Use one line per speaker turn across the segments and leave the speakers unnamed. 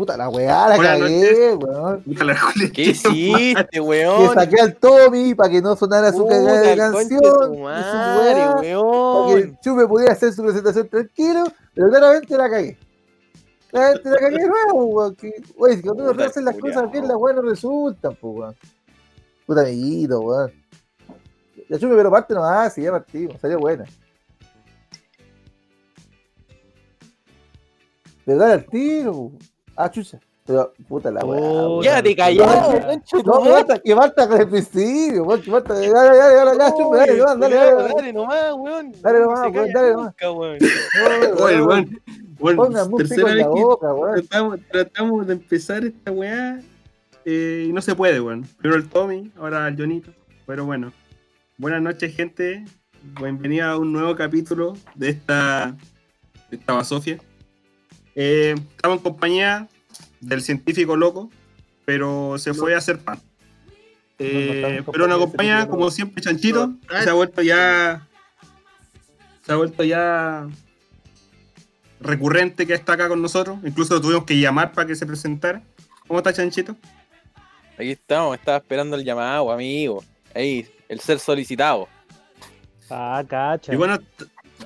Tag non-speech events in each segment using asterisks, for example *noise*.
Puta la weá, la
Buenas
cagué, weón.
¿Qué hiciste,
Que
weón?
saqué al Tommy para que no sonara su cagada de
el
canción.
tu
y su
madre,
weá, Para que
weón.
Chupe pudiera hacer su presentación tranquilo, pero claramente la cagué. Claramente la cagué de nuevo, weón. que- Oye, si cuando uno hace las cosas bien, las weas no resultan, pues, weón. Puta amiguito, weón. La chupe, pero parte nomás, sí, ya partimos, salió buena. Pero dale al tiro, weón. Ah, chucha. Pero, puta la weá. Weón.
Ya te tu
No, falta, que falta con el principio, que falta. Dale, dale, dale, dale, dale, dale, dale,
culiao,
dale.
Dale nomás, weón.
Dale
No
nomás,
se
weón, dale nomás.
Oye, weón. Bueno, tercera vez que
boca, weón.
tratamos, tratamos de empezar esta weá eh, y no se puede, weón. Primero el Tommy, ahora el Jonito. Pero bueno, buenas noches, gente. Bienvenida a un nuevo capítulo de esta, de esta basofia. Eh, estamos en compañía del científico loco, pero se fue a hacer pan. Eh, pero nos acompaña, como siempre, Chanchito. Que se ha vuelto ya. Se ha vuelto ya recurrente que está acá con nosotros. Incluso lo tuvimos que llamar para que se presentara. ¿Cómo está Chanchito?
Aquí estamos, estaba esperando el llamado, amigo. Ahí, el ser solicitado.
Ah, cacha.
Y bueno,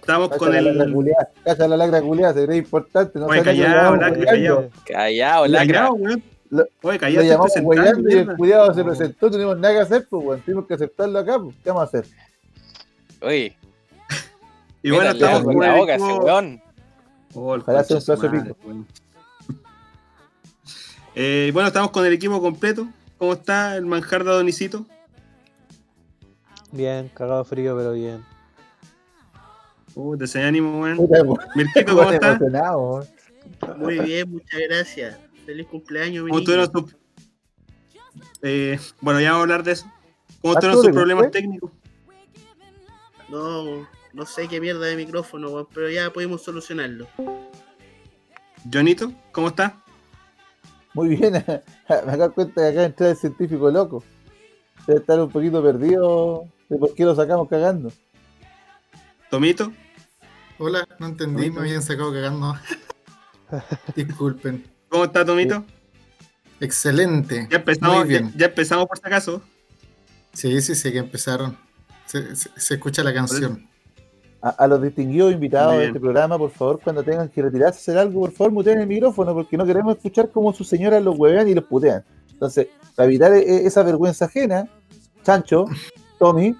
estamos
Cacha
con
la lacra
el.
culiada, cacha la lacra culiada, se cree importante. No
Oye,
lo
callado, lacra, callado.
Callado, lacra.
Callado, weón.
Lo-
Oye,
Lo
callado, estoy
llamamos y el culiado se presentó, no tuvimos nada que hacer, pues, weón. Tuvimos que aceptarlo acá, pues. ¿Qué vamos a hacer?
Oye,
Y bueno, estamos con
la
el
boca ese weón.
Ojalá sea un
madre, weón. Eh, bueno, estamos con el equipo completo. ¿Cómo está el manjar de Adonisito?
Bien, cagado frío, pero bien.
Uh, te ánimo, weón. Mirquito, ¿cómo
weón,
está?
emocionado, weón.
Muy bien, muchas gracias. Feliz cumpleaños, mi
¿Cómo tus- Eh, bueno, ya vamos a hablar de eso. ¿Cómo
¿Ah,
estuvieron
tú
sus problemas técnicos?
No, no sé qué mierda de micrófono, weón, pero ya pudimos solucionarlo.
Jonito, ¿cómo está?
Muy bien, *laughs* me acabo de cuenta que acá entra el científico loco. Debe estar un poquito perdido de por qué lo sacamos cagando.
Tomito,
Hola, no entendí, me habían sacado cagando. *laughs* Disculpen.
¿cómo está Tomito?
Excelente.
Ya empezamos,
Muy bien.
Ya, ya empezamos por si acaso.
Sí, sí, sí, que empezaron. Se, se- se escucha la canción.
A, a los distinguidos invitados de este programa, por favor, cuando tengan que retirarse hacer algo, por favor, muteen el micrófono, porque no queremos escuchar cómo sus señoras los huevean y los putean. Entonces, para evitar e- esa vergüenza ajena, Chancho, *laughs* Tommy,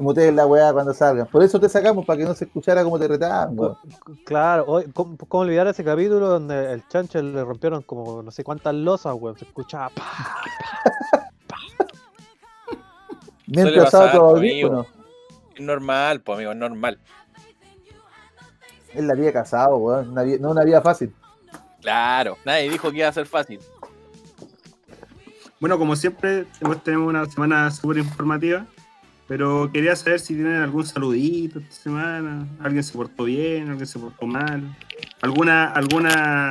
muteen la weá cuando salgan. Por eso te sacamos, para que no se escuchara cómo te retaban, weón.
Claro, hoy- ¿cómo, cómo olvidar ese capítulo donde el chancho le rompieron como no sé cuántas losas, weón? Se escuchaba. pa.
Mientras usaba tu
amigo.
audífono.
Es normal, pues amigo, es normal.
Es la vida casado, weón. Una no una vida fácil.
Claro, nadie dijo que iba a ser fácil.
Bueno, como siempre, tenemos una semana súper informativa. Pero quería saber si tienen algún saludito esta semana. ¿Alguien se portó bien? ¿Alguien se portó mal? ¿Alguna, alguna,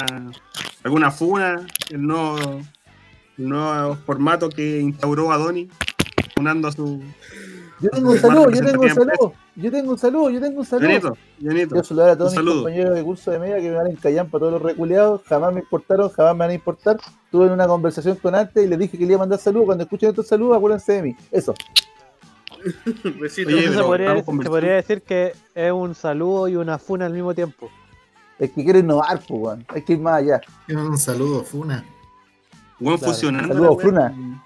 alguna funa? El nuevo, el nuevo formato que instauró Adoni, funando a su...
Yo tengo un
Más
saludo, yo tengo un saludo. Yo tengo un saludo, yo tengo un saludo.
Jonito, Jonito.
Quiero saludar a todos mis
saludo.
compañeros de curso de media que me van a encallar para todos los reculeados. Jamás me importaron, jamás me van a importar. Tuve una conversación con antes y les dije que le iba a mandar saludos. Cuando escuchen estos saludos, acuérdense de mí. Eso. *laughs*
Besito.
Oye,
Entonces se podría, se decir que es un saludo y una funa al mismo tiempo.
Es que quieren innovar, pues, weón. Hay que ir más allá.
Un saludo, Funa.
Buen
Claro.
funcionando.
Saludos,
la
Fruna.
wea.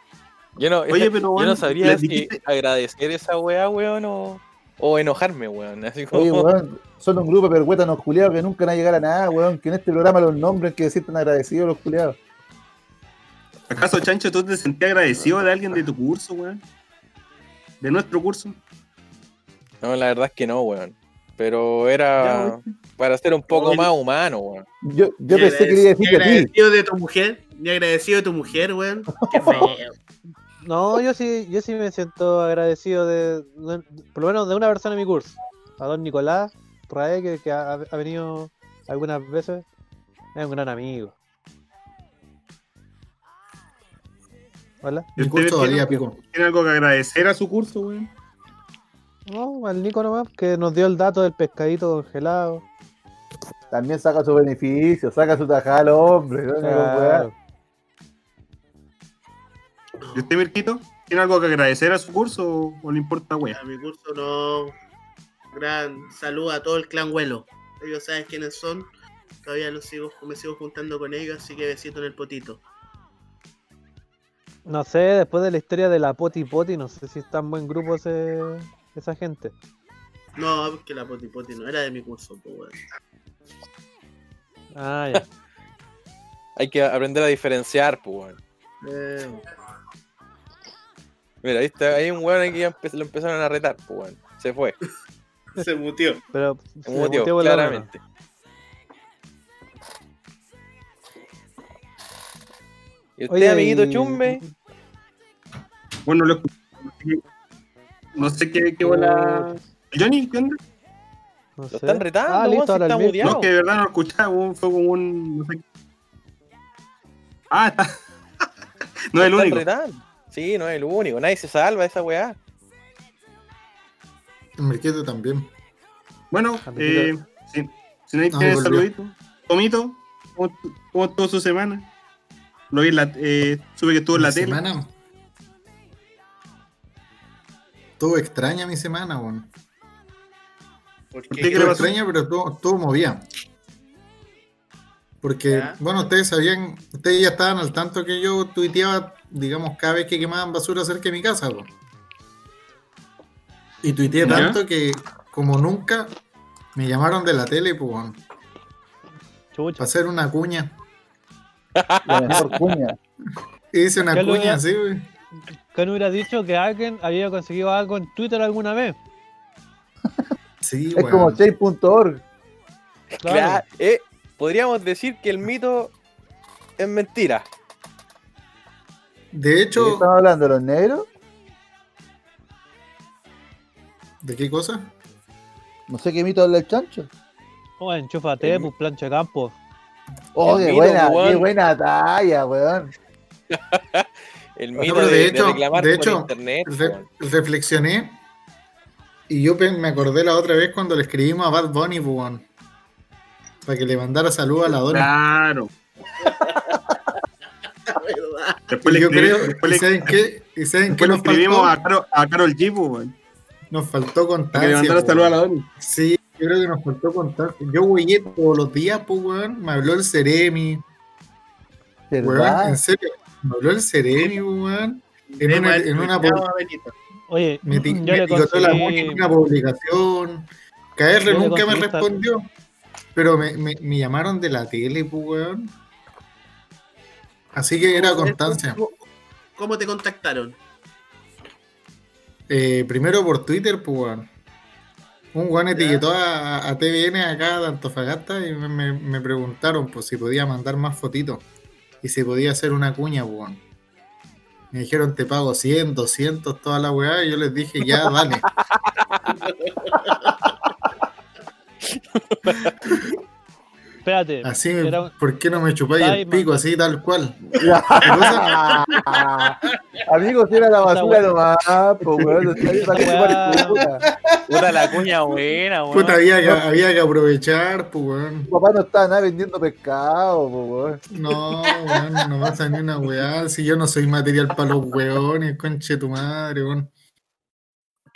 Yo no,
Oye, pero
yo
bueno,
no sabría si
dijiste-
agradecer esa weá, weón, o, o enojarme, weón. Así como,
Oye, weón, son un grupo de perhuétanos culiados que nunca van a llegar a nada, weón. Que en este programa los nombres que se sientan agradecidos los culiados.
¿Acaso, Chancho, tú te sentías agradecido de alguien de tu curso, weón? ¿De nuestro curso?
No, la verdad es que no, weón. Pero era para ser un poco
Oye.
más humano, weón.
Yo, yo pensé que le iba a decir que
agradecido de tu mujer, ni agradecido de tu mujer, weón. Qué *laughs* feo.
No, yo sí, yo sí me siento agradecido de, de- por lo menos de una persona en mi curso. A don Nicolás Rae, que, que ha, ha venido algunas veces. Es un gran amigo. Hola.
¿Y
Mi curso valía pico.
tienen algo que agradecer a su curso, weón?
No, al Nico nomás, que nos dio el dato del pescadito congelado.
también saca su beneficio, saca su tajada al hombre. ¿no?
Claro.
¿Y usted, Mirquito? ¿Tiene algo que agradecer a su curso o, o le importa, wea?
A mi curso no. Gran saludo a todo el clan Huelo. Ellos saben quiénes son. Todavía los sigo, me sigo juntando con ellos, así que besito en el potito.
No sé, después de la historia de la Poti Poti, no sé si es tan buen grupo ese, esa gente.
No, porque la poti poti no era de mi curso, pues weón.
Ah, ya. *laughs*
Hay que aprender a diferenciar, pues, weón.
Eh,
Mira, ¿viste? Hay un weón que ya lo empezaron a retar, pues, weón. Se fue. *laughs*
se mutió.
Pero
Se
se
mutió,
la
¿Y usted,
Oye,
amiguito Chumbe?
Bueno, lo No sé qué, qué bola. ¿Johnny? ¿Qué onda?
No
Lo
sé.
están retando,
Ah, listo,
si
ahora
está muteado.
No, que de verdad no lo escuchaba, fue como un. No sé. Ah, está. *laughs* no es el
Lo
único.
retando. Sí, no es el único. Nadie se salva de esa weá.
El Merquete también.
Bueno,
Ah,
eh, si, si nadie
Ah,
tiene
volvió.
saludito. Tomito, ¿cómo, cómo estuvo su semana? Lo vi en la. Eh, supe que estuvo en la
Mi
tele.
semana. Estuvo extraña mi semana, weón.
¿Por
¿Por qué?
qué?
¿Qué le
Estuvo extraña, pero estuvo, estuvo movida. Porque,
Ya.
bueno, ustedes sabían, ustedes ya estaban al tanto que yo tuiteaba, digamos, cada vez que quemaban basura cerca de mi casa, weón. Y tuiteé
Ya.
tanto que, como nunca, me llamaron de la tele, pues, weón,
Chucha.
para hacer una cuña.
La mejor cuña.
Hice una cuña, sí, güey.
¿Qué no hubiera dicho que alguien había conseguido algo en Twitter alguna vez?
Sí,
Es como. Chase.org.
Claro.
Claro. Eh, podríamos decir que el mito es mentira.
De
¿De qué
hecho,
estamos hablando? ¿Los negros?
¿de qué cosa?
No sé qué mito habla el chancho.
Oh, enchúfate,
El-
pues plancha de campo.
Oh, qué
mito,
buena,
weón.
qué buena talla, weón. *laughs*
El mito de,
de
de
hecho-
reclamar
de
por internet.
Re- reflexioné y yo me acordé la otra vez cuando le escribimos a Bad Bunny, pues, weón, para que le mandara saludos a la dona.
Claro.
La *laughs* verdad.
Después
Y
le,
yo
escribí-
creo,
después
¿y
le-
saben qué? ¿Y saben qué
le
nos
escribimos
faltó?
a Carol, a Carol G, pues, weón,
Nos faltó
para que le mandara
po,
saludos a la. Doni.
Sí, yo creo que nos faltó constancia. Yo güeyé todos los días, pues, weón. Me habló el Ceremi, weón,
¿Verdad?
en serio. Me habló el Ceremi, weón. En una,
el
en una.
Oye,
me,
yo
me
le
etiquetó la en una publicación. KR nunca me respondió. Pero me, me, me llamaron de la tele, pues, weón. Así que era constancia.
¿Cómo, cómo te contactaron?
Eh, primero por Twitter, pues, weón. Un weón etiquetó a, a TVN acá de Antofagasta y me, me- me preguntaron pues, si podía mandar más fotitos y si podía hacer una cuña, pues, weón. Me dijeron, te pago 100, 200, toda la weá, y yo les dije, ya, dale. *laughs*
Espérate.
Así,
Era un-
¿por qué no me chupáis el pico
man.
así, tal cual? *laughs*
Amigos, tira la basura nomás, pues, weón. *laughs* puta.
La cuña buena, weón.
Puta, había que, había que aprovechar, pues, weón.
Tu papá no está nada vendiendo pescado, pues, weón.
No, weón, no pasa ni una weá. Si yo no soy material para los weones, conche tu madre, weón.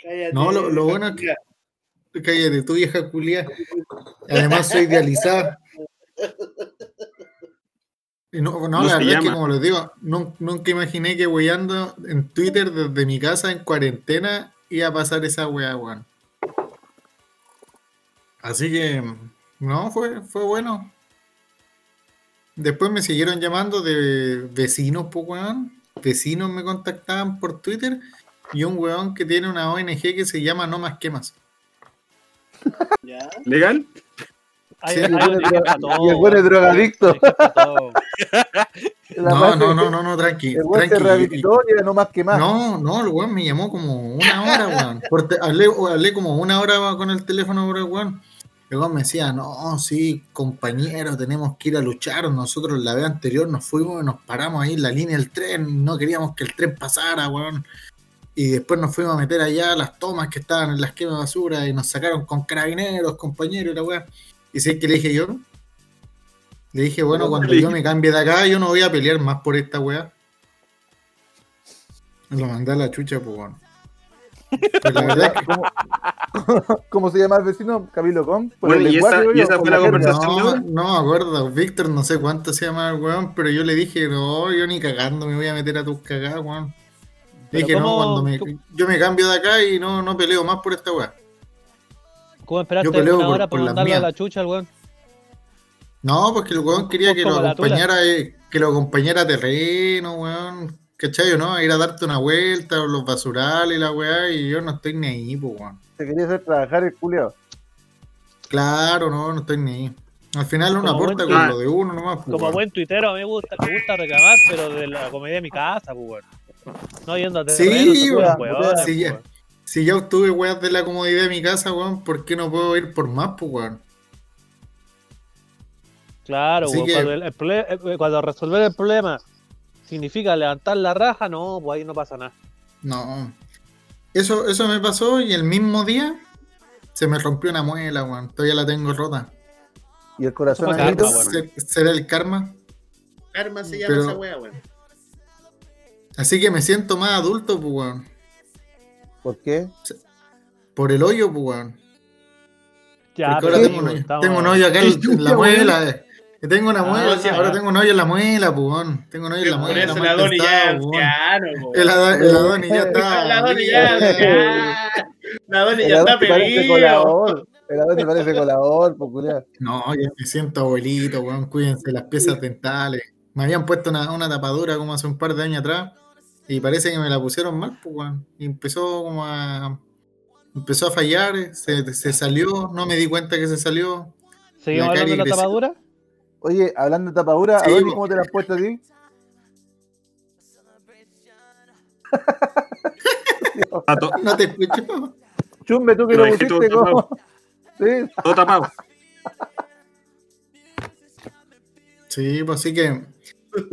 Cállate.
No, lo- lo bueno es que- Cállate, tu vieja culia. Además soy idealizada. Y no, no,
No
la verdad es que como les digo, nun- nunca imaginé que weyando en Twitter desde mi casa en cuarentena iba a pasar esa weá, weón. Así que, no, fue, fue bueno. Después me siguieron llamando de vecinos, pues, weón. Vecinos me contactaban por Twitter y un weón que tiene una ONG que se llama No Más Quemas.
Ya.
¿Legal?
Hay-
Sí,
hay
el buen es drogadicto.
No, no, no, no, no, tranqui.
El weón se
tranqui.
rehabilitó y era no más que más.
No, no, el weón me llamó como una hora, weón. Porque hablé, hablé como una hora con el teléfono weón. El weón me decía, no, sí, compañero, tenemos que ir a luchar. Nosotros la vez anterior nos fuimos y nos paramos ahí en la línea del tren. No queríamos que el tren pasara, weón. Y después nos fuimos a meter allá a las tomas que estaban en las quemas de basura y nos sacaron con carabineros, compañeros, y la weá. Y sé que le dije yo, Le dije, bueno, cuando yo me cambie de acá, yo no voy a pelear más por esta weá. Lo mandé a la chucha, pues bueno. Pero la verdad es que
¿Cómo, *laughs* cómo se llama el vecino? Camilo Com. Por
Bueno,
el
y esa-
lenguaje,
y esa fue la conversación.
no,
¿no?
no me acuerdo. Víctor, no sé cuánto se llama el weón, pero yo le dije, no, yo ni cagando me voy a meter a tus cagadas, weón. Dije, no,
¿cómo-
cuando me,
tú-
yo me cambio de acá y no, no peleo más por esta weá.
¿Cómo esperaste
Yo peleo
una
por-
hora
por
a la chucha al weón?
No, porque el weón quería que lo acompañara, eh, que lo acompañara a terreno, weón. ¿Cachai o no? A ir a darte una vuelta, los basurales y la weá, y yo no estoy ni ahí, pues weón.
Se quería hacer trabajar el culiao.
Claro, no, no estoy ni ahí. Al final uno aporta con lo de uno nomás, pues,
Como
weón.
buen tuitero me gusta, me gusta reclamar, pero de la comedia de mi casa, pues weón. No yendo a
Sí,
terreno,
weón,
pues,
ya.
weón.
Si ya obtuve weas de la comodidad de mi casa, weón, ¿por qué no puedo ir por más, pues weón?
Claro, weón,
que-
cuando, el- el prole- eh, cuando resolver el problema significa levantar la raja, no, pues ahí no pasa nada.
No. Eso, eso me pasó y el mismo día se me rompió una muela, weón. Todavía la tengo rota.
Y el corazón
karma,
¿Será el karma?
Karma se llama
Pero-
esa wea, weón.
Así que me siento más adulto, pues weón.
¿Por qué?
Por el hoyo, pues weón.
Ya,
Porque ahora tengo un hoyo,
estamos-
tengo un hoyo acá en, *laughs* en la muela. eh. Tengo una
Ah,
muela,
sí,
ahora
ah.
tengo un hoyo en la muela, pues weón. Tengo un hoyo en la
Por
muela.
eso la Doni ya anciano.
El, el Adonis ya está.
La Doni ya
El
ya está pedido.
colador. El Adoni parece colador, pues, culiao.
No, ya me siento abuelito, weón. Cuídense las piezas dentales. Me habían puesto una, una tapadura como hace un par de años atrás. Y parece que me la pusieron mal, pues, weón. Y empezó como a. Empezó a fallar, se, se salió, no me di cuenta que se salió.
¿Seguimos
la
hablando de la tapadura?
Oye, hablando de tapadura,
Sí,
Adoni,
po.
¿cómo te la has puesto a ti?
To-
No te escucho.
Chumbe, tú que
Lo
lo. Sí,
todo tapado.
Sí, pues así que.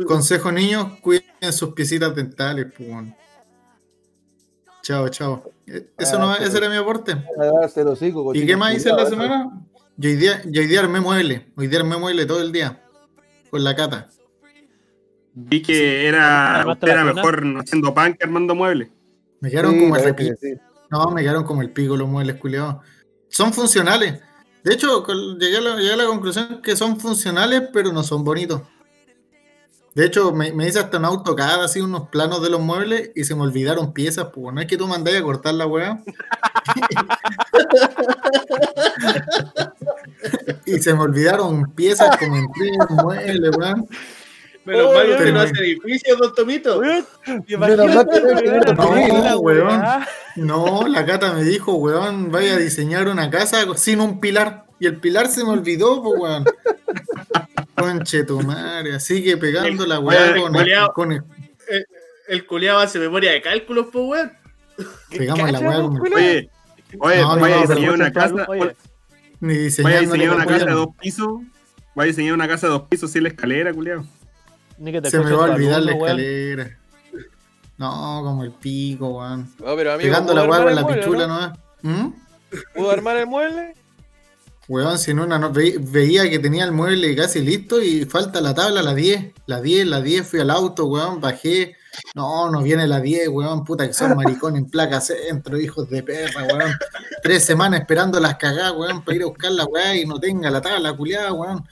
Consejo niños, cuiden sus piecitas dentales, pues. Chao, chao. Eh, Eso
Ah,
no,
pero-
ese era mi aporte.
a darse el hocico,
¿Y
cochino
qué más hice en la semana? Yo hoy día, yo hoy día armé mueble. Hoy día armé mueble todo el día. Con la cata.
Vi que era, usted era mejor haciendo pan que armando muebles.
Me quedaron
Sí,
como el
que sí.
No, me quedaron como el pico los muebles culiados. Son funcionales. De hecho, llegué a, la, llegué a la conclusión que son funcionales, pero no son bonitos. De hecho, me, me hice hasta un AutoCAD, así unos planos de los muebles y se me olvidaron piezas. Pues no es que tú mandáis a cortar la weá. *laughs* y se me olvidaron piezas como en tres muebles, weón.
Menos mal usted
pero-
no hace edificios, don Tomito.
Menos mal que no
weón.
weá.
No, la cata me dijo, weón, vaya a diseñar una casa sin un pilar. Y el pilar se me olvidó, pues, weón. Conche tu madre. Así que pegando la weá con,
culiao.
con el-
El culiado hace memoria de cálculos, pues, weón.
Pegamos la weá con el-
Oye, oye,
No, no,
vaya a
no,
diseñar una casa.
Oye,
Ni
Vaya a diseñar una casa de dos pisos. Vaya a diseñar una casa de dos pisos sin la escalera,
te
Se me va a olvidar la
weón.
escalera. No, como el pico, weón.
No, pero amigo,
Pegando
¿pudo
la weá con
el
la pichula
¿no?
nomás. ¿Mm?
¿Pudo armar el mueble?
Weón, si una no, ve- veía que tenía el mueble casi listo y falta la tabla, la 10. La 10, la 10, fui al auto, weón, bajé. No, no viene la 10, weón, puta que son maricones en placa centro, hijos de perra, weón. Tres semanas esperando las cagadas, weón, para ir a buscar la weá y no tenga la tabla, culiada, weón.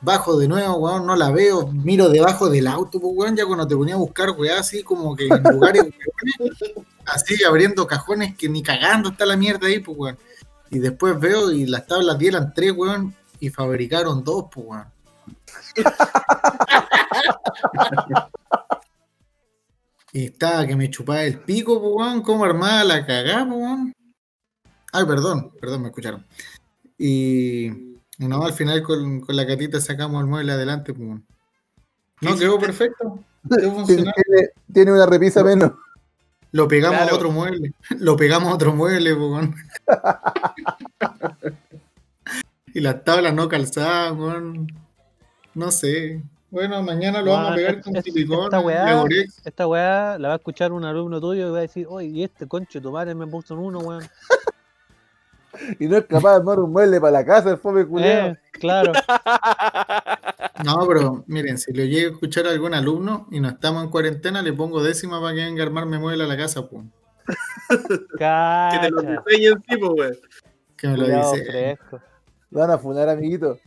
Bajo de nuevo, weón, no la veo, miro debajo del auto, pues, weón, ya cuando te ponía a buscar, weá, así como que en lugares, weones, así abriendo cajones que ni cagando está la mierda ahí, pues, weón. Y después veo y las tablas dieran tres, weón, y fabricaron dos, pues, weón. *laughs* y estaba que me chupaba el pico, pues, weón, cómo armaba la cagada, pues, weón. Ay, perdón, perdón, me escucharon. Y, no, al final con, con la catita sacamos el mueble adelante, pues, weón. No, quedó perfecto. Quedó *laughs*
tiene- tiene una repisa menos.
Lo pegamos
Claro.
a otro mueble. *laughs* Lo pegamos a otro mueble, weón. *laughs* y las tablas no calzaban, weón. No sé. Bueno, mañana lo vamos a pegar con
es-
silicón.
esta weá-. Esta weá la va a escuchar un alumno tuyo y va a decir, oye, y este concho tu madre me puso en uno, weón.
Y no es capaz de armar un mueble para la casa, el fome culiao.
Eh, claro. *laughs*
No, pero miren, si lo llega a escuchar a algún alumno y no estamos en cuarentena, le pongo décima para que venga a armarme mueble a la casa, pues.
Que te lo diseñen, tipo, weón.
Que me lo dice.
Lo van a funar, amiguito.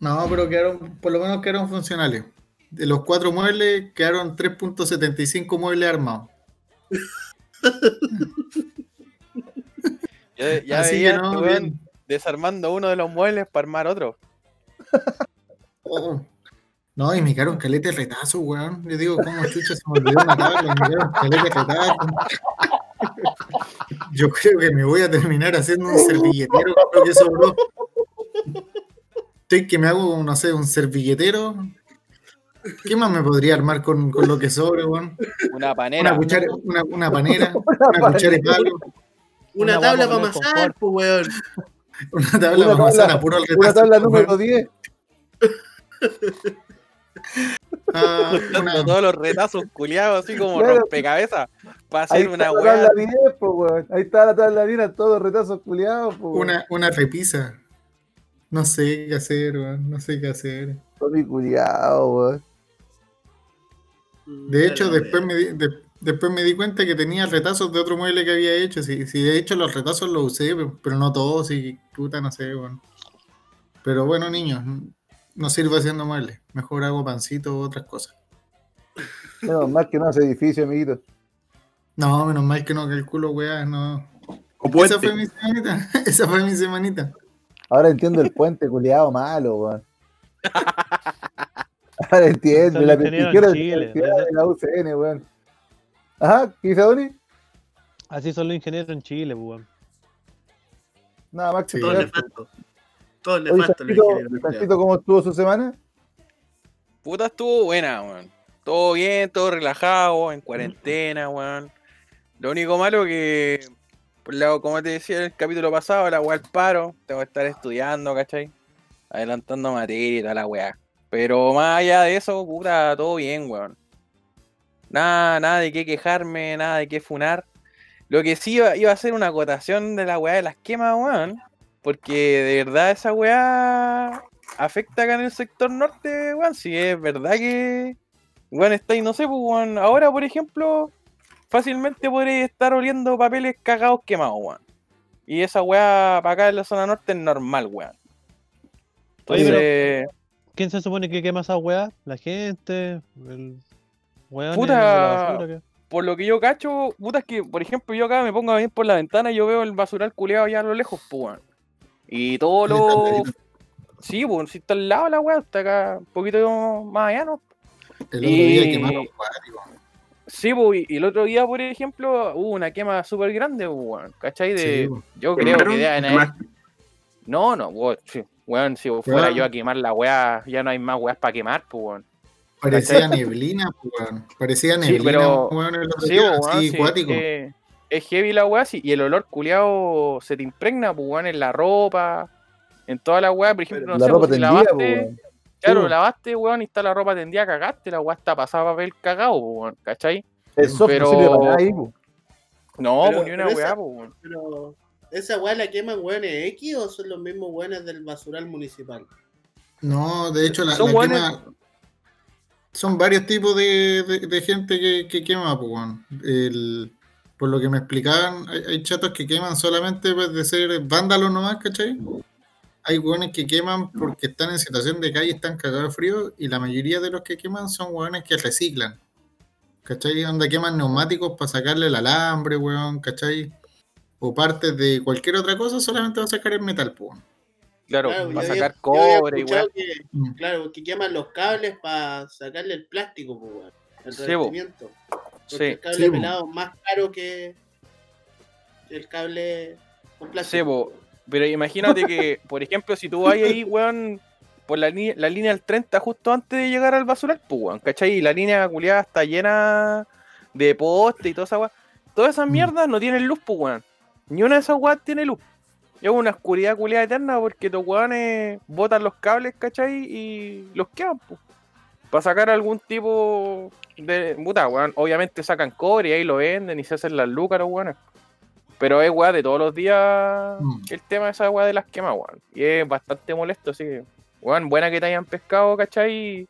No, pero quedaron, por lo menos quedaron funcionales. De los cuatro muebles, quedaron 3.75 muebles armados. *laughs*
Ya, ya
Así
veía
que
este
no, bien.
desarmando uno de los muebles para armar otro.
Oh. No, y me quedaron caleta de retazo, weón. Yo digo, ¿cómo chucha se me olvidó una tabla? Me quedaron caleta de retazo. Yo creo que me voy a terminar haciendo un servilletero con lo que sobró. Estoy que me hago, no sé, un servilletero. ¿Qué más me podría armar con, con lo que sobre, weón?
Una panera.
Una, cuchara, una, una panera, *laughs* una cuchara de palo,
Una,
Una
tabla para amasar, pues, weón. *laughs*
una tabla
Una
para amasar puro
Una
retazo,
tabla número 10. *laughs*
Ah, una-
todos los retazos culiados así como
Claro.
rompecabezas para hacer una weá.
10, po, weón. Ahí está la tabla 10, todos los retazos culiados, po, weón.
una, una repisa. No sé qué hacer, weón. No sé qué hacer.
Tommy culiao, weón.
De hecho, después me, di, de- después me di cuenta que tenía retazos de otro mueble que había hecho. Sí, sí, de hecho los retazos los usé, pero, pero no todos. Y puta, no sé, weón. Pero bueno, niños, no sirve haciendo muebles. Mejor hago pancito u otras cosas.
Menos mal que no hace edificio, amiguito.
No, menos mal que no calculo, weá, no.
O
Esa fue mi semanita. *laughs* Esa fue mi semanita.
Ahora entiendo el puente culiado malo, weón. *laughs* Ahora entiendo, la
¿verdad?
de la UCN, weón. Ajá, ¿qué dice Donny?
Así son los ingenieros en Chile, pues, weón.
Nada más que
Sí.
Todo
saber.
nefasto. Todo
Oye,
nefasto. los ingenieros
¿cómo estuvo su semana?
Puta, estuvo buena, weón. Todo bien, todo relajado, en cuarentena, weón. Lo único malo que, por lado, como te decía en el capítulo pasado, la weá al paro. Tengo que estar estudiando, ¿cachai? Adelantando materia y toda la weá. Pero más allá de eso, puta, todo bien, weón. Nada, nada de qué quejarme, nada de qué funar. Lo que sí iba, iba a ser una acotación de la weá de las quemas, weón. Porque de verdad esa weá afecta acá en el sector norte, weón. Si es verdad que, weón, está ahí, no sé, pues, weón. Ahora, por ejemplo, fácilmente podría estar oliendo papeles cagados quemados, weón. Y esa weá para acá en la zona norte es normal, weón.
Oye,
Entonces,
¿Quién se supone que quema esa weá? ¿La gente? ¿El weón
Puta.
de
por lo que yo cacho, puta, es que, por ejemplo, yo acá me pongo a ver por la ventana y yo veo el basural culeado allá a lo lejos, pues, weón. Y todo
Sí, *laughs* está
lo.
clarito.
Sí, pues, si está al lado la weá, está acá un poquito más allá, ¿no?
El otro día
Y-
quemaron cuático.
Sí, pues, y el otro día, por ejemplo, hubo una quema súper grande, pues, weón. ¿Cachai? De,
Sí, po.
yo creo que
Quemaron,
deben haber-
quemaste.
No, no, weón, sí, weón, si fuera
Weón.
yo a quemar la weá, ya no hay más weas para quemar, pues, weón.
Parecía neblina, *laughs* pues, weón. Parecía
Sí,
neblina,
pero-
weón, el
Sí, pues, weón,
así,
sí,
cuático.
eh, es heavy la weá, sí, y el olor culeado se te impregna, pues, weón, en la ropa, en toda la weá, por ejemplo, no
la
sé,
ropa
pues,
po,
lavaste,
weón.
claro,
Sí,
lavaste, weón, y está la ropa tendida, cagaste, la weá está pasada a papel cagado, pues, weón, ¿cachai?
El soft
Pero-
no sirve para nada ahí, po.
No,
Pero-
pues, ni una
pero
weá,
esa-
pues, weón.
Pero, ¿esa weá la queman weones X o son los mismos weones del basural municipal?
No, de hecho, la, la quema. Son varios tipos de, de- gente que, que quema, pues, Por lo que me explicaban, hay, chatos que queman solamente pues, de ser vándalos nomás, ¿cachai? Hay weones que queman porque están en situación de calle están cagados frío, y la mayoría de los que queman son weones que reciclan. ¿Cachai? Donde queman neumáticos para sacarle el alambre, weón, ¿cachai? O partes de cualquier otra cosa, solamente va a sacar el metal, pues. Weón.
Claro,
Claro,
va a
yo había-
sacar
había
cobre y
que,
Mm.
Claro, que queman los cables para sacarle el plástico, pues, weón. El
Sí, bo.
revestimiento. Porque
Sí,
el cable
sí,
pelado es más caro que el cable con plástico.
Pero imagínate que, *laughs* por ejemplo, si tú vas ahí, weón, por la, línea del 30 justo antes de llegar al basural, pues, weón, ¿cachai? Y la línea culiada está llena de poste y toda esa weá. Todas esas
Mm.
mierdas no tienen luz, pues, weón. Ni una de esas weas tiene luz. Es una oscuridad culiada eterna porque los weones botan los cables, ¿cachai? Y los queman, pues. Para sacar algún tipo de. Puta, weón. Obviamente sacan cobre y ahí lo venden y se hacen las lucas, los weones. Pero es weá de todos los días
Mm.
el tema de esa weá de las quemas, weón. Y es bastante molesto, así que weón, buena que te hayan pescado, ¿cachai?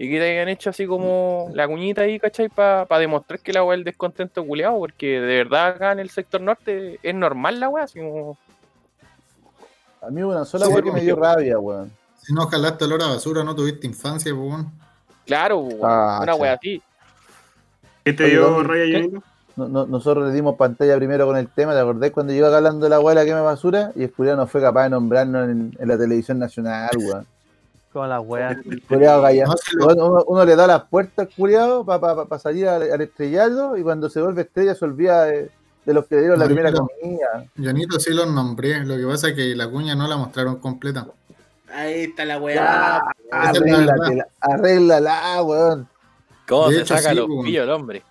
Y que te hayan hecho así como la cuñita ahí, ¿cachai? Para demostrar que la weá es el descontento culiado, porque de verdad acá en el sector norte es normal la weá, así como.
A mí una sola
Sí,
que me dio rabia, weón.
Si no jalaste olor a basura, no tuviste infancia, weón.
Claro, weón,
Ah,
una weá así.
¿Qué te dio. Jonito?
No- no- nosotros le dimos pantalla primero con el tema, ¿te acordás cuando yo iba hablando de la weá de la quema basura? Y el no fue capaz de nombrarnos en, en la televisión nacional, weón.
Con las weas.
El uno, uno le da las puertas al culiao para salir al, al estrellado y cuando se vuelve estrella se olvida de, de los que le dieron la primera
no.
comida.
Jonito sí los nombré. Lo que pasa es que la cuña no la mostraron completa.
Ahí está la weá.
Esa es la
arréglatela, arréglala, weón.
¿Cómo
De
se
hecho,
saca
sí,
los pillos el hombre?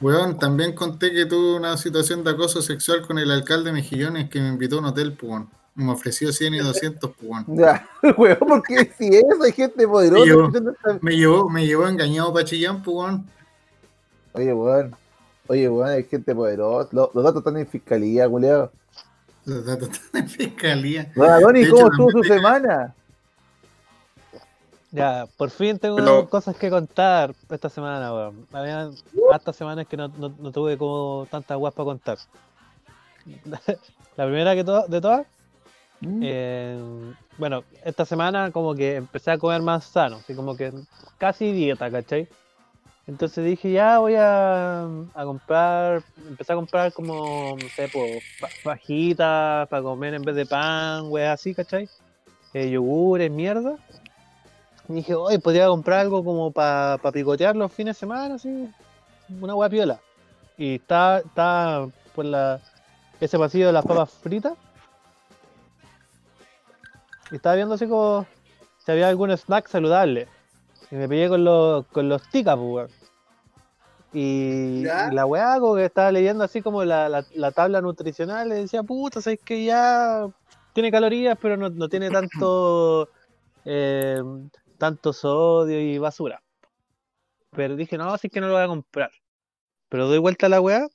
Weón, también conté que tuve una situación de acoso sexual con el alcalde Mejillones que me invitó a un hotel, pues, weón. Me ofreció 100 y 200, pues, weón.
Ya, *laughs* weón, ¿por qué si eso? Hay gente poderosa.
Yo- Me llevó, me llevó engañado para Chillán, pues, weón.
Oye, weón. Oye, weón, hay gente poderosa. Los, los datos están en fiscalía, culiao.
Los datos están en fiscalía.
Don Adoni,
De
¿cómo estuvo su semana?
Ya, por fin tengo
Pero-
cosas que contar esta semana, weón. Habían hartas semanas que no, no, no tuve como tantas guas para contar. *laughs* La primera que to- de todas,
Mm.
eh, bueno, esta semana como que empecé a comer más sano, así como que casi dieta, ¿cachai? Entonces dije, ya voy a, a comprar, empecé a comprar como, no sé, pues, fa- fajitas para comer en vez de pan, weas así, ¿cachai? Eh, yogures, mierda. Y dije, hoy podría comprar algo como para picotear los fines de semana, así, una hueá piola. Y está, está por la, ese pasillo de las papas fritas. Y estaba viendo así como si había algún snack saludable. Y me pillé con los, con los ticas, pues, weón. Y, la weá, como que estaba leyendo así como la, la, la tabla nutricional, y decía, puta, sabes que ya tiene calorías, pero no, no tiene tanto *clears throat* eh, tanto sodio y basura. Pero dije, no, así que no lo voy a comprar. Pero doy vuelta a la weá,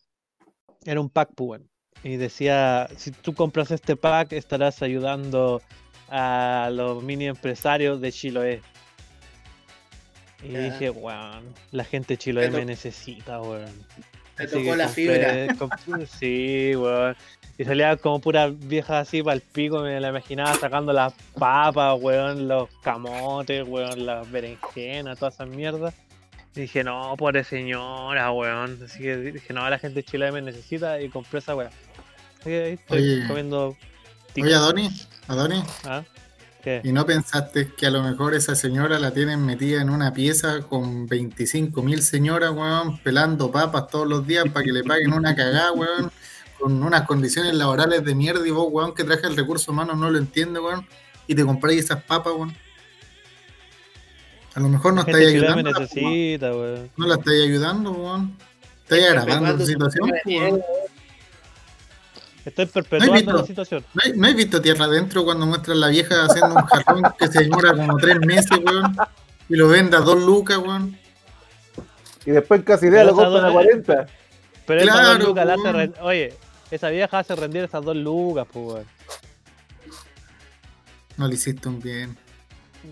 era un pack, pues, weón. Y decía, si tú compras este pack, estarás ayudando a los mini empresarios de Chiloé. Y
Ya.
dije, weón, la gente
to-
me necesita, weón.
Te
Así
tocó la
compré- *laughs* sí, weón. Y salía como pura vieja así para el pico, me la imaginaba sacando las papas, weón, los camotes, weón, las berenjenas, todas esas mierdas. Y dije, no, pobre señora, weón. Así que dije, no, la gente de Chile me necesita y compré esa weón. Así que ahí estoy
Oye.
comiendo
Oye, Adonis, Adonis,
¿Ah? ¿Qué?
¿y no pensaste que a lo mejor esa señora la tienen metida en una pieza con 25 mil señoras, weón, pelando papas todos los días para que le paguen una cagada, weón, con unas condiciones laborales de mierda y vos, weón, que traje el recurso humano no lo entiende, weón, y te compráis esas papas, weón? A lo mejor no
La
estáis ayudando.
necesita, weón.
No la estáis ayudando, weón. Estáis agravando
su
situación, weón.
Estoy perpetuando
visto?
la situación.
¿No, no has visto Tierra Adentro cuando muestran la vieja haciendo un jarrón que se demora como tres meses, weón? Y lo vende a dos lucas, weón.
Y después casi idea
Pero
lo compran a
dos-
40.
Pero esa
Claro,
dos lucas la hace
weón.
ren- Oye, esa vieja hace rendir esas dos lucas, pues, weón.
No le hiciste un bien.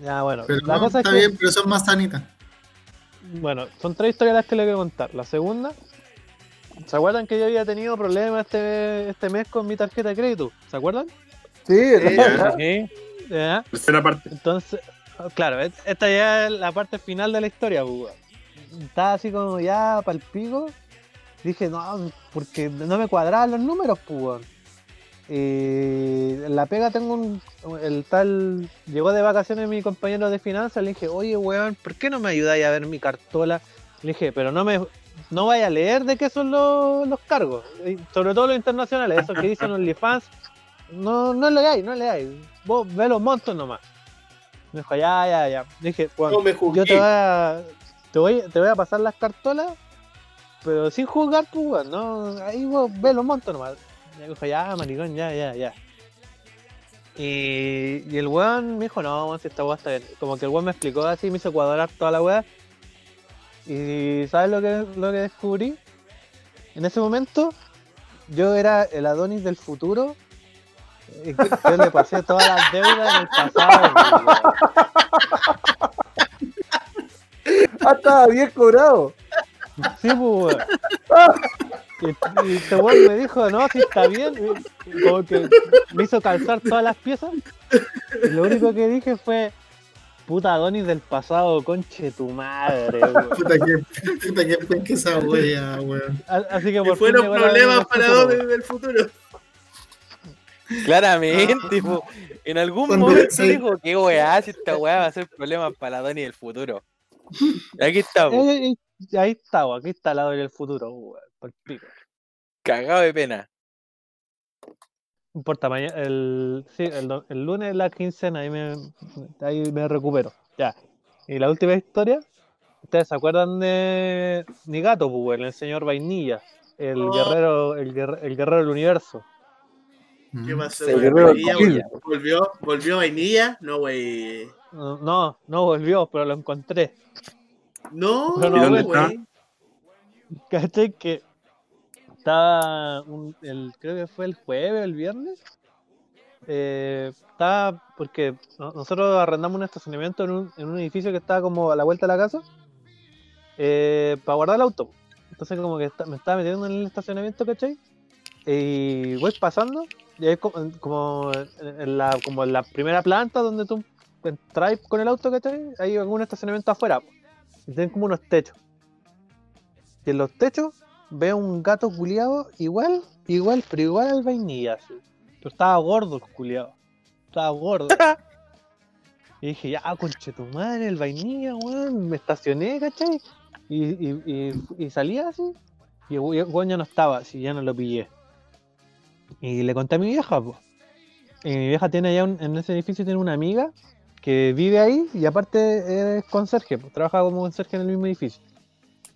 Ya, bueno.
Pero
la
no,
cosa es
está
que,
bien, pero son más sanitas.
bueno, son tres historias las que le voy a contar. La segunda, ¿se acuerdan que yo había tenido problemas este, este mes con mi tarjeta de crédito? ¿Se acuerdan?
Sí.
Sí. Ya.
Tercera parte.
Entonces, claro, esta ya es la parte final de la historia, pues, weón. Estaba así como ya para el pico. Dije, no, porque no me cuadraban los números, pues. Y en la pega tengo un. El tal. Llegó de vacaciones mi compañero de finanzas. Le dije, oye, weón, ¿por qué no me ayudáis a ver mi cartola? Le dije, pero no me. No vaya a leer de qué son los, los cargos. Sobre todo los internacionales, esos que dicen OnlyFans. No, no leáis, no leáis. Vos ve los montos nomás. Me dijo, ya, ya, ya. Dije, weón,
No me
yo te voy a. Te voy, te voy a pasar las cartolas, pero sin juzgar, pues, weón, ¿no? Ahí vos ve los montos nomás. Me dijo, ya, maricón, ya, ya, ya. Y, y el weón me dijo, no, si esta weá está bien. Como que el weón me explicó así, me hizo cuadrar toda la weá. Y ¿sabes lo que, lo que descubrí? En ese momento, yo era el Adonis del futuro Eh, Yo le pasé todas las deudas en el pasado. *laughs*
Ah, estaba bien cobrado.
Sí, pues. Y, y este weón me dijo, no, si está bien. y Como que me hizo calzar todas las piezas. Y lo único que dije fue, puta Adonis del pasado, conche tu madre, *laughs* weón.
Puta que, puta que penca esa wea, weón.
Así que por fin
fueron
la Adonis
problemas para Adonis del futuro.
Claramente, po. en algún
Cuando-
momento
sí.
dijo que weá, si esta weá va a ser problema para la Dani del futuro. Aquí estamos,
Eh, eh, Ahí está, weón, aquí está el Adonis del futuro, weón. Por pico.
cagado de pena.
No importa, mañana, el, sí, el, el lunes la quincena, ahí me, ahí me recupero. Ya. Y la última historia, ¿ustedes se acuerdan de mi gato, pues, el señor Vainilla? El
Oh.
guerrero, el, guerre- el guerrero del universo.
¿Qué
Mm.
pasó? Vainilla,
Coquilla.
vol- volvió, volvió vainilla. No, güey.
No, no, no volvió, pero lo encontré.
No,
Pero no,
¿Y dónde
güey. *laughs*
¿Cachai? Que estaba, el, creo que fue el jueves, el viernes. Eh, estaba, porque no- nosotros arrendamos un estacionamiento en un, en un edificio que estaba como a la vuelta de la casa eh, para guardar el auto. Entonces, como que me estaba metiendo en el estacionamiento, ¿cachai? Y voy pasando, y en- como en la, como en la primera planta donde tú entras con el auto, ¿cachai? Hay algún estacionamiento afuera. Y tienen como unos techos. Y en los techos veo un gato culiado igual, igual, pero igual al vainilla. Pero estaba gordo el culiado. Estaba gordo. *laughs* y dije, ya, conche tu madre, el vainilla, weón. Me estacioné, ¿cachai? Y, y, y, y salía así. Y el weón ya no estaba, así, ya no lo pillé. Y le conté a mi vieja, pues. Y mi vieja tiene allá un- en ese edificio tiene una amiga que vive ahí y aparte es conserje, pues, trabaja como conserje en el mismo edificio.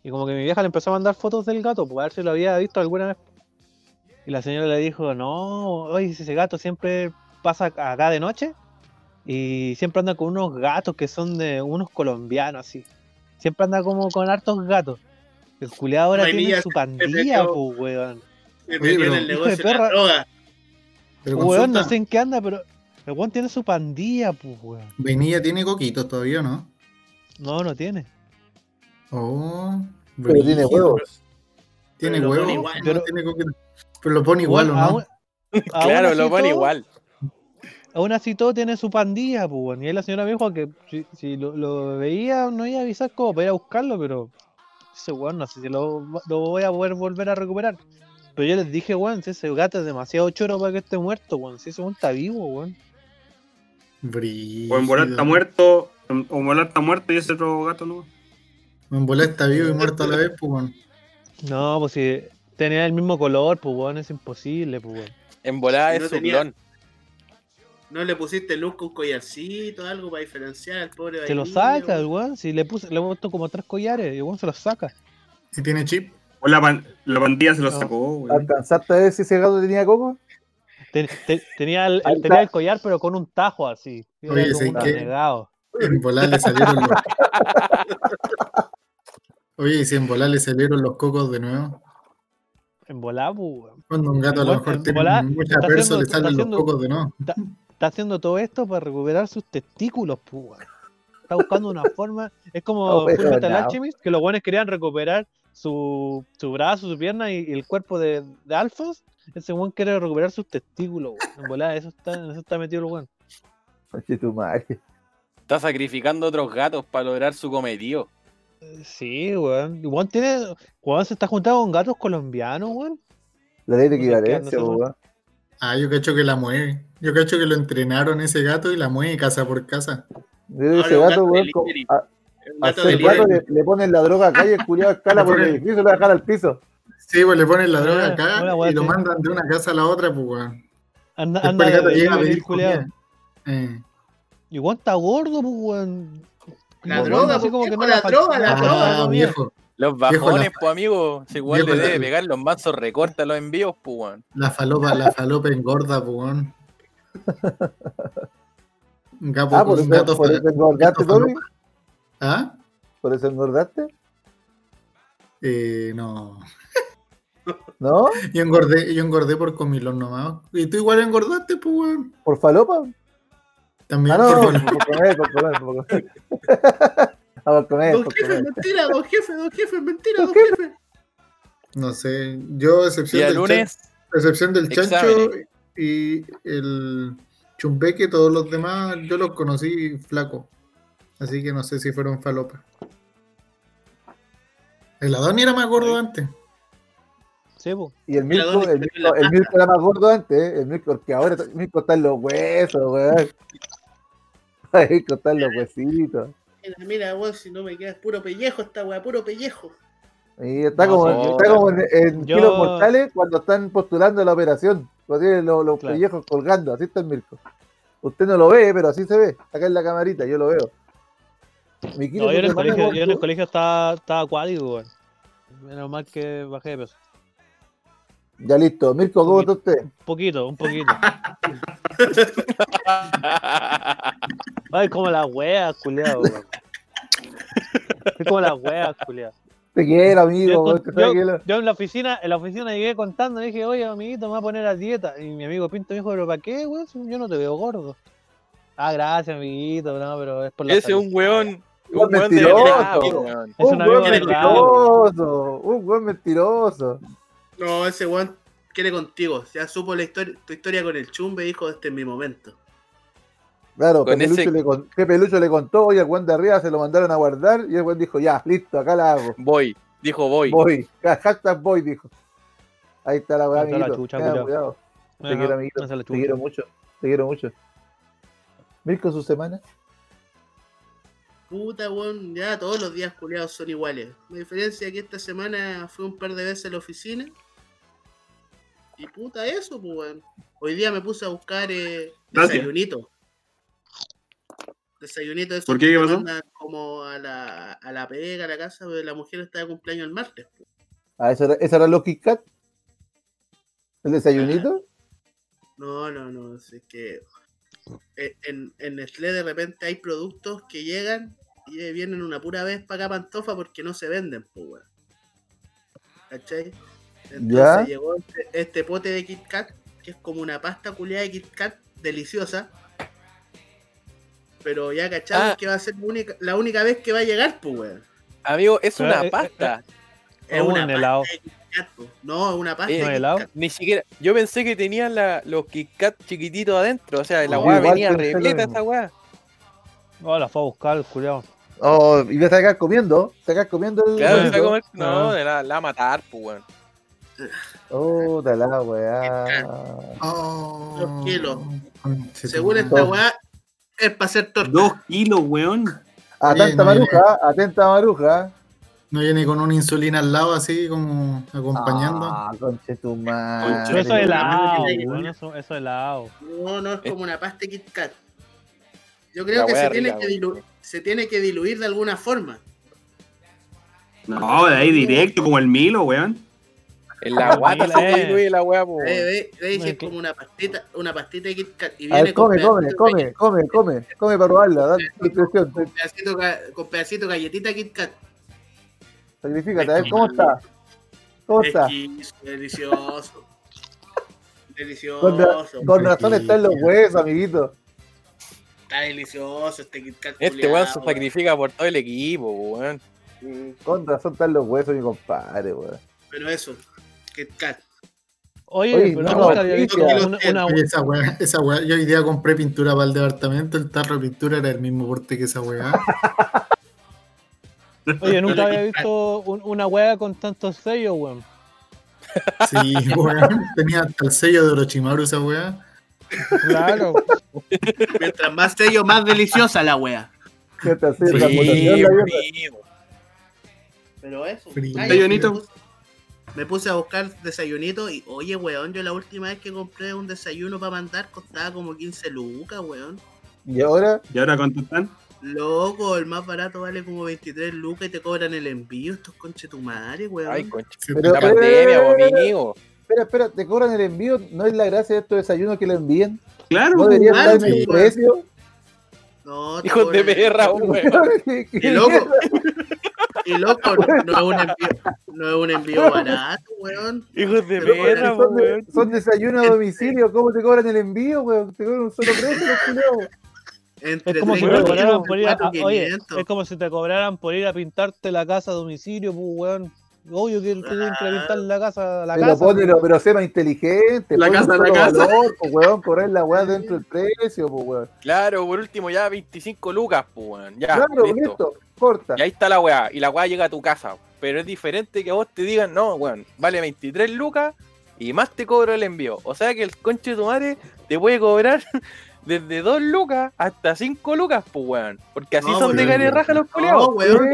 Y como que mi vieja le empezó a mandar fotos del gato, pues a ver si lo había visto alguna vez. Y la señora le dijo, no, oye, ese gato siempre pasa acá de noche y siempre anda con unos gatos que son de unos colombianos así. Siempre anda como con hartos gatos. El culeado ahora tiene su pandilla, pues, weón.
Me
Oye,
metió en
pero-
el negocio
de
de la
perra.
droga.
Pero
Weón, no sé en qué anda, pero el weón tiene su pandilla, pues, weón.
Vainilla tiene coquitos todavía, ¿no?
No, no tiene.
Oh,
Pero tiene huevos.
Tiene
Pero
huevos, no
Pero-
tiene coquitos. Pero lo pone igual, ¿o
Weón,
no? *laughs*
Claro, lo pone
todo-
igual.
Aún así todo tiene su pandilla, pues. Y ahí la señora me dijo que si, si lo, lo veía no iba a avisar como para ir a buscarlo, pero ese weón no sé si lo, lo voy a poder volver a recuperar. Pero yo les dije, weón, si ese gato es demasiado choro para que esté muerto, weón. Si ese weón está vivo, weón.
Brígido.
O en volar está muerto, o en volar está muerto y ese otro gato no.
Volar está vivo y muerto a la vez, pues, weón.
No, pues si tenía el mismo color, pues, weón, es imposible, pues, weón.
En volada
No
es
tenía-
suplón.
¿No le pusiste luz con collarcito, algo para diferenciar al pobre
Se lo saca, el weón. Si le puse, le he puesto como tres collares y el weón se los saca.
Si tiene chip.
O la, pan- la pandilla se lo
No.
sacó, güey.
¿Alcanzaste a ver si ese gato tenía coco?
Ten- te- tenía, el, tenía collar, pero con un tajo así.
Oye,
como
¿sí
un
qué?
renegado.
En volar le salieron los. *laughs* Oye, y si en volar le salieron los cocos de nuevo.
En pues, weón.
Cuando un gato a lo mejor
en
tiene
volar,
mucha
está
perso,
haciendo-
le salen
haciendo-
los cocos de nuevo.
Está haciendo todo esto para recuperar sus testículos, pues, weón. Está buscando una *laughs* forma. Es como Full Metal. Alchemist, que los buenos querían recuperar su, su brazo, su pierna y, y el cuerpo de, de Alphonse. Ese weón quiere recuperar sus testículos, weón. En volá, eso está, en eso está metido el weón.
Oye, tu madre.
Está sacrificando otros gatos para lograr su cometido.
Sí, weón. Weón tiene. Weón se está juntando con gatos colombianos, weón.
La ley de
No no
equivalencia, po, weón.
Ah, yo cacho que la mueve. Yo cacho que lo entrenaron ese gato y la mueve casa por casa.
Ese gato, weón, le, le ponen la droga acá y el culiado *laughs* escala por el edificio y lo dejan al piso.
Sí, pues le ponen la
Ah,
droga acá y lo mandan de una casa a la otra, pues, weón.
Anda, anda
el gato llega a pedir
culiao.
comida. Eh.
Y weón está gordo, pues, weón.
La
Weón,
droga,
así
¿por
como que no
la droga, la droga,
Ah,
no,
viejo.
Los bajones,
la-
pues amigo, si igual
viejo,
le debe
la-
pegar los mazos, recorta los envíos, pues weón.
La falopa, la *laughs* falopa engorda, pues, *laughs* gato,
Ah, por
un
eso,
gato,
por eso engordaste,
gato
Tommy.
¿Ah?
Por eso engordaste.
Eh, no. *laughs*
¿No?
Yo engordé, yo engordé por comilón nomás. Y tú igual engordaste, pues, weón.
¿Por falopa?
También
Ah, no,
por
comer. Ah, por comer,
Don jefe, mentira, don jefe, don jefe, mentira, don jefe.
No sé. Yo, excepción del,
lunes,
chan- excepción del chancho y el chumbeque, todos los demás, yo los conocí flaco. Así que no sé si fueron falopa. El Adoni era más gordo antes.
Sí.
Y el Mirko,
¿dónde
el Mirko, el Mirko era más gordo antes, ¿eh? el Mirko, porque ahora el Mirko está en los huesos, weón. Está en los huesitos.
Mira, mira, weón, si no me queda puro pellejo esta weá, puro pellejo.
Y está
No,
como, está como en, en
Yo-
kilos mortales cuando están postulando la operación. Cuando tienen los, los
Claro.
pellejos colgando, así está el Mirko. Usted no lo ve, pero así se ve. Acá en la camarita, yo lo veo. Mi kilo
No, yo en el colegio, yo en el
gordo,
colegio estaba, estaba acuático, weón. Menos mal que bajé de peso.
Ya listo. Mirko, ¿cómo está usted?
Un poquito, un poquito. *laughs* *laughs* Ay, como las weas, culiado, weón. Es como las weas, culiado.
Te quiero, amigo.
Yo, yo, en la oficina, en la oficina llegué contando, dije, oye amiguito, me voy a poner a dieta. Y mi amigo Pinto me dijo, pero ¿para qué, weón? Yo no te veo gordo. Ah, gracias, amiguito, no, pero es por la
ese es un weón.
Un
de
mentiroso.
Es un
buen mentiroso. Un buen mentiroso.
No, ese weón quiere contigo. Ya supo la historia, tu historia con el chumbe, dijo, este es mi momento.
Claro,
Con
Pepe,
ese-
Lucho le con- Pepe Lucho le contó, oye, el Juan de arriba se lo mandaron a guardar y el Juan dijo, ya, listo, acá la hago.
Voy, dijo voy.
Voy. *laughs* Hashtag voy, dijo. Ahí está la weá,
la chucha,
cuidado. Te
Ajá,
quiero, amiguito. Te quiero mucho. Te quiero mucho. Mirko, su semana.
Puta, weón, ya todos los días culiados son iguales. La diferencia es que esta semana fui un par de veces a la oficina. Y puta, eso, pues, weón. Hoy día me puse a buscar eh, desayunito. Desayunito de esos
¿Por qué? ¿Qué pasó?
como a la, a la pega, a la casa, porque la mujer está de cumpleaños el martes. pues.
Ah, ¿eso era, ¿eso era los Kit Kat? ¿El desayunito?
No, no, no, es que eh, en, en Nestlé de repente hay productos que llegan y eh, vienen una pura vez para acá pantofa porque no se venden, pues, weón. ¿Cachai? Entonces
Ya.
llegó este, este pote de Kit Kat, que es como una pasta culiada de Kit Kat deliciosa. Pero ya cachamos
Ah.
que va a ser la única, la única vez que va a llegar, pues, weón.
Amigo, es
Pero,
una
eh, eh,
pasta.
Es
un
una pasta
helado.
de Kit Kat, po. No, es una pasta
Eh,
de
¿no
Kit
helado?
Kat.
Ni siquiera. Yo pensé que tenían la, los Kit Kat chiquititos adentro. O sea, la
No,
weá venía repleta esa weá.
Oh, la fue a buscar el culiado.
Oh, y voy a estar comiendo. ¿Estás comiendo el
Claro, a comer- no,
Ah.
la, la va a matar, pues weón.
Oh, da la weá.
Oh,
Dos kilos.
conche tu
Según esta weá, es para hacer torta.
Dos kilos, weón.
Atenta
no,
maruja, atenta maruja.
No viene con una insulina al lado así como acompañando.
Ah, conche tu madre.
Eso es helado, weón, eso, eso es helado.
No, no es como una pasta de Kit Kat. Yo creo
La
que se tiene que, se tiene que diluir de alguna forma.
No, de ahí directo, como el Milo, weón.
En la guata se la weá, pues.
Ve, ve,
es
como una pastita, una pastita de Kit Kat. Y
A
viene
ver,
con
come, come, come, come, come, come para probarla, dale impresión.
con pedacito, ga- con pedacito galletita Kit Kat.
Sacrifícate, a ver cómo está. ¿Cómo está?
Delicioso. *laughs* Delicioso.
Con, ra- con razón está en los huesos, amiguito.
Está delicioso este Kit Kat.
Este weón se sacrifica por todo el equipo, weón.
Con razón están los huesos, mi compadre, weón.
Pero eso, Kit Kat.
Oye,
Oye,
pero
no,
nunca había visto
Patricia.
una,
esa weá, esa weá, yo hoy día compré pintura para el departamento, el tarro de pintura era el mismo porte que esa weá. *laughs*
oye, nunca había visto un- una wea con tantos sellos, weón.
Sí, weón. Tenía hasta el sello de Orochimaru esa weá.
Claro.
Mientras más sello, más deliciosa la wea.
¿Qué te hace?
Sí,
La votación, la guerra.
primo.
Pero eso.
Frío.
Me puse, a buscar desayunito y, oye, weón, yo la última vez que compré un desayuno para mandar costaba como 15 lucas, weón.
Y ahora,
¿Y ahora cuánto están?
Loco, el más barato vale como 23 lucas y te cobran el envío. Estos conchetumares, weón.
Ay,
Pero-
La
pero-
pandemia, po, amigo.
espera, espera, te cobran el envío. ¿No es la gracia de estos desayunos que lo envíen?
Claro,
¿No deberían
claro,
darme
sí,
el precio?
no, te
Hijos de perra, weón. *laughs*
¿Qué-
loco? Y loco, no es un envío, no es un envío barato, weón.
Hijos de perra,
son, de-
weón.
son desayunos a domicilio, ¿cómo te cobran el envío, weón? Te cobran un solo precio, los.
Entre
Es como si te
30
cobraran por ir a, a- oye,
500.
es como si te cobraran por ir a pintarte la casa a domicilio, pues weón. Obvio que tienen que pintar la casa, la
Pero
casa.
ponelo, pero sé más inteligente.
La casa, la casa.
valor, pues, weón, cobrar la weá dentro del precio, pues, weón.
Claro, por último ya 25 lucas, pues, weón. Ya,
claro,
listo.
listo, corta.
Y ahí está la weá. Y la weá llega a tu casa. Pero es diferente que a vos te digan, no, weón, vale 23 lucas y más te cobro el envío. O sea que el conche de tu madre te puede cobrar *laughs* desde 2 lucas hasta 5 lucas, pues, weón. Porque así
No,
son de cara raja los
No,
culiados.
weón.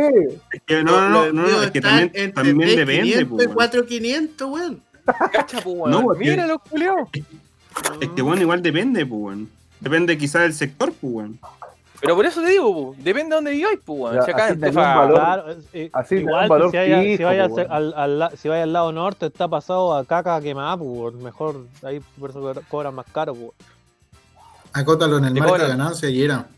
Es que no, no, no, no, es que también,
entre
también
3.500
depende, pues, weón.
4.500, weón.
Cacha, pues, weón.
No, porque-
Mira los culiados.
Es que bueno, igual depende, pues, weón. Depende quizás del sector, pues, weón.
Pero por eso te digo, pues, depende de dónde viváis, pues, weón. Si acá en
valor.
Eh,
Así
igual
un valor
si vaya, si al, al, la- si vaya al lado norte está pasado a caca quemada, pues weón. mejor ahí por eso co- cobran más caro, pues.
Acótalo en el marco de ganancia y era.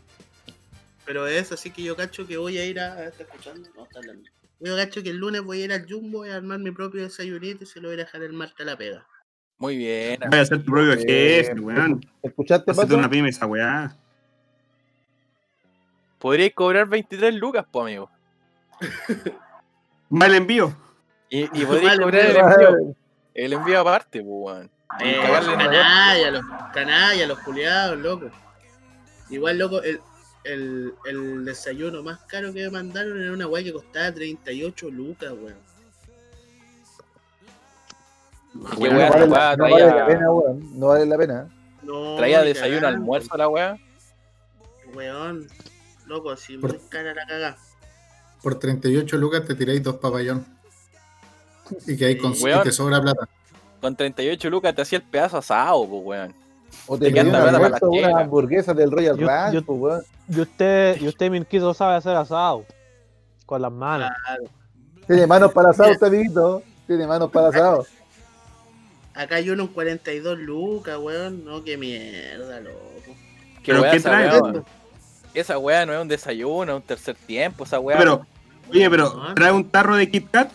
Pero es así que yo cacho que voy a ir a. ¿Está escuchando? No, está hablando. Yo cacho que el lunes voy a ir al Jumbo, voy a armar mi propio desayunito y se lo voy a dejar el martes a la pega.
Muy bien.
Vaya a ser tu propio jefe, weón.
¿Escuchaste,
Hacete
Pato?
una pyme esa weá.
Podríais cobrar 23 lucas, pues, amigo.
Mal envío.
Y, y *laughs* podríais cobrar el envío. El envío aparte, pues, weón. Y
Eh, canalla, los canallas, los culiados, loco. Igual, loco, el, el, el desayuno más caro que me mandaron era una weá que costaba 38 lucas, weón.
Qué
No
weá,
vale, la, no vale la pena, weón. No vale la pena.
No,
traía desayuno, almuerzo la weá.
Weón, loco, si
Por-
muy cara la cagá.
Por 38 lucas te tiráis dos papayón. Y que ahí con, y
Weón.
te sobra plata.
Con 38 lucas te hacía el pedazo asado, pues, weón.
O te
Te
pedí
queda
un
plata para
almuerzo,
la
una
chela.
hamburguesa del Royal
Yo-
Ranch,
yo-
pues, weón.
Y usted, y usted Mirquito sabe hacer asado. Con las manos.
Claro.
Tiene manos para asado, este amiguito. Tiene manos para asado.
Acá hay uno en 42 lucas, weón. No, qué mierda, loco.
Qué
¿Pero qué
esa
trae?
weá, weón. Esa weá no es un desayuno, es un tercer tiempo, esa weá.
Pero, oye, pero trae un tarro de Kit Kat.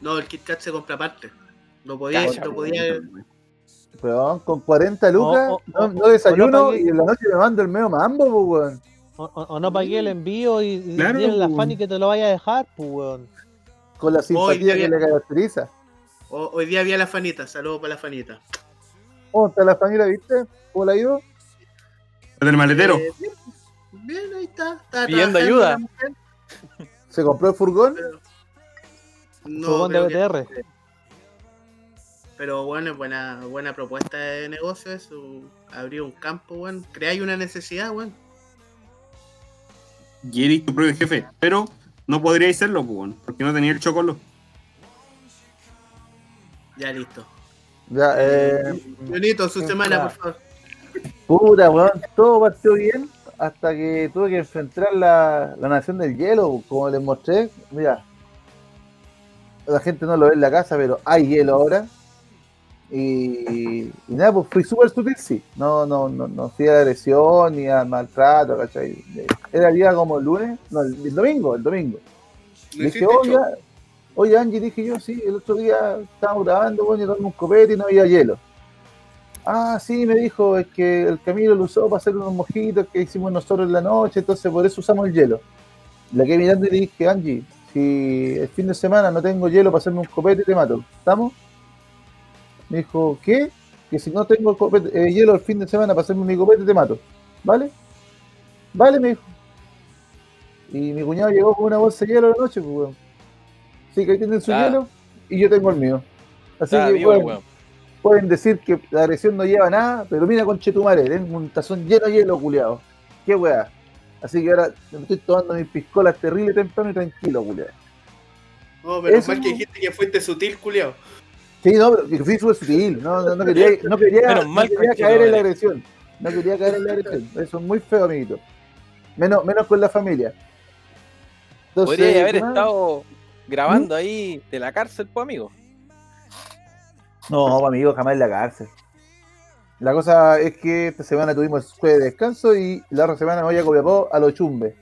No, el Kit Kat se compra aparte. Lo podía,
Cacha,
lo podía.
Weón, con 40 lucas,
O- o-
no, no desayuno
o no pagué-
y en la noche me mando el medio mambo, pues, weón.
O, no pagué el envío y, y
Claro,
la. Fanny que te lo vaya a dejar, pues weón.
Con la simpatía
Oye,
que le caracteriza.
Hoy día vi a la fanita, saludos para la fanita.
¿Cómo está la familia, viste? ¿Cómo la ha ido?
El maletero.
Eh, bien, bien, ahí está. está
Pidiendo ayuda.
¿Se compró el furgón?
pero- No,
Furgón de
que-
BTR.
Pero bueno, es buena, buena propuesta de negocio eso. Abrir un campo, weón. Creáis una necesidad, weón.
Y eres tu propio jefe. Pero no podríais serlo, pues, weón, porque no tenía el chocolo.
Ya listo.
Ya, eh,
Leonito, su semana,
ya.
por favor.
puta, weón, todo partió bien hasta que tuve que enfrentar la, la nación del hielo, como les mostré. Mira, la gente no lo ve en la casa, pero hay hielo ahora. Y, y nada, pues fui súper sutil, sí. No, no, no, no fui a agresión ni a maltrato, ¿cachai? Era el día como el lunes, no, el, el domingo, el domingo. Le dije, oye, oye Angie, dije yo, sí, el otro día estábamos grabando, bueno, tomé un copete y no había hielo. Ah, sí, me dijo, es que el Camilo lo usó para hacer unos mojitos que hicimos nosotros en la noche, entonces por eso usamos el hielo. La quedé mirando y le dije, Angie, si el fin de semana no tengo hielo para hacerme un copete, te mato. ¿Estamos? Me dijo, ¿qué? Que si no tengo copete- eh, hielo el fin de semana para hacerme mi copete, te mato. ¿Vale? Vale, me dijo. Y mi cuñado llegó con una bolsa de hielo a la noche, pues, weón. Así que ahí tienen su
Ah.
hielo y yo tengo el mío. Así
Está
que,
vivo,
weón,
weón.
pueden decir que la agresión no lleva nada, pero mira con Chetumare, tengo un tazón lleno de hielo, culiado. Qué weá. Así que ahora me estoy tomando mis piscolas terrible temprano y tranquilo, culiado.
No, pero
Eso-
mal que dijiste que fuiste sutil, culiao.
Sí, no, fui sutil. No, no, no quería, no quería, no
mal,
quería caer en la agresión. No quería caer en la agresión. Eso es muy feo, amiguito. Menos, menos con la familia. Entonces,
Podría haber estado grabando
¿Mm?
ahí de la cárcel, pues, amigo.
No, amigo, jamás en la cárcel. La cosa es que esta semana tuvimos jueves de descanso y la otra semana me voy a Copiapó a los chumbes.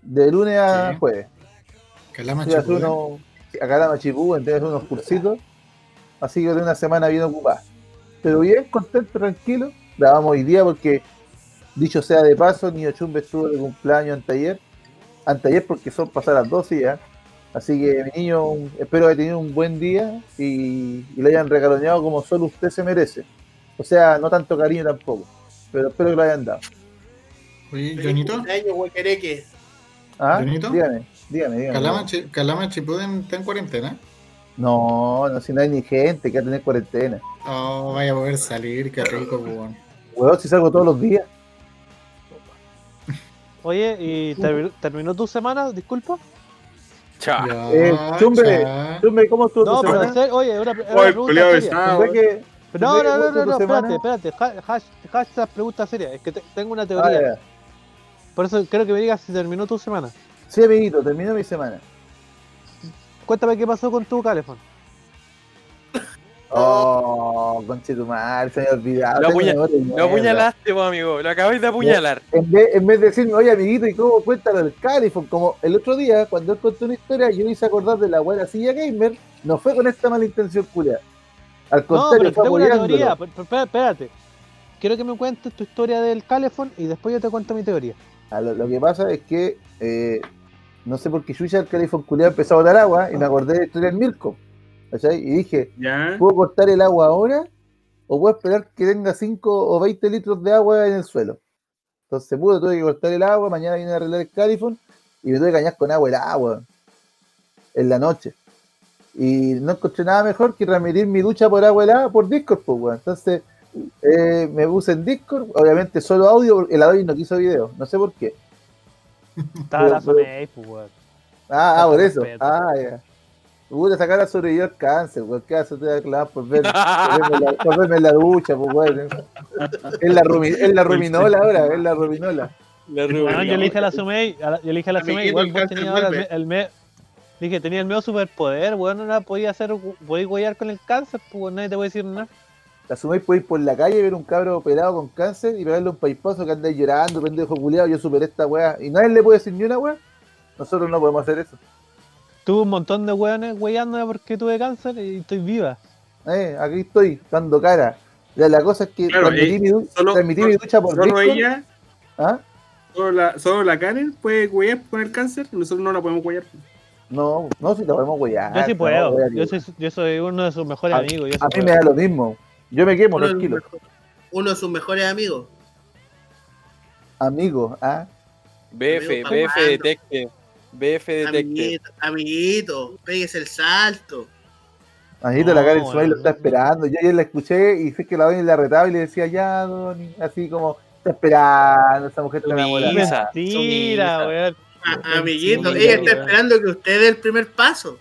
De lunes a
Sí.
jueves.
Calama
a la Machipú, entonces hacer unos cursitos. Así que de una semana bien ocupada. Pero bien, contento, tranquilo. Grabamos hoy día porque, dicho sea de paso, Niño Chumbe estuvo de cumpleaños anteayer. Anteayer porque son pasadas las 12 ya. Así que mi niño, espero que haya tenido un buen día y, y le hayan regaloneado como solo usted se merece. O sea, no tanto cariño tampoco. Pero espero que lo hayan dado.
Oye, Jonito.
¿Ah?
¿Benito?
Dígame, dígame, dígame.
Calama, Calama Chipuden está en cuarentena.
No, no, si no hay ni gente que va a tener cuarentena.
Oh, vaya a poder salir, qué rico, weón.
Weón, si salgo todos los días.
Oye, ¿y terminó, terminó tu semana? Disculpa.
Chao.
Eh, Chumbe, ¿cómo estuvo
No,
tu
pero
semana?
oye, una, una
Oye,
pregunta seria.
que-
No, no,
¿cómo
no, no, espérate, espérate. Ha- hash- Hashtag pregunta seria. Es que te- tengo una
Ah,
teoría. Por eso quiero que me digas si terminó tu semana.
Sí, amiguito, terminó mi semana.
Cuéntame qué pasó con tu calefón.
Oh, conchetumar, se me había olvidado.
Lo apuñalaste, po, amigo. Lo acabáis de apuñalar.
En vez, en vez de decirme, oye, amiguito, ¿y cómo cuéntalo del Califón? Como el otro día, cuando él contó una historia, yo me hice acordar de la buena silla gamer, no fue con esta mala intención, culia. Al
No,
contrario,
pero
fue
tengo una teoría. pero- Espérate. Quiero que me cuentes tu historia del calefón y después yo te cuento mi teoría.
Ah, lo, lo que pasa es que eh, no sé por qué Yuya el Califón culiado empezó a botar agua y me acordé de la historia del Mirko. ¿cachai? Y dije,
Ya.
¿puedo cortar el agua ahora? ¿O puedo esperar que tenga 5 o 20 litros de agua en el suelo? Entonces pude, tuve que cortar el agua, mañana vine a arreglar el Califón y me tuve que cañar con agua el agua en la noche. Y no encontré nada mejor que transmitir mi ducha por agua helada por Discord, pues, weón. Entonces eh, me puse en Discord, obviamente solo audio, porque el Adobe no quiso video, no sé por qué.
Estaba la Someis, pues, weón.
Ah, ah, por eso. Ah, ya. Puta, sacar a sobrevivir al cáncer, weón. ¿Qué hace usted clavar por ver, por verme, en la, por verme en la ducha, pues, weón? Es la, rumi, es la ruminola ahora, es la ruminola.
La
Bueno, yo le dije a la Sumei, a la- yo le dije a la Sumei, igual vos tenías ahora el, el me- dije, tenía el medio superpoder, weón, no la podía hacer, podía guayar con el cáncer, pues nadie te puede decir nada.
La suméis por ir por la calle, ver un cabro operado con cáncer y pegarle un paipazo que andáis llorando, pendejo culiado, yo superé esta weá. Y nadie le puede decir ni una weá. Nosotros no podemos hacer eso.
Tuve un montón de weones weyándome porque tuve cáncer y estoy viva.
Eh, aquí estoy, dando cara. Ya, la cosa es que
Claro,
transmití,
eh,
mi,
solo-
transmití mi ducha por
Solo
Discord.
ella,
¿Ah?
solo la, solo la Karen puede huear con el cáncer, nosotros no la podemos huear.
No, no, si la podemos wear.
yo sí puedo, yo soy, yo soy uno de sus mejores
A-
amigos. Yo
A mí
puedo.
me da lo mismo. Yo me quemo,
Uno,
tranquilo.
mejor- uno de sus mejores amigos.
Amigo, ¿ah?
BF,
Amigo,
BF detecte. BF detecte.
Amiguito, amiguito, péguese el salto.
Amiguito, la
No,
Karen Suárez lo está esperando. Yo ayer la escuché y sé que la Doni la retaba y le decía, ya, Doni, así como, está esperando, esa mujer está enamorada.
Mentira, weón.
Amiguito,
sí,
ella está
weón.
esperando que usted dé el primer paso.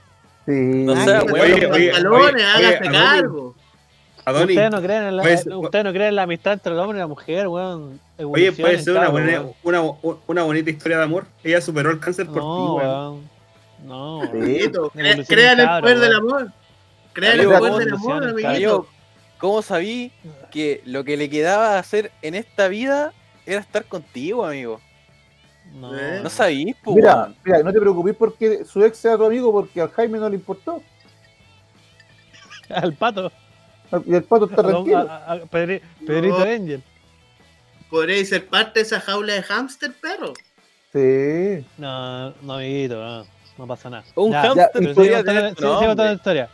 Sí,
No
Ah,
oye,
pantalones,
oye,
hágase
oye,
cargo.
Adoni,
Ustedes no creen en la,
Pues,
ustedes no creen en la amistad entre el hombre y la mujer, weón.
oye, puede ser una, buena, una, una bonita historia de amor. Ella superó el cáncer por ti,
No,
weón.
weón. No, weón.
Crean el poder del amor. Crean el poder
¿cómo
del amor, amiguito.
¿cómo sabí que lo que le quedaba hacer en esta vida era estar contigo, amigo?
No,
¿Eh?
No sabí, pues.
Mira, mira, no te preocupes porque su ex sea tu amigo porque al Jaime no le importó. *laughs*
Al pato.
Y el pato está
A,
tranquilo.
a- a- Pedri- Pedrito
No.
Angel.
¿Podréis ser parte de esa jaula de hámster, perro?
Sí.
No, no, amiguito, no, no pasa nada.
Un
Ya,
hámster
pero sigue
podría tener
contando la historia.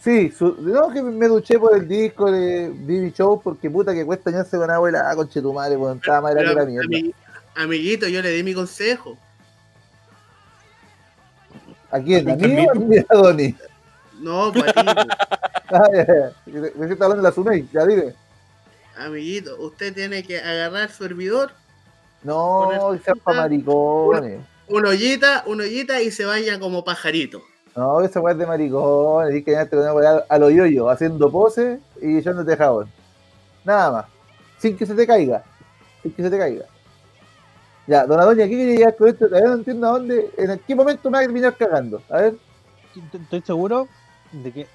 Sí, su- no, que me duché por el disco de Bibi Show porque puta que cuesta añarse con abuela, ah, conche tu madre, weón, estaba más grande que la mierda.
ami- amiguito, yo le di mi consejo.
¿A quién? ¿A mí o a mí, *laughs* a Doni?
No.
Me está hablando de la Sunei, ya dile.
amiguito, usted tiene que agarrar su hervidor,
No, sean pa' maricones.
una ollita, una ollita y se vaya como pajarito.
No, esa weá es de maricones, decir que ya te con a, a lo yoyo, haciendo poses y echándote jabón. Nada más. Sin que se te caiga. Sin que se te caiga. Ya, dona Doña, ¿qué quería llegar con esto? Todavía no entiendo a dónde, en qué momento me va a terminar cagando. A ver.
Estoy seguro de que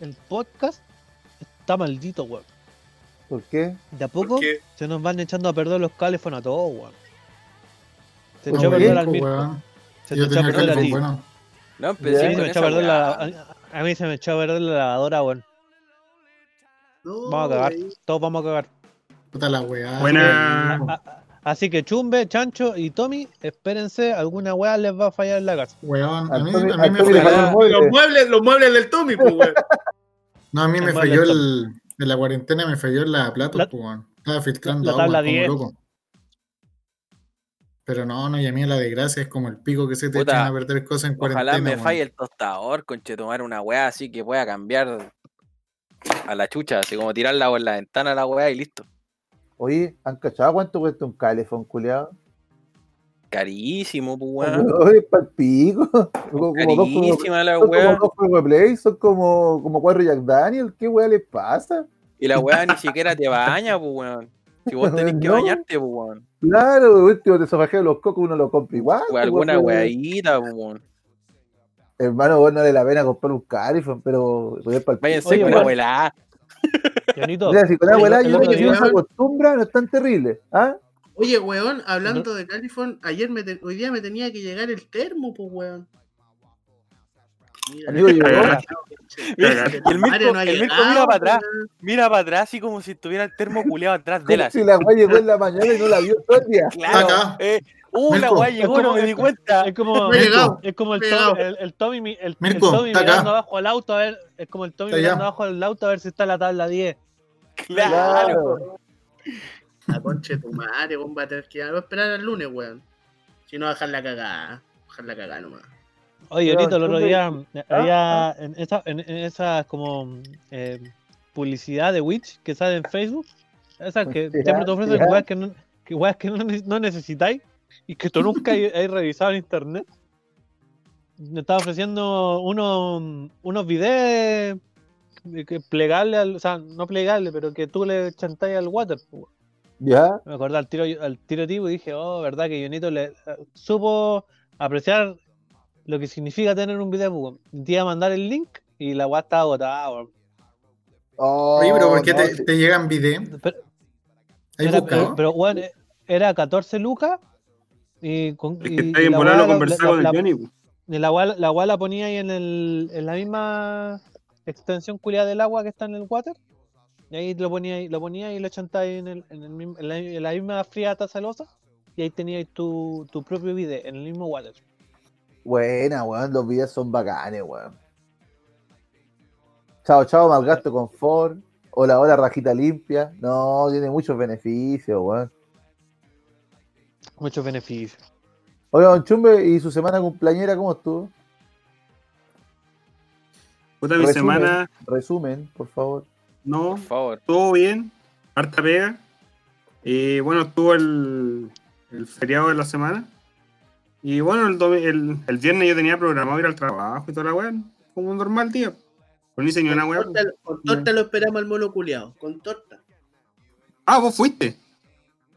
el podcast está maldito, weón.
¿Por qué?
De a poco se nos van echando a perder los calefón a todos, weón. Se
¿Por
echó a perder al
Pues,
Mirko. Se te echó a perder a ti.
No
A
empecé
mí, se
con
me echó a perder la, a, mí se me echó a perder la lavadora, weón.
No,
Vamos a cagar. Todos vamos a cagar.
Puta la weá.
Buena.
Así que Chumbe, Chancho y Tommy, espérense, alguna weá les va a fallar en la casa.
Weón, a mí, a me falló.
el mueble.
Los muebles, los muebles del Tommy, pues, weón. *laughs*
No, a mí me
El
falló el. En la cuarentena me falló la plata,
La-
pues, weón. Estaba filtrando
la
agua como
10.
loco. Pero no, no, y a mí la desgracia es como el pico que se te
Puta,
echan a perder cosas en cuarentena.
Ojalá me
weón.
falle el tostador, conchetumar una weá así que pueda cambiar a la chucha, así como tirarla por la ventana a la weá y listo.
Oye, ¿han cachado cuánto cuesta un calefón, culiado?
Carísimo, pues weón.
Oye, pa'l pico. *laughs* Como, como dos juegos-
Carísima la
son como dos Play, son como, como cuatro Jack Daniel. ¿Qué weá les pasa?
Y la weá ni *laughs* siquiera te baña, pues weón. Si vos tenés que
No.
bañarte, pues weón.
Claro, último te sofajean los cocos, uno lo compra igual.
O
pues,
alguna
weón.
weadita, pues weón.
Hermano, vos no vale la pena comprar un calefón, pero
Váyanse con
weón.
la abuela. *laughs*
Mira, si con la
el-
abuela
el
yo uno se acostumbra, no es tan terrible. ¿Ah?
Oye, weón, hablando de Califón, ayer me te- hoy día me tenía que llegar el termo, pues, weón. Mira,
Amigo, llegó.
Mira, *laughs* y el Mirko,
no ha
el Mirko
llegado,
mira para atrás, mira para atrás así como si estuviera el termo culeado atrás de la.
si la weá llegó en la mañana y no la vio todo el día.
Claro.
Acá.
Eh, uh, la
Mirko.
weá
Es
llegó,
como-
no me di
es-
cuenta.
es como,
llegado.
es como el, Tommy, el, el Tommy, el, el
Mirko,
Tommy
está acá.
mirando abajo al auto a ver, es como el Tommy
Está allá.
mirando abajo al auto a ver si está la tabla 10.
Claro.
La concha de tu madre, weón, va a tener que a esperar al lunes, weón. Si no, dejar la cagada. Dejar la cagada nomás.
Oye, ahorita el otro día eh,
ah,
había en esa, en, en esa como eh, publicidad de Witch que sale en Facebook, esas que siempre te ofrecen weas que no, que, weas que no, ne- no necesitáis y que tú nunca hay, hay revisado en internet. Me estaba ofreciendo unos, unos videos de que plegables, al- o sea, no plegables, pero que tú le chantáis al water.
¿Ya?
Me acordé al tiro, al tiro tipo y dije, oh, verdad que Jonito le eh, supo apreciar lo que significa tener un video. Te iba a mandar el link y la weá estaba agotada.
Oh,
Oye, pero ¿por qué
no,
te, llegan videos?
Pero,
¿Hay
era, pero, pero, eh, era 14 lucas y, con,
Es que está bien
la
volado
la-
conversar
la-
con el
la-
Johnny.
la weá la weá la ponía ahí en, el, en la misma extensión culiada del agua que está en el water. Y ahí lo ponía, ahí- lo ponía y lo chantáis en, el, en, el mismo- en la, en la misma fría taza losa. Y ahí teníais tu, tu propio video en el mismo water.
Buena, weón, los videos son bacanes, weón. Chao, chao, malgasto confort. Hola, hola, rajita limpia. No, tiene muchos beneficios, weón.
Muchos beneficios.
Oiga, don Chumbe, ¿y su semana cumpleañera cómo estuvo?
Puta, mi
Resumen.
semana,
Resumen, por favor.
no,
Por favor.
estuvo bien, harta pega. Y bueno, estuvo el, el feriado de la semana. Y bueno, el, el, el viernes yo tenía programado ir al trabajo y toda la weá, como un normal día. Pues ni una weá.
Con torta, con torta lo esperamos al mono culiao. Con torta.
Ah, vos fuiste.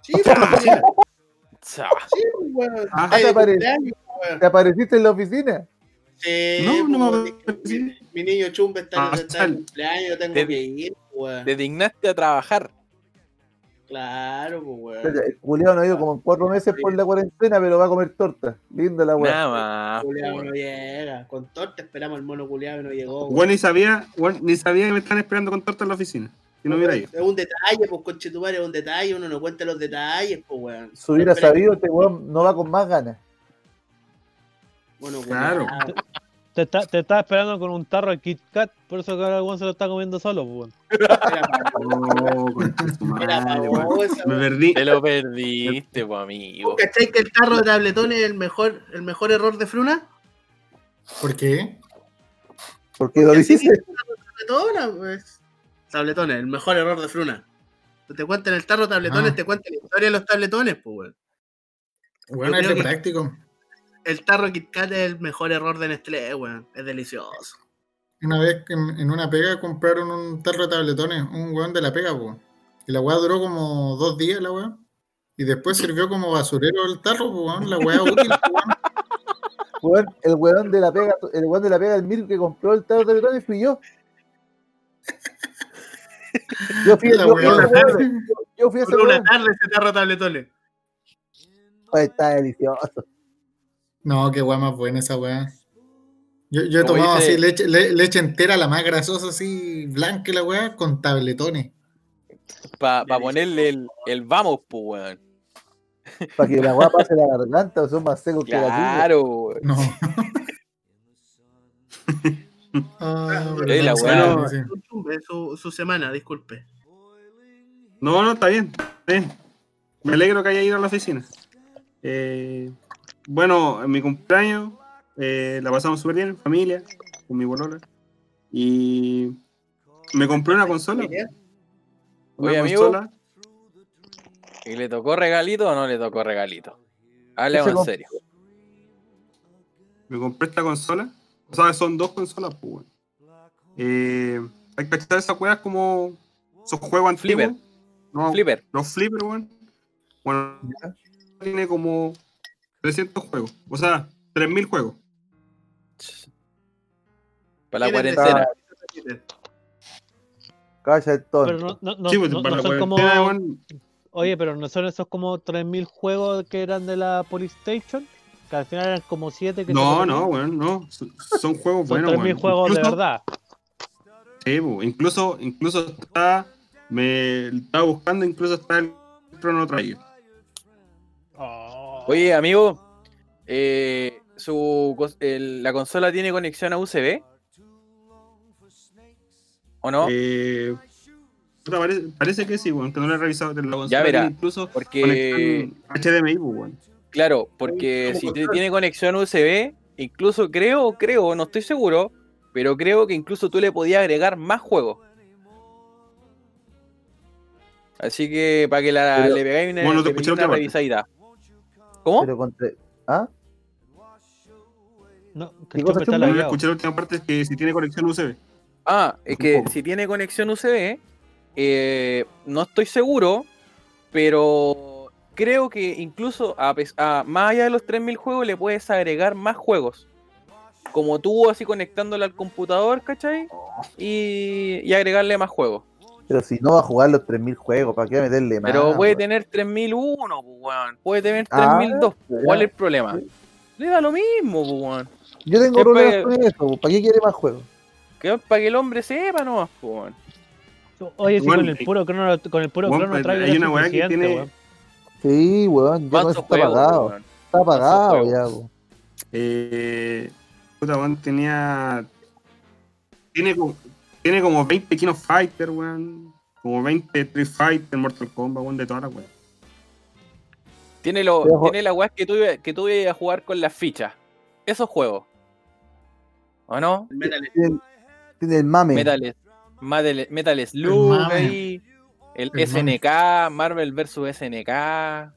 Sí, pues, sí,
Cha.
Sí, weón.
Ah,
te
weón.
¿Te apareciste en la oficina?
Sí,
No, no
pues,
me
weón,
aparecí.
mi, mi niño Chumbe está,
Ah,
está
sal.
de cumpleaños, yo tengo
Te-
que ir, weón.
Te dignaste a trabajar.
Claro, pues, weón.
El Julián no ha ido como en cuatro meses por la cuarentena, pero va a comer torta. Linda la weá.
Nada más.
Culeado
po,
no llega. Con torta esperamos al mono culiao y no llegó. weón.
Bueno, ni sabía, bueno, ni sabía que me están esperando con torta en la oficina. Si no hubiera ido.
Es un detalle, pues, conchetumare, es un detalle. Uno no cuenta los detalles, pues, weón.
Si hubiera sabido, este weón no va con más ganas.
Bueno,
Claro.
culiao.
Te está, te está esperando con un tarro de Kit Kat, por eso que ahora el weón se lo está comiendo solo, pues, weón.
Era *laughs*
Oh, weón.
vos,
Me
weón.
perdí.
Te lo perdiste, pues amigo.
¿Cachai que el tarro de tabletón es el mejor, el mejor error de Fruna?
¿Por qué?
Porque lo
así
dijiste.
Tabletona, pues. Tabletones, el mejor error de Fruna. Te cuentan el tarro de tabletones,
Ah.
te cuentan la historia de los tabletones, pues, weón.
Bueno, es práctico.
El tarro Kit Kat es el mejor error de Nestlé, weón. Es delicioso.
Una vez que en, en una pega compraron un tarro de tabletones, un weón de la pega, po. Y la weá duró como dos días, la weá. Y después sirvió como basurero el tarro, weón. La weá útil, weón.
Weón, el weón de la pega, el weón de la pega del Mir que compró el tarro de Teletón fui yo. Yo fui,
La
yo,
weá.
fui yo- fui ese
Por una tarde ese tarro de tabletones.
Ay, Está delicioso.
No, qué weá más buena esa weá. Yo, yo he
Como
tomado
dice-
así leche, le- leche entera, la más grasosa, así, blanca la weá, con tabletones.
Para ponerle el, el vamos, pues, weón.
Para que la agua pase la garganta, son más secos que la tuya.
Claro, weón.
No. *laughs* Ah,
la
sí.
Don Chumbe, su, su semana, disculpe.
No, no, está bien. está bien. Me alegro que haya ido a la oficina. Eh, bueno, en mi cumpleaños eh, la pasamos súper bien en familia, con mi bolola. Y me compré una consola. Una
Oye, amigo.
consola.
¿Y le tocó regalito o no le tocó regalito? Háblame en serio.
Me compré esta consola. O sea, son dos consolas, pues, weón. Eh, hay que cachar esas weas como. Esos juegos antiguos.
Flipper.
No,
Flipper.
Los flipper, weón. Bueno, tiene como 300 juegos. O sea, 3000 juegos.
Para la
¿Quién es
cuarentena.
Calla el tono.
Pero no, no, no,
sí, pues,
no-
para
no son como. Oye, pero no son esos como 3000 juegos que eran de la Polystation. Que al final eran como 7 que
No, no, weón, no. Son, son juegos
Son
buenos,
3000
weón.
juegos de verdad.
Sí, bu, incluso, incluso está. Me estaba buscando, incluso está el Chrono Trigger.
Oh.
Oye, amigo, eh, su, el- ¿la consola tiene conexión a USB? ¿O no?
Eh, parece, parece que sí, weón, que no lo he revisado. La consola
verá,
tiene incluso
Porque,
HDMI, bu, weón.
Claro, porque
¿Cómo
si tiene conexión USB, incluso creo, creo, no estoy seguro, pero creo que incluso tú le podías agregar más juegos. Así que para que la,
Pero-
le pegáis una,
Bueno, te
una revisadita. ¿Cómo?
Pero contra... ¿Ah?
No,
¿Qué
que está lagueado.
escuché la última parte, es que si tiene conexión USB.
Ah, es que si tiene conexión USB, eh, no estoy seguro, pero creo que incluso a, pes- a- más allá de los 3000 juegos le puedes agregar más juegos. Como tú, así conectándolo al computador, ¿cachai? Y, y agregarle más juegos.
Pero si no va a jugar los 3000 juegos, ¿para qué meterle más?
Pero puede tener 3001, pues, weón. Puede tener
Ah,
3002, pues, ¿cuál es el problema? Le da lo mismo, pues, weón.
Yo tengo problemas con eso, ¿para qué quiere más juegos?
Que para que el hombre sepa nomás, weón.
Oye, sí,
Bueno,
con el puro crono, con el puro
Bueno,
crono Trigger
hay una weá que tiene-
weón.
Sí, weón, ya eso está
juego,
pagado.
weón.
Está pagado
juego.
ya, weón.
Eh, puta, weón, tenía. Tiene como, tiene como 20 King of Fighter, weón. Como 20 Street Fighter, Mortal Kombat, weón, de todas las weón.
Tiene, lo,
Pero,
tiene la weá que tú, que ibas a jugar con las fichas. Esos juegos. ¿O no?
El Metal
Tiene el, tiene el mame.
Metal, Metal, Metal Slug ahí. El. SNK, Marvel vs SNK.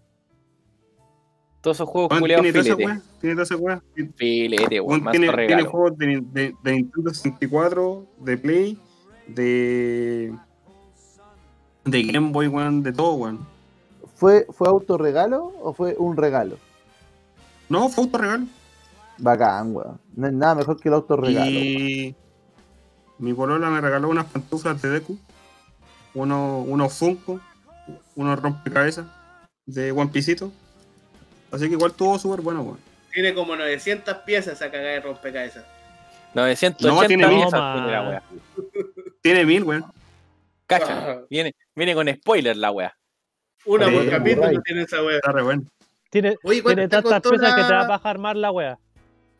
Todos esos juegos culiados
tiene
filete.
Tiene todas esas weas.
Filete, weón.
Tiene, juegos de, de, de Nintendo 64, de Play, de. De Game Boy, weón, de todo, weón.
¿Fue, ¿Fue autorregalo o fue un regalo?
No, fue autorregalo.
Bacán, weón. No hay nada mejor que el autorregalo.
Y mi polola me regaló unas pantuflas de Deku, unos, unos Funko, unos rompecabezas de One Piecito. Así que igual estuvo súper bueno, weón.
Tiene como 900 piezas esa cagada de rompecabezas.
980
No, tiene
piezas la. *laughs*
Tiene mil, weón.
Cacha. Viene, viene con spoiler la wea.
Una por capítulo tiene esa wea.
Está re bueno.
Tiene,
Oye, ¿cuánto
tiene tantas piezas que te va a bajar más la wea.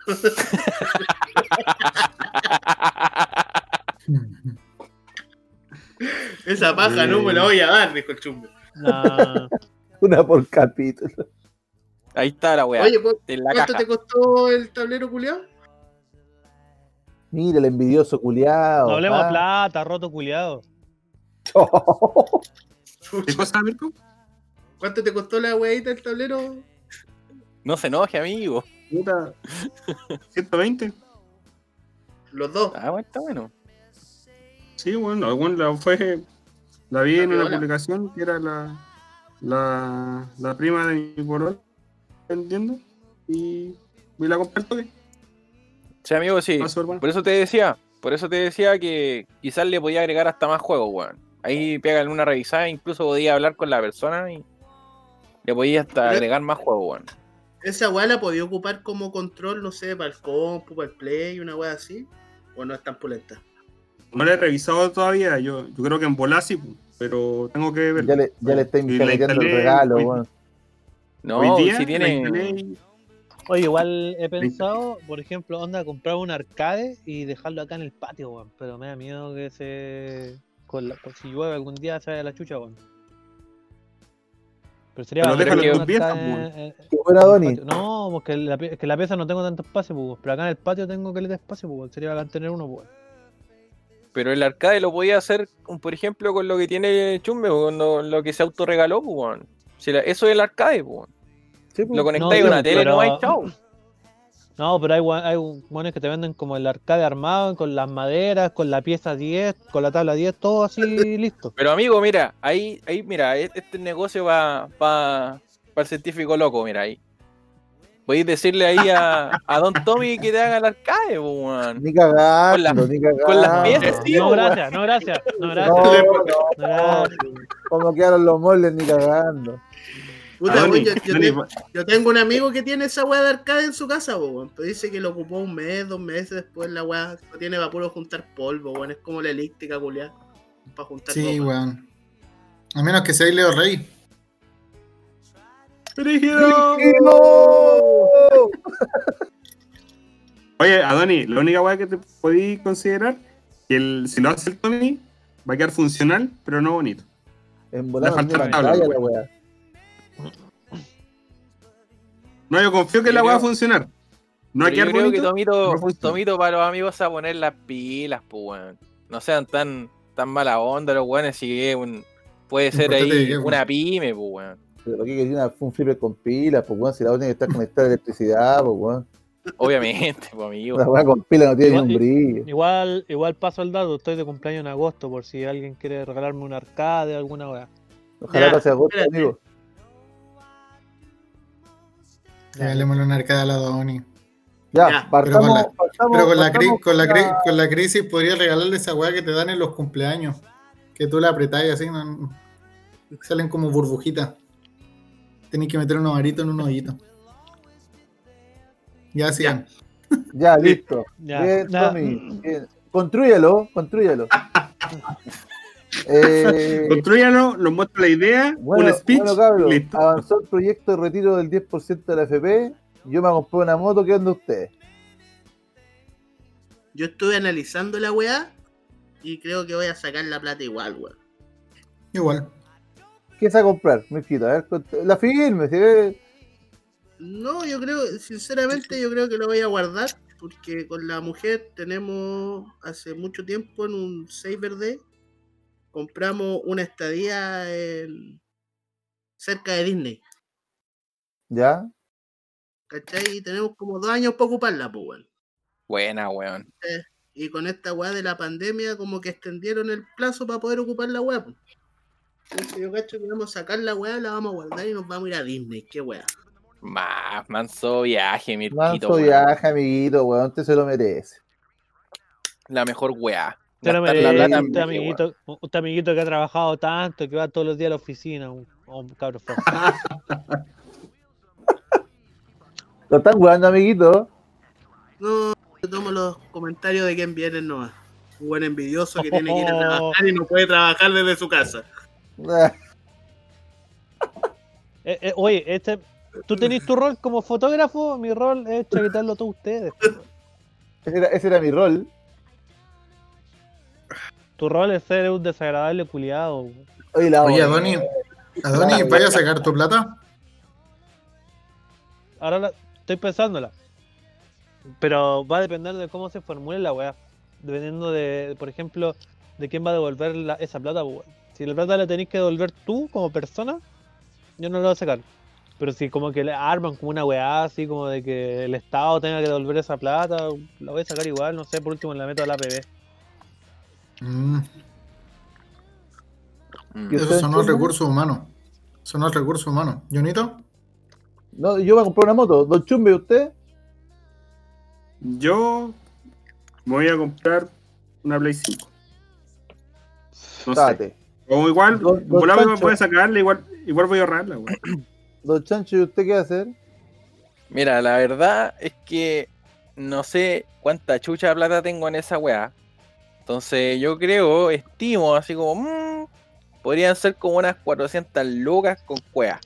*laughs* *laughs* *laughs*
Esa paja no me la voy a dar, dijo el chumbe.
Nah. *laughs*
Una por capítulo.
Ahí está la wea.
Oye, ¿cu-
en la
¿cuánto
caja.
te costó el tablero culiao?
Mira el envidioso culiado.
No hablemos plata, roto culiado.
¿Qué cosa, Mirko?
¿Cuánto te costó la weadita del tablero?
No se enoje, amigo.
Puta. *laughs* 120.
Los dos.
Ah, bueno, está bueno.
Sí, bueno, bueno, la fue. La vi
La
en una publicación que era la, la, la prima de mi polola vendiendo y, y la compré al toque.
Sí, amigo, sí. Por eso te decía, por eso te decía que quizás le podía agregar hasta más juegos, weón. Ahí pégale una revisada, incluso podía hablar con la persona y le podía hasta agregar más juegos, weón.
esa weá la podía ocupar como control, no sé, para el compu, para el play, una weá así. O no es tan pulenta.
No la he revisado todavía. Yo, yo creo que en pu, pero tengo que ver.
Ya le, ya le está
la
metiendo el regalo,
hoy-
weón.
No,
Hoy día
si
la
tiene.
Oye, igual he pensado, por ejemplo, onda, comprar un arcade y dejarlo acá en el patio, weón. Pero me da miedo que se. Con la... Si llueve algún día se vaya la chucha, weón. Pero sería
Pero
déjalo en
tus
arcade
weón.
patio. No, porque la, pi- es que la pieza no tengo tanto espacio, pues, pero acá en el patio tengo que le dé espacio, pues, sería bacán tener uno, pues.
Pero el arcade lo podía hacer, por ejemplo, con lo que tiene Chumbe, con lo, lo que se autorregaló, pues, weón. Si la- eso es el arcade, pues. weón.
Sí, pues.
Lo conectáis
sí,
a una tele,
pero-
no hay chao.
No, pero hay, hay buenos que te venden como el arcade armado, con las maderas, con la pieza 10, con la tabla 10, todo así *laughs* listo.
Pero amigo, mira, ahí, ahí, mira, e- este negocio va para el científico loco, mira ahí. Podéis decirle ahí a, a Don Tommy que te haga el arcade, pues, weón.
Ni cagando,
Con la-
ni cagando.
con las piezas, sí,
No, gracias, no, gracias, no, gracias.
no,
No, gracias.
como quedaron los moldes ni cagando.
Puta, weón,
Donny,
yo, tengo, yo tengo un amigo que tiene esa weá de arcade en su casa, weón. Pero dice que lo ocupó un mes, dos meses después la weá no tiene para puro juntar polvo, weón. Es como la elíptica, culiá. Para juntar
Sí, weón. A menos que sea Leo Rey.
¡Brígido! Oye, Adoni, la única weá que te podéis considerar que el, si lo hace el Tommy, va a quedar funcional, pero no bonito.
En volar
falta la tabla,
la weá.
No, yo confío que
Yo
la weá va a funcionar. No
Pero
quedar
yo creo que. Tomito,
no.
Tomito para los amigos a poner las pilas, pues, weón. No sean tan, tan mala onda los weones, si que un, puede ser
Importante
ahí
que,
una pyme, pues, weón.
Pero aquí quería una- un flipper con pilas, pues weón, si la weá tiene que estar conectada a electricidad, pues weón.
Obviamente, pues, amigo.
La weá con pilas no tiene ni
Igual-
un brillo.
Igual, igual paso el dato, estoy de cumpleaños en agosto, por si alguien quiere regalarme un arcade o alguna weá.
Ojalá
Ya,
pase agosto,
espérate.
amigo.
Regalémosle una arcada a la Donny.
Ya,
Ya,
partamos,
pero con la-
partamos-
Pero con la, con, la
con
cri- con la crisis podría regalarle esa weá que te dan en los cumpleaños. Que tú la apretáis así, no- salen como burbujitas. Tenés que meter unos aritos en un hoyito. Ya hacían.
Ya, listo.
Ya,
Bien,
ya.
Tommy. Bien. Construyalo, construyalo. *laughs* eh,
Construyalo, lo muestro la idea,
bueno,
un speech,
bueno, cabros,
listo.
avanzó el proyecto de retiro del 10% de la FP. Yo me compré una moto, ¿qué onda ustedes?
Yo estuve analizando la weá y creo que voy a sacar la plata igual, weón.
Igual.
¿Qué se va a comprar? Mijito, a ver, la firme, si ve-
No, yo creo, sinceramente, yo creo que lo voy a guardar porque con la mujer tenemos hace mucho tiempo en un Cyber Day compramos una estadía en- cerca de Disney,
¿Ya?
¿cachai? Y tenemos como dos años para ocuparla, pues, weón.
Buena, weón.
Y con esta weá de la pandemia, como que extendieron el plazo para poder ocupar la weá. pues. Yo cacho que vamos a sacar la weá, la vamos a guardar y nos vamos a ir a Disney, qué weá.
Más, manso viaje, Mirquito,
Manso
weón.
viaje, amiguito, weón, usted se lo merece.
La mejor weá.
Usted, no
Gastar
me-
la plata
usted, amiguito, usted amiguito que ha trabajado tanto, que va todos los días a la oficina, un, un cabro feo. *laughs*
Lo están jugando, amiguito.
No, yo tomo los comentarios de quien viene nomás. Un buen envidioso que tiene que ir a *laughs* trabajar y no puede trabajar desde su casa.
Eh, eh, oye, este, tú tenés tu rol como fotógrafo, mi rol es chaquetarlo a todos ustedes.
Ese era, ese era mi rol.
Tu rol es ser un desagradable culiado.
Oye, la
Oye, Adoni, Adoni, ¿vaya a sacar tu plata?
Ahora la- estoy pensándola. Pero va a depender de cómo se formule la weá. Dependiendo de, por ejemplo, de quién va a devolver la- esa plata. pues, weón. Si la plata la tenés que devolver tú como persona, yo no la voy a sacar. Pero si como que le arman como una weá así como de que el Estado tenga que devolver esa plata, la voy a sacar igual, no sé, por último la meto a la APB.
Mm,
Mm.
¿Y
esos son los recursos humanos. Son los recursos humanos. ¿Jonito?
No, yo voy a comprar una moto. Don Chumbe, ¿usted?
Yo me voy a comprar una Play 5. No sé. O igual,
Don- don
volado
Pancho.
voy a sacarla, igual, igual voy a ahorrarla, weón. *clears throat*
Don Chancho, ¿y usted qué va a hacer?
Mira, la verdad es que no sé cuánta chucha de plata tengo en esa weá. Entonces yo creo, estimo, así como, mm, podrían ser como unas 400 lucas con cuea.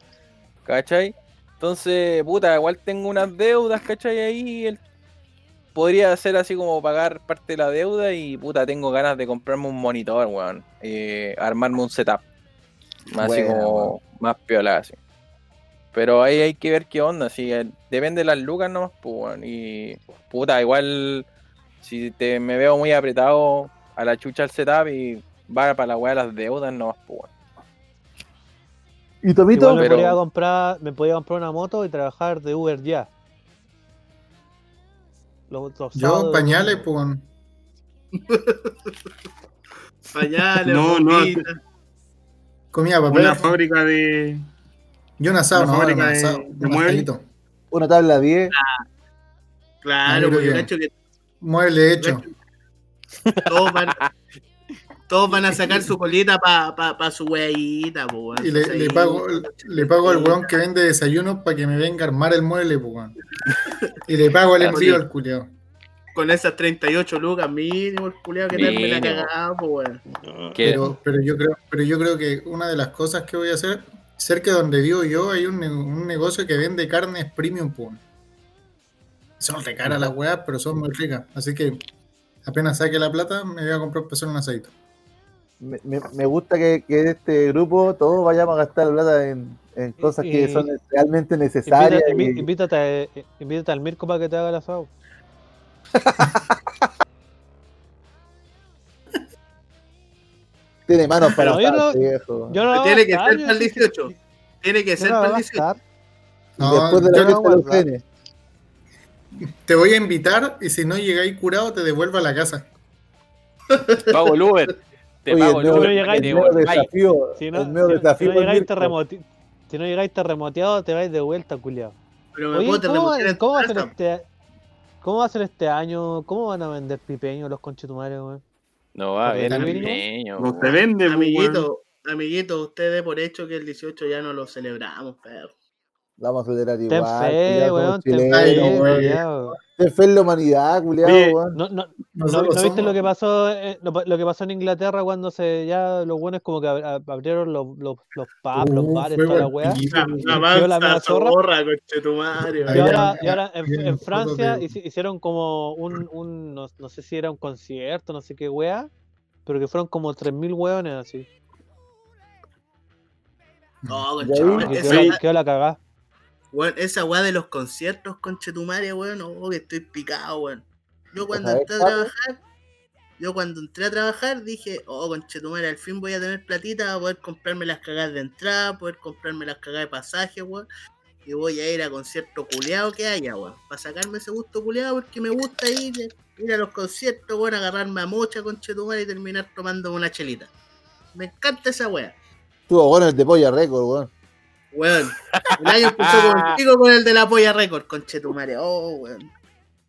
¿Cachai? Entonces, puta, igual tengo unas deudas, ¿cachai? Ahí el- podría ser así como pagar parte de la deuda y puta, tengo ganas de comprarme un monitor, weón. eh, armarme un setup. Más así como,
weón.
más piola así. Pero ahí hay que ver qué onda, si depende de las lucas nomás, pues, weón. Y puta, igual si te, me veo muy apretado a la chucha el setup y va para la weá de las deudas nomás, pues, weón.
¿Y Tomito?
Igual me,
pero-
podía comprar, me podía comprar una moto y trabajar de Uber ya. Los, los
Yo, pañales, pues. *laughs*
Pañales,
No, no.
Comida papel.
Una fábrica de.
Yo un asado,
una
no,
fábrica de-
asado.
de
Un
muebles.
asadito.
Una tabla 10.
Claro,
Yo creo
porque
que-
el hecho que
Mueble hecho. *laughs*
todos van, todos van a sacar su colita para pa, pa su weadita, po.
Y le, pago, le pago al weón que vende desayunos para que me venga a armar el mueble, pues, weón. Y le pago *laughs* el
Ah,
envío
sí.
al culiao.
Con esas 38 lucas mínimo, el culiao que me la cagado, po, weón.
Pero, pero yo creo, pero yo creo que una de las cosas que voy a hacer, cerca de donde vivo yo, hay un, un negocio que vende carnes premium, pues. Son re caras las weas, pero son muy ricas. Así que apenas saque la plata, me voy a comprar para hacer un asadito.
Me, me- me gusta que, que de este grupo todos vayamos a gastar plata en, en cosas que son realmente necesarias.
Invita- invi-
y-
invítate, eh, invítate al Mirko para que te haga el asado. *laughs*
tiene manos para
No, yo no-
viejo.
Yo no
Tiene que
gastar,
para el
yo sí-
18. Tiene que
yo
ser para el
a
18.
gastar.
No,
Después de
yo
la fiesta los genes.
te voy a invitar y si no llegáis curado, te devuelvo a la casa.
pago el Uber. *laughs* Te
Oye,
pago
el
el
nuevo,
Uber.
no llegáis-
el nuevo
devolváis.
desafío.
Si no,
el nuevo
si- si
desafío.
no
del
llegáis
Mirko.
terremoti- si no llegáis terremoteado, te vais de vuelta, culiao.
Pero me
Oye,
puedo
¿cómo, cómo va a ser
casa.
este ¿Cómo va a ser este año? ¿Cómo van a vender pipeños los conchetumares, weón?
No va a haber
¿Está
empeño,
No se vende, weón.
Amiguito, amiguito, usted dé por hecho que el 18 ya no lo celebramos, perro.
Vamos a
Ten
igual.
fe, weón, ten fe,
no,
weón.
weón.
culiao.
Ten fe en la humanidad, culiado, weón.
No, no, ¿No, no viste lo que pasó eh, lo, lo que pasó en Inglaterra cuando se ya los buenos como que ab- ab- abrieron los, los, los pubs, los
Uh,
bares,
fue
toda la weá?
La,
zorra.
zorra, conchetumario.
Y ahora, y ahora en, en Francia hicieron como un, un no, no sé si era un concierto, no sé qué weá, pero que fueron como 3.000 weones así.
No,
quedó, quedó la cagá.
Weón, esa weá de los conciertos, conchetumare, weón, oh, que estoy picado, weón. Yo cuando
¿Sabes,
entré a trabajar, yo cuando entré a trabajar dije, oh, conchetumare, al fin voy a tener platita para poder comprarme las cagadas de entrada, poder comprarme las cagadas de pasaje, weón. Y voy a ir a concierto culeado que haya, weón. Para sacarme ese gusto culeado porque me gusta ir, ir a los conciertos, weón, agarrarme a mocha, conchetumare, y terminar tomando una chelita. Me encanta esa weá.
Estuvo bueno el de Polla Record, weón.
Weón, el año empezó contigo *laughs* con el de la polla récord, conchetumare. Oh, weón.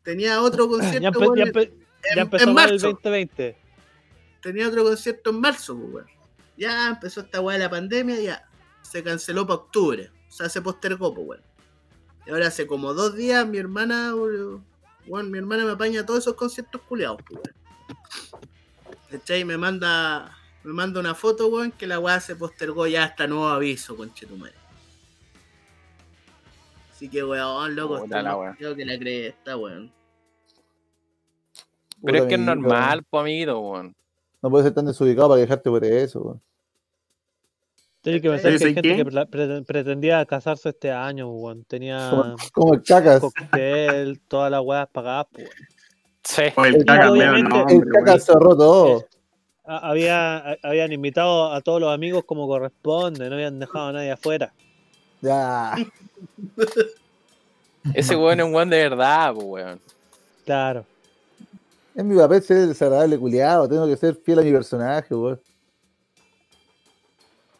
Tenía otro concierto,
Ya, empe-
weón,
ya
en-
empe-
en,
ya empezó
en
el
marzo.
2020.
Tenía otro concierto en marzo, pues, weón. Ya empezó esta weá de la pandemia, ya se canceló para octubre. O sea, se postergó, pues, weón. Y ahora hace como dos días mi hermana, weón, weón, mi hermana me apaña todos esos conciertos culeados, pues, weón. ¿Cachai? Me manda, me manda una foto, weón, que la weá se postergó ya hasta nuevo aviso, conchetumare. Así que, weón, loco,
Puta
estoy
la
más culiao que la cresta, weón.
Pero es que es
amiguito,
normal, amiguito, weón.
No puedes ser tan desubicado para quejarte por eso, weón.
Tienes que pensar que hay
¿sabes
gente
qué?
que pre- pre- pretendía casarse este año, weón. Tenía *laughs*
Como, como el cacas.
cóctel, todas las weas pagadas, weón.
Sí.
O el
El
caca, nombre,
El
weón.
cacas cerró todo.
Había, ha- habían invitado a todos los amigos como corresponde, no habían dejado a nadie afuera.
Ya. *laughs*
Ese weón es un weón de verdad, pues, weón.
Claro.
Es mi papel ser desagradable culiado. Tengo que ser fiel a mi personaje, weón.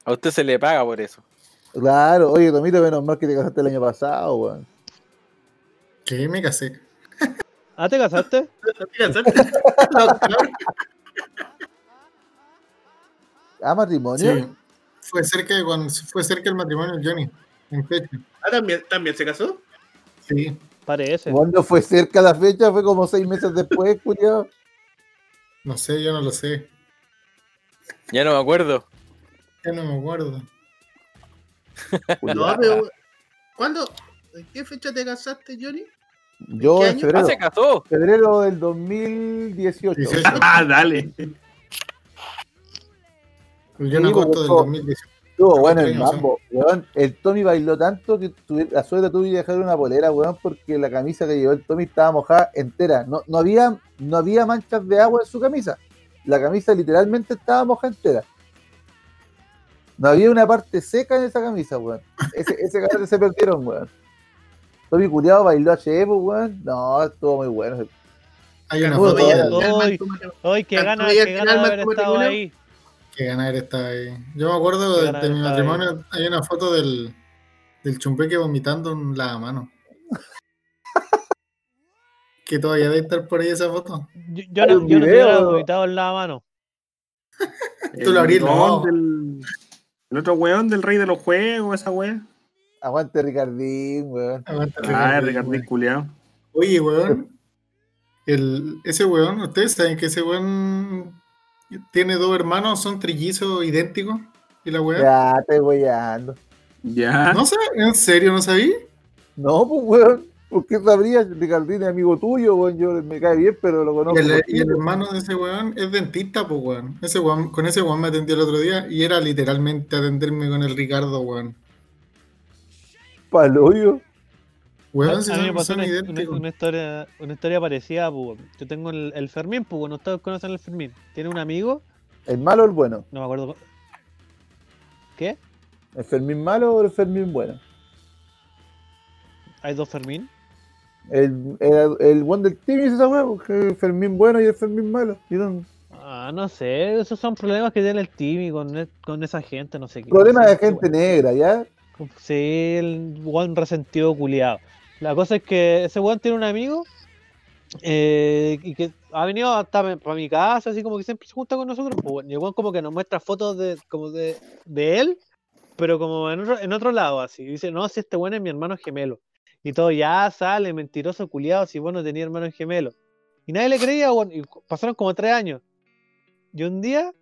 A usted se le paga por eso.
Claro, oye, Tomito, menos mal que te casaste el año pasado, weón.
Que me casé.
¿Ah, te casaste?
Mira, ¿sabes?
¿Ah, matrimonio?
Sí. Fue cerca de cuando fue cerca el matrimonio de Johnny. En fecha.
Ah, ¿también, ¿también se casó?
Sí.
Parece.
Cuando fue cerca la fecha, fue como seis meses después, *laughs* culiao.
No sé, yo no lo sé.
Ya no me acuerdo.
Ya no me acuerdo.
No, pero. ¿Cuándo? ¿En qué fecha te casaste, Johnny?
Yo
¿Qué
en
año?
Ah,
febrero,
se casó.
febrero del 2018.
18.
Ah, dale.
Yo no
Sí, pues,
del
todo.
2018.
Estuvo bueno el mambo, weón. El Tommy bailó tanto que tuve- la suegra tuvo que dejar una polera, weón, porque la camisa que llevó el Tommy estaba mojada entera. No, no, había, no había manchas de agua en su camisa. La camisa literalmente estaba mojada entera. No había una parte seca en esa camisa, weón. Ese, ese cabrón se perdieron, weón. Tommy Curiado bailó a pues, weón. No, estuvo muy bueno.
Hay una foto
Ay. que
Tanto
gana,
al
gana haber estado ahí.
Que ganar está ahí. Yo me acuerdo de, mi matrimonio, hay una foto del, del chumpeque vomitando en la mano. *laughs* que todavía debe estar por ahí esa foto.
Yo, no,
un
yo no
video.
vomitado en la mano. *laughs*
Tú lo abrís,
El
no.
weón del- El otro weón del rey de los juegos, esa wea.
Aguante Ricardín, weón.
Aguanta,
Ah, Ricardín culiao.
Oye, weón. El, ese weón, ustedes saben que ese weón tiene dos hermanos, son trillizos idénticos. ¿Y la weá?
Ya, te weyando.
Ya.
No sé, ¿en serio no sabí?
No, pues, weón. ¿Por qué sabrías? Ricardín es amigo tuyo, weón. Yo me cae bien, pero lo conozco.
Y el, y hermano de ese weón es dentista, pues weón. Ese weón. Con ese weón me atendió el otro día y era literalmente atenderme con el Ricardo, weón.
Paloyo.
Weón,
A-
si
a mí me
son,
pasó
son
una, una-
idénticos.
una historia, una historia parecida, pues. Yo tengo el, el Fermín, pues, bueno, ustedes conocen el Fermín. Tiene un amigo,
¿El malo o el bueno?
no me acuerdo. ¿Qué?
¿El Fermín malo o el Fermín bueno?
¿Hay dos Fermín?
El, el, el one del team es esa que el Fermín bueno y el Fermín malo. No-
Ah, no sé, esos son problemas que tiene el Timmy con, con esa gente, no sé qué.
Problema
no sé
de gente negra, ¿ya?
Sí, el weón resentido culiado. La cosa es que ese weón tiene un amigo eh, y que ha venido hasta para mi casa, así como que siempre se junta con nosotros. pues, y el weón como que nos muestra fotos de, como de, de él, pero como en otro, en otro lado, así. Dice, no, si este weón es mi hermano gemelo. Y todo, ya sale, mentiroso culiado, si vos no tenías hermano gemelo. Y nadie le creía, weón, y pasaron como tres años. Y un día,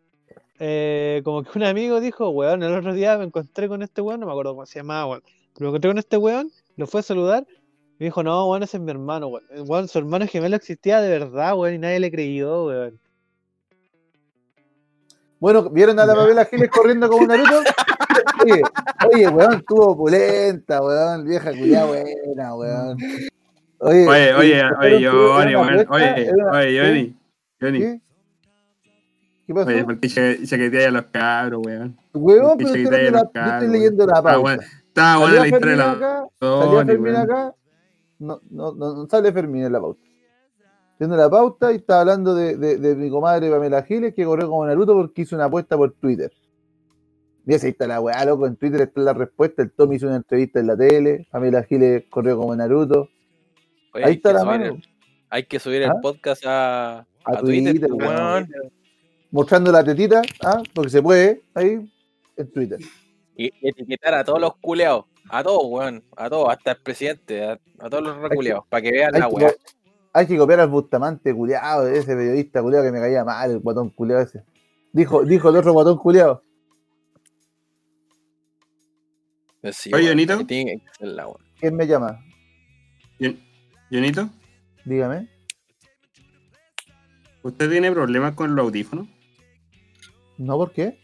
eh, como que un amigo dijo, weón, el otro día me encontré con este weón, no me acuerdo cómo se llamaba, weón. Pero me encontré con este weón, lo fue a saludar, y dijo, no, weón, ese es mi hermano, weón. Eh, Weón, su hermano gemelo existía de verdad, weón, y nadie le creyó, weón.
Bueno, ¿vieron a la Pamela Giles corriendo como un Naruto? *laughs* Oye, oye, weón, estuvo opulenta, weón, vieja culiada buena, weón. Oye,
Oye, oye, oye, Johnny, weón. Oye, oye, Johnny. Johnny.
¿Qué? ¿Qué pasó?
Oye, porque quería a los cabros, weón.
Weón, pero estoy, leyendo la,
los
yo estoy
cargos,
leyendo la
Ah,
pauta.
bueno. Estaba buena la historia de la
acá, no, no, no, sale Fermín en la pauta. Viendo la pauta y estaba hablando de, de, de mi comadre Pamela Giles que corrió como Naruto porque hizo una apuesta por Twitter. Mira, ahí está la weá, loco, en Twitter está la respuesta, el Tommy hizo una entrevista en la tele, Pamela Giles corrió como Naruto.
Oye,
Ahí está la mano,
el- hay que subir
¿Ah?
el podcast a,
A
a Twitter,
Twitter,
pues,
mostrando la tetita, ¿ah? porque se puede, ahí, en Twitter.
Y etiquetar a todos los culeados. A todos, weón. A todos, hasta el presidente. A, a todos los reculeados. Para que vean la
que,
weá.
hay que copiar al Bustamante, culiado, ese periodista culiado que me caía mal, el guatón culiado ese. Dijo, dijo el otro guatón culiado.
Sí,
Oye, Jonito.
¿Quién me llama?
Jonito,
Dígame.
¿usted tiene problemas con los audífonos?
No, ¿por qué?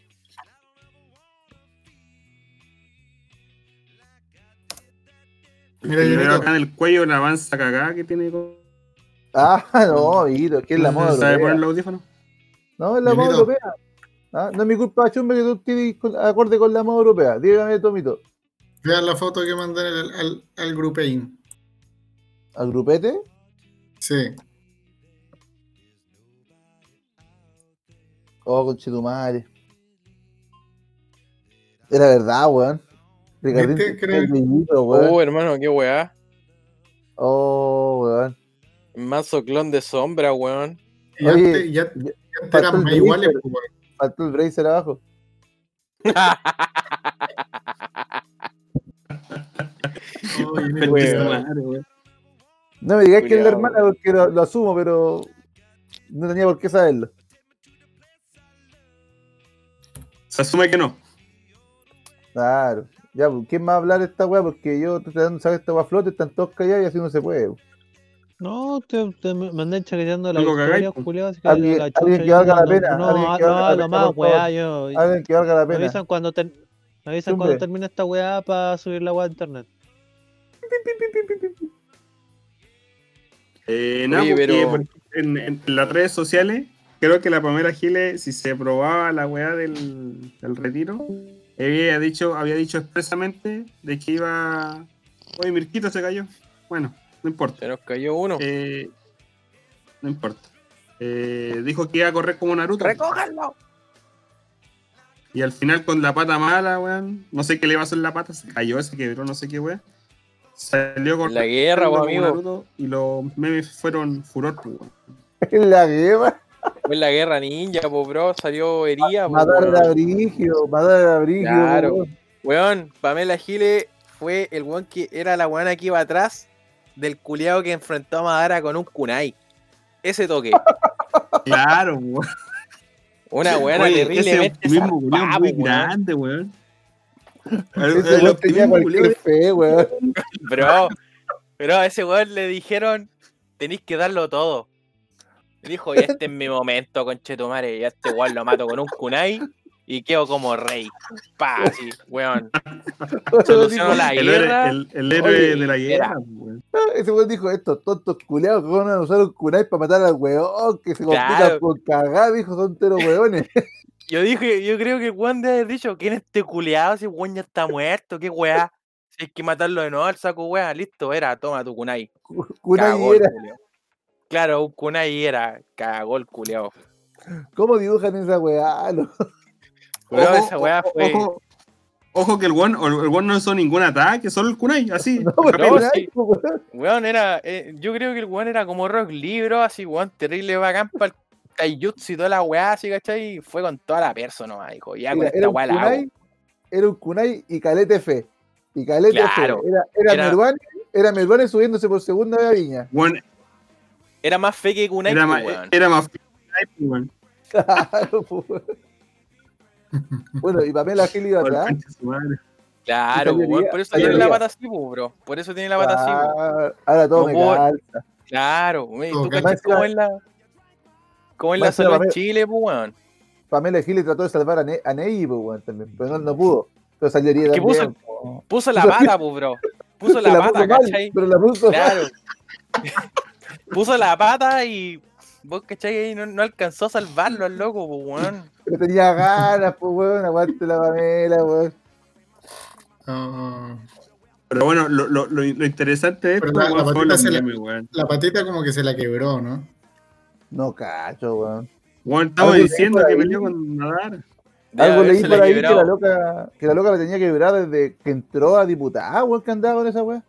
Mira,
Mira,
Jonito.
acá en el cuello la avanza cagada que tiene.
Ah, *laughs* no, es que es la moda
¿Sabe poner
europea.
los audífonos?
No, es la moda europea. Ah, no es mi culpa, chumbe, que tú tienes acorde con la moda europea. Dígame, Tomito.
Vean la foto que mandé al, al, al grupeín.
¿Al grupete?
Sí.
Oh, conchetumare. Era verdad, weón. Te-
Creo-
weón.
Oh, hermano, qué weá.
Oh, weón.
Manso clon de sombra, weón.
Y antes, ya,
ya-
ya eran más iguales, pues, weón.
Faltó el bracer abajo. *laughs* *laughs*
Weón.
weón.
No me digáis que es la hermana porque lo, lo asumo, pero no tenía por qué saberlo.
Se asume que no.
Claro. Ya, pues, ¿quién más va a hablar de esta weá? Porque yo estoy tratando de saber esta weá a flote, están todos callados y así no se puede. pues.
No, te, te me me andan chaqueteando la
No
historia, así que
Alguien-
la
alguien que valga la
no-
pena,
No, no, no más, weá, yo.
Alguien que valga la
Me
pena.
avisan cuando, ter- me avisan cuando termine esta weá para subir la weá a internet.
Eh, nada,
Oye, pero-
por- en, en las redes sociales, creo que la Pamela Giles, si se probaba la weá del, del retiro, había dicho, había dicho expresamente de que iba. Oye, Mirquito se cayó. Bueno, no importa.
Se nos cayó uno.
Eh, no importa. Eh, dijo que iba a correr como Naruto.
¡Recójanlo!
Y al final con la pata mala, weón. No sé qué le pasó en la pata, se cayó, se quebró, no sé qué, weón. Salió con
La guerra, amigo.
Naruto, y los memes fueron furor, po, weón. *laughs*
En la guerra,
Fue en la guerra ninja, po, bro. Salió herida, po,
matar a Brigio, matar a Brigio.
Claro.
weón.
Weón, Pamela Giles fue el weón que era la weona que iba atrás del culiado que enfrentó a Madara con un kunai. Ese toque. *laughs*
Claro, weón.
Una weona
Oye,
terriblemente
ese mismo muy
weón.
grande, weón.
Ese weón tenía cualquier fe, weón.
Bro, pero a ese weón le dijeron, tenéis que darlo todo. Dijo, y este es mi momento, conchetumare, y a este weón lo mato con un kunai y quedo como rey. Pa, así, weón. *laughs* Solucionó la
el, héroe- el- el héroe
Oye,
de la guerra, weón.
Ese weón dijo, estos tontos culeados que van a usar un kunai para matar al weón, que se complican
Claro.
por cagar, dijo, son teros weones. *laughs*
Yo dije, yo creo que weón debe haber dicho, ¿quién es este culiado? Si el weón ya está muerto, qué weá. Si hay que matarlo de nuevo al saco weá, listo, era, toma tu kunai.
Kunai
Cagó el
era.
culiao. Claro, un kunai era, cagó el culiao.
¿Cómo dibujan esa weá? No. *laughs*
Weón,
Ojo,
esa weá fue.
Ojo, ojo que el one, el one no hizo ningún ataque, solo el kunai, así. *laughs*
No,
No, sí.
weón.
Era. eh, yo creo que el weón era como rock libro, así, weón, terrible bacán para el taijutsu y toda la weá, así, ¿cachai? Y fue con toda la persona, nomás, dijo. Ya con esta
era un
weá la hago.
era un kunai y calete fe. Y calete
Claro.
fe. Era, era,
Era-
Meruane, era Meruane subiéndose por segunda vez a Viña.
Weón,
Era más fe que kunai,
era,
pues,
más,
weón.
era más weón.
Claro, po, weón. Bueno, y Pamela Gil iba
Por
atrás.
Claro, pues, weón, por eso tiene la pata así, pues, bro. Por eso tiene la pata así, pues.
Ah, ahora todo
No
me
puedo-
calza.
Claro,
Todo
¿tú cachas cómo es la. ¿Cómo es la salud en
Pamela-
Chile, pues, weón?
Pamela Gil trató de salvar a, ne a Ney, weón, también, pero no, no pudo. Pero salió herida
Es que puso-
también.
Puso la pata, pues, bro. Puso *laughs* la
puso
pata,
mal,
¿cachai?
Pero la puso.
Claro. *laughs* *laughs* Puso la pata y. Vos, ¿cachai? Ahí no, no alcanzó a salvarlo al loco, pues, weón.
Pero tenía ganas, pues, weón. Aguante la Pamela, weón.
Ah,
Pero bueno, lo, lo, lo, lo interesante
Pero la- la patita la- la patita como que se la quebró, ¿no?
No cacho, weón.
Weón, estaba diciendo que peleó con Nadar.
Algo leí por ahí que la, loca, que la loca la tenía que vibrar desde que entró a diputada, weón, que andaba con esa weón.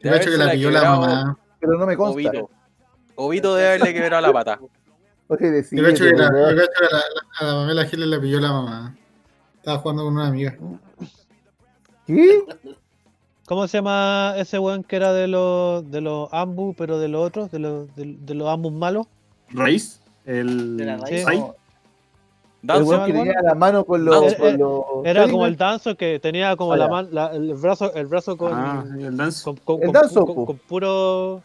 Yo cacho que la pilló la mamá.
Pero no me consta.
Obito. Obito debe haberle quebrado la pata.
Oye,
Yo
decide,
cacho que, la, yo cacho que la- la- a la Pamela Giles la pilló la mamá. Estaba jugando con una amiga.
¿Qué?
¿Cómo se llama ese weón que era de los de los ambus, pero de los otros, de los, de, de los ambus malos?
Raíz. El.
De la
Sí.
Sai.
El
Danzo,
weón que tenía la mano con los.
Danzo.
con los
Era como el danzo que tenía como
Ah,
la
ya.
man, la- el brazo, el brazo con,
Ah, el dance.
con, con,
El danzo,
con- con puro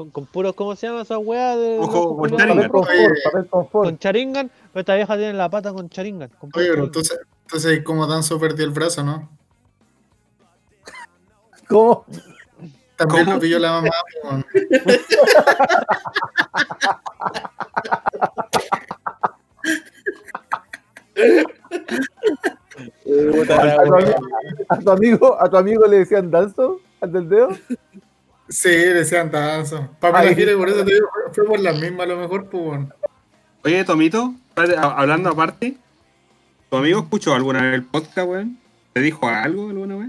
con, con puro, ¿cómo se llama esa weá de
Ojo, con
culiados?
Sharingan.
Papel confort, papel confort.
con Charingan, pero esta vieja tiene la pata con Charingan. con
Oye, pero entonces, entonces como Danzo perdió el brazo, ¿no?
¿Cómo?
También
¿Cómo?
lo pilló la mamá. weón.
Puta la
¿A tu,
wea.
amigo, a tu amigo, a tu amigo le decían danzo al del dedo?
Sí, decían Danzo. Pamela. Giles, por eso te digo, fue- por las mismas a lo mejor, pues.
Oye, Tomito, hablando aparte, ¿tu amigo escuchó alguna vez el podcast, weón? ¿Te dijo algo alguna vez?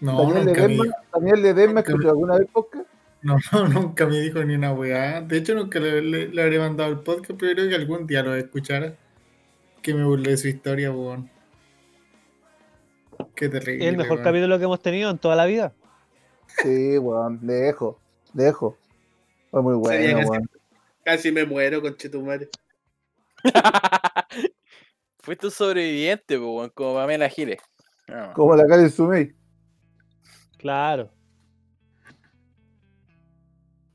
No,
Daniel
nunca
Ledesma, Daniel Ledesma
nunca
escuchó alguna vez podcast.
no, *laughs* no, nunca me dijo ni una weá. De hecho, nunca le, le, le habré mandado el podcast, pero creo que algún día lo escuchara. Que me burlé de su historia, weón. Qué terrible.
Es el mejor
weón.
capítulo que hemos tenido en toda la vida.
Sí, weón, lejos, lejos. Fue muy bueno,
casi-
weón.
Casi me muero, conchetumare. *laughs*
Fuiste un sobreviviente, weón, como Pamela Giles. Ah,
Como la Karen Sumey.
Claro.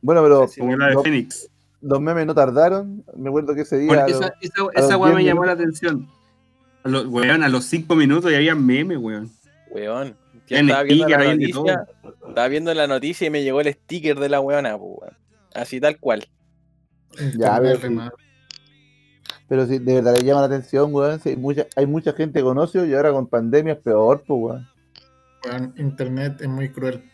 Bueno, pero
Sí,
Como la de
los,
Fénix.
los memes no tardaron. Me acuerdo que ese día.
Esa, esa,
los
esa weá me
10
llamó la
minutos.
atención. A los, weón, a los 5 minutos ya había memes, weón.
Weón. Yo
En
estaba viendo la noticia. Estaba viendo la noticia y me llegó el sticker de la weona, po, weón. Así tal cual.
Ya, pero-. Pero sí, de verdad le llama la atención, weón. sí, hay, mucha, hay mucha gente que conoce y ahora con pandemia es peor, pues, weón.
Weón, Internet es muy cruel.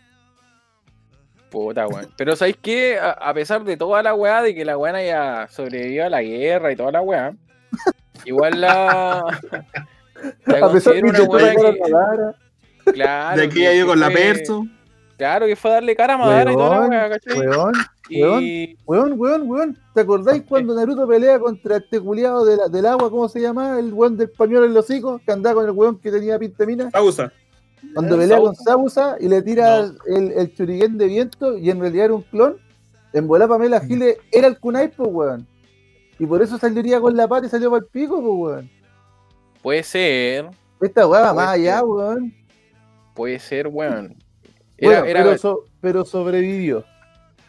Puta, weón. Pero ¿sabéis qué? A, a pesar de toda la weá, de que la weá haya sobrevivido a la guerra y toda la weá, *laughs* igual la. la
A pesar de que
una weá que. Claro.
de aquí
que
con la
fue-
perso.
Claro, que fue a darle cara a Madara y toda la
Weón,
weá, ¿cachai?
weón,
Y.
weón, weón, weón. ¿Te acordáis cuando Naruto pelea contra este culiado de la- del agua? ¿Cómo se llama? El weón del pañuelo en los hocicos, que andaba con el weón que tenía pinta de mina.
Pausa.
Cuando pelea con.
Sausa
y le tira el, el churiquén de viento y en realidad era un clon, en bola Pamela Giles era el Kunai, pues, weón. Y por eso saliría con la pata y salió para el pico, pues, weón.
Puede ser,
Esta weá va más allá,
ser.
weón.
Puede ser, weón. *laughs* Era,
Bueno,
era-
pero, so- pero sobrevivió.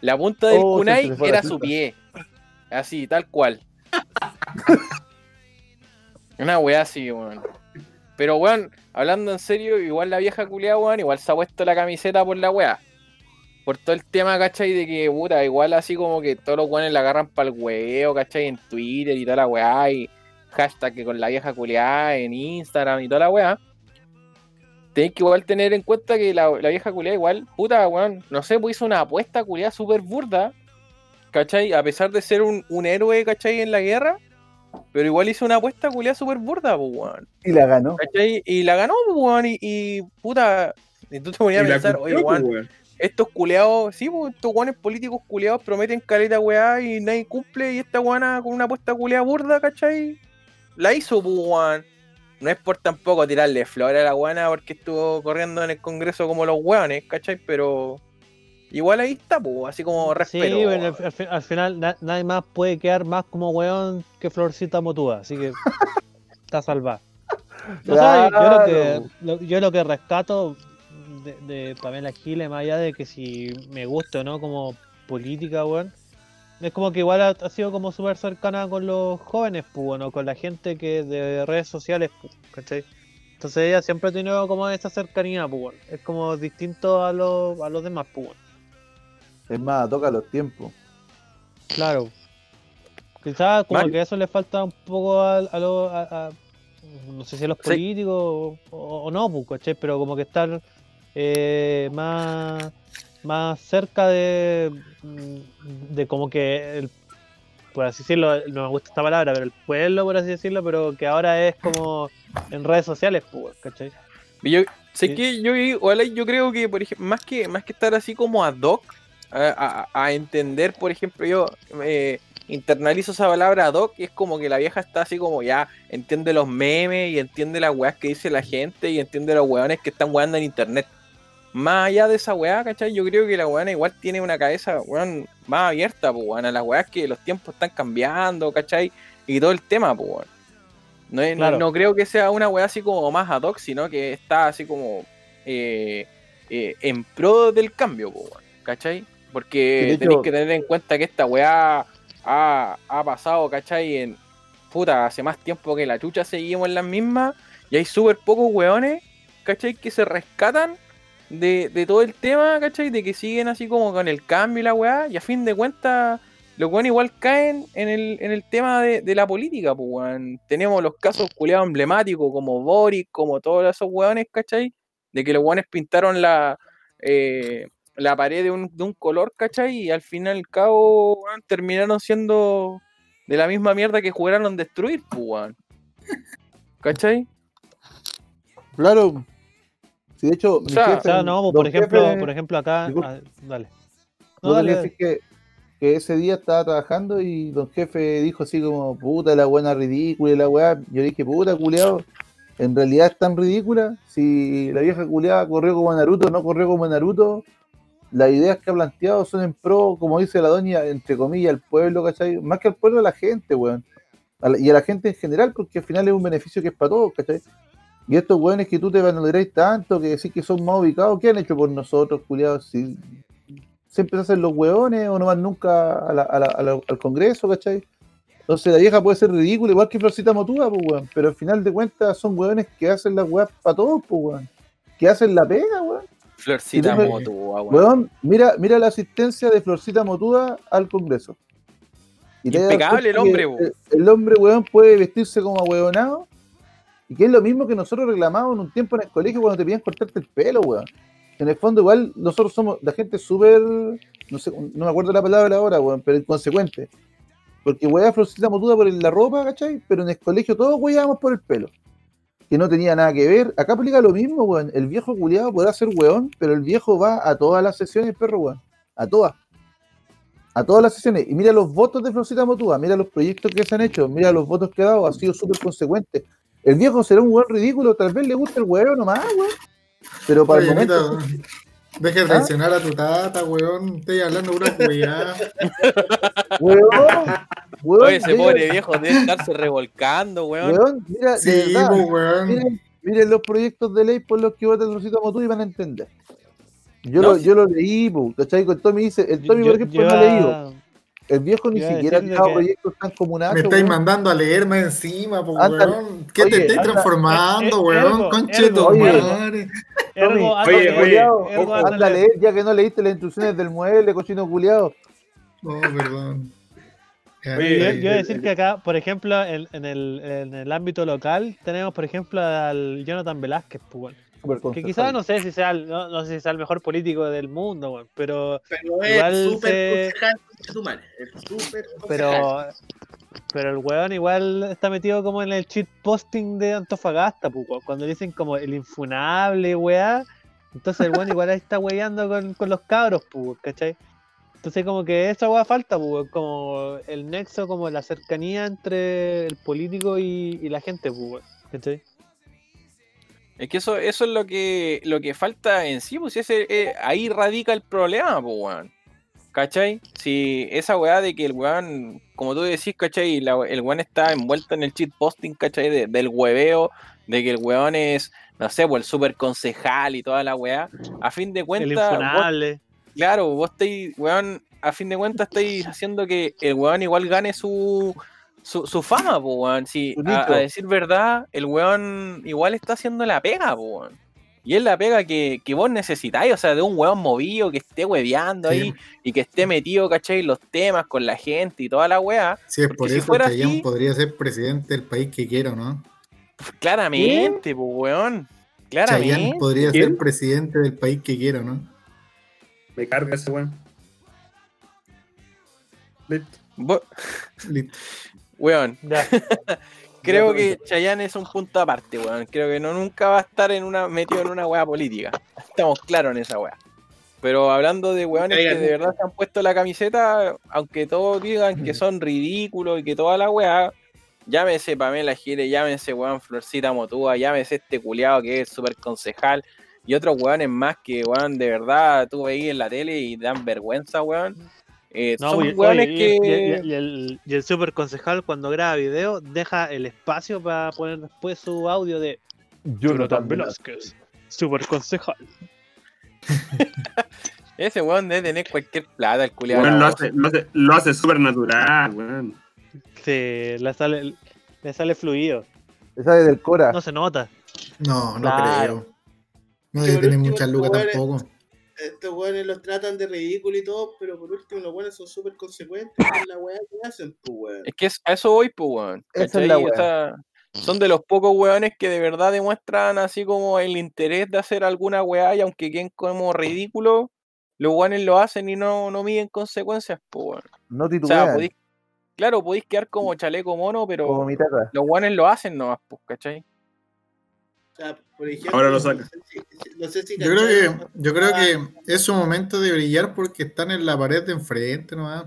la punta del
Oh,
kunai era su pie. Así, tal cual. *laughs* Una weá así, weón. Pero, weón, hablando en serio, igual la vieja culiada, weón, igual se ha puesto la camiseta por la weá. Por todo el tema, ¿cachai? De que, puta, igual así como que todos los weones la agarran para el hueveo, ¿cachai? En Twitter y toda la weá, y hashtag que con la vieja culiada en Instagram y toda la weá. Tenéis que igual tener en cuenta que la, la vieja culiada igual, puta, weón, no sé, pues hizo una apuesta culiada súper burda, ¿cachai? A pesar de ser un, un héroe, ¿cachai? En la guerra, pero igual hizo una apuesta culiada súper burda, pues, weón.
Y la ganó.
¿Cachai? Y la ganó, pues, weón, y, y, puta, y tú te ponías a pensar, oye,
pues,
weón,
weón.
estos culeados, sí, pues, estos guanes políticos culeados prometen caleta weá y nadie cumple y esta guana con una apuesta culeada burda, ¿cachai? La hizo, pues, weón. No es por tampoco tirarle flores a la guana porque estuvo corriendo en el Congreso como los weones, ¿cachai? Pero igual ahí está, pues, así como respeto.
Sí, bueno, al, final na- nadie más puede quedar más como weón que Florcita Motúa, así que *laughs* está salvada. Yo, lo que, lo- yo lo que rescato de, de Pamela Giles, más allá de que si me gusta o no como política, weón, es como que igual ha, ha sido como súper cercana con los jóvenes, pues, bueno, con la gente que de redes sociales, pues, ¿cachai? Entonces ella siempre ha tenido como esa cercanía, pues, bueno. es como distinto a, los a los demás, pues, bueno.
Es más, toca los tiempos.
Claro. Quizás como
Mario.
que eso le falta un poco a, a los. a- a- no sé si a los
Sí.
políticos o, o no, pues, ¿cachai? Pero como que estar eh, más, más cerca de. mm, de como que. El, por así decirlo, no me gusta esta palabra, pero el pueblo, por así decirlo, pero que ahora es como en redes sociales, pues, ¿cachai?
Yo, sé
Sí.
que yo, yo creo que, por ejemplo, más que, más que estar así como ad hoc, a, a- a entender, por ejemplo, yo eh, internalizo esa palabra ad hoc y es como que la vieja está así como ya entiende los memes y entiende las weas que dice la gente y entiende los weones que están weando en internet. Más allá de esa weá, ¿cachai? Yo creo que la weona igual tiene una cabeza, weón, más abierta, pues, weón, a las weas que los tiempos están cambiando, ¿cachai? Y todo el tema, pues, weón. No, es- no-
Claro.
no creo que sea una weá así como más ad hoc, sino que está así como eh, eh, en pro del cambio, po, weón, ¿cachai? Porque
hecho-
tenéis que tener en cuenta que esta weá ha, ha pasado, ¿cachai? En puta, hace más tiempo que la chucha seguimos en las mismas y hay súper pocos weones, ¿cachai? Que se rescatan de, de todo el tema, ¿cachai? De que siguen así como con el cambio y la weá, y a fin de cuentas, los weones igual caen en el, en el tema de, de la política, pues weón. Tenemos los casos culiados emblemáticos como Boris, como todos esos weones, ¿cachai? De que los weones pintaron la, eh, la pared de un, de un color, ¿cachai? Y al fin y al cabo, weón, terminaron siendo de la misma mierda que juraron destruir, pues weón. ¿Cachai?
Claro. Sí, de hecho, mi
sea,
jefe,
O sea, no, por ejemplo, por ejemplo acá. ah, dale.
No,
dale,
que, que ese día estaba trabajando y don jefe dijo así como, puta, la buena ridícula y la weá. Yo le dije, puta, culeado, en realidad es tan ridícula. Si la vieja culeada corrió como Naruto, no corrió como Naruto, las ideas que ha planteado son en pro, como dice la doña, entre comillas, al pueblo, ¿cachai? Más que al pueblo, a la gente, weón. A la- y a la gente en general, porque al final es un beneficio que es para todos, ¿cachai? Y estos weones que tú te valoráis tanto, que decís que son más ubicados, ¿qué han hecho por nosotros, culiados? Si siempre se hacen los weones o no van nunca a la- a la- a la- al Congreso, ¿cachai? Entonces la vieja puede ser ridícula, igual que Florcita Motúa, pues, weón. Pero al final de cuentas son weones que hacen las weas para todos, pues, weón. Que hacen la pega, weón.
Florcita
Sí,
Motúa, weón.
Weón, mira, mira la asistencia de Florcita Motúa al Congreso. Y
Impecable el hombre, weón.
El, el hombre, weón, puede vestirse como huevonado. Y que es lo mismo que nosotros reclamamos en un tiempo en el colegio cuando te pedían cortarte el pelo, weón. En el fondo, igual, nosotros somos la gente súper. No sé, no me acuerdo la palabra ahora, weón, pero inconsecuente. Porque weá Florcita Motuda por la ropa, ¿cachai? Pero en el colegio todos weábamos por el pelo. Que no tenía nada que ver. Acá aplica lo mismo, weón. El viejo culiado podrá ser weón, pero el viejo va a todas las sesiones, perro, weón. A todas. A todas las sesiones. Y mira los votos de Florcita Motúa, mira los proyectos que se han hecho, mira los votos que ha dado, ha sido súper consecuente. El viejo será un weón ridículo, tal vez le guste el weón nomás, weón. Pero para
Oye,
el momento.
Anita, Deja de
¿Ah?
traicionar a tu tata, weón. Estoy hablando pura weá. *laughs*
Weón, weón,
Oye, ese
mira-
pobre viejo debe estarse revolcando, weón.
weón, mira, de
Sí,
verdad,
pues, weón.
miren, miren los proyectos de ley por los que vota Florcita Motúa y van a entender. Yo,
No,
lo,
sí.
yo lo leí, po, ¿cachai? Con Tommy dice, el Tommy,
Yo-
por ejemplo,
yo
no ha leído. El viejo ni siquiera ha
que-
proyectos tan comunales.
Me estáis mandando a leer más encima,
Ándale.
weón. ¿Qué
Oye,
te estáis transformando,
eh, eh,
weón?
ergo,
Conche tu
ergo,
oye.
madre.
Ergo,
oye,
a leer,
oye,
ergo, anda a leer.
ya que no leíste las instrucciones del mueble, cochino culiado.
Oh, perdón.
Oye,
Yo, yo iba a decir que acá, por ejemplo, en, en el, en el ámbito local, tenemos, por ejemplo, al Jonathan Velázquez, pues, que quizás no sé si sea el, no, no sé si sea el mejor político del mundo, weón, pero,
Pero es
Igual
súper
se- pero, pero el weón igual está metido como en el cheat posting de Antofagasta, pues, cuando dicen como el infunable, weá, entonces el weón igual ahí está weyando con, con los cabros, pues, ¿cachai? Entonces como que esa weá falta, pues, como el nexo, como la cercanía entre el político y, y la gente, pues, ¿cachai?
Es que eso, eso es lo que, lo que falta en sí, pues ese, eh, ahí radica el problema, pues weón. ¿Cachai? Si esa weá de que el weón, como tú decís, ¿cachai? La- el weón está envuelto en el cheat posting, ¿cachai? De- del hueveo, de que el weón es, no sé, pues el super concejal y toda la weá. A fin de cuentas, claro, vos estáis, weón, a fin de cuentas estáis haciendo que el weón igual gane su, su, su fama, po, weón. Si,
Su
a, decir verdad, el weón igual está haciendo la pega, po, weón. Y es la pega que, que vos necesitáis, o sea, de un weón movido que esté hueveando
Sí.
ahí y que esté metido, ¿cachai? Los temas con la gente y toda la weá.
Si es por
si
eso,
fuera
Chayanne
así-
podría ser presidente del país que quiero, ¿no?
Claramente, po, weón.
Chayanne
Claramente.
podría
¿Quién?
ser presidente del país que quiero, ¿no?
Me carga ese weón. Listo.
Listo.
Weón,
Ya. *laughs*
Creo que Chayanne es un punto aparte, weón. Creo que no nunca va a estar en una metido en una weá política. Estamos claros en esa weá. Pero hablando de weones que de verdad se han puesto la camiseta, aunque todos digan que son ridículos y que toda la weá, llámese Pamela Gire, llámese weón Florcita Motúa, llámese este culiado que es súper concejal y otros weones más que weón de verdad tú veis en la tele y dan vergüenza, weón. Eh,
No,
son
oye,
weones
oye, y-
que.
y, y- y el, y el super concejal cuando graba video deja el espacio para poner después su audio de Jonathan Velázquez, super concejal. *laughs*
Ese weón debe tener cualquier plata, el culiado.
Weón, lo hace, lo hace, lo hace súper natural, weón.
Sí, le sale, le sale fluido,
Esa es del Cora.
no se nota.
No, no
Claro.
creo. No debe tener
estos
lucas tampoco.
Estos weones los tratan de ridículo y todo, pero por último los weones son súper consecuentes con la weá que hacen, pues weón.
Es que es- a eso voy, pues, weón.
Esa es la
O
weá.
sea, son de los pocos weones que de verdad demuestran así como el interés de hacer alguna weá y aunque queden como ridículo, los weones lo hacen y no, no miden consecuencias, pues, weón.
No
O sea,
titubean.
podéis, claro, podéis quedar como chaleco mono, pero los weones lo hacen nomás, pues, ¿cachai?
O sea, por ejemplo,
Ahora lo saca.
No sé si, no sé si
Yo creo que, yo creo que es su momento de brillar porque están en la pared de enfrente nomás.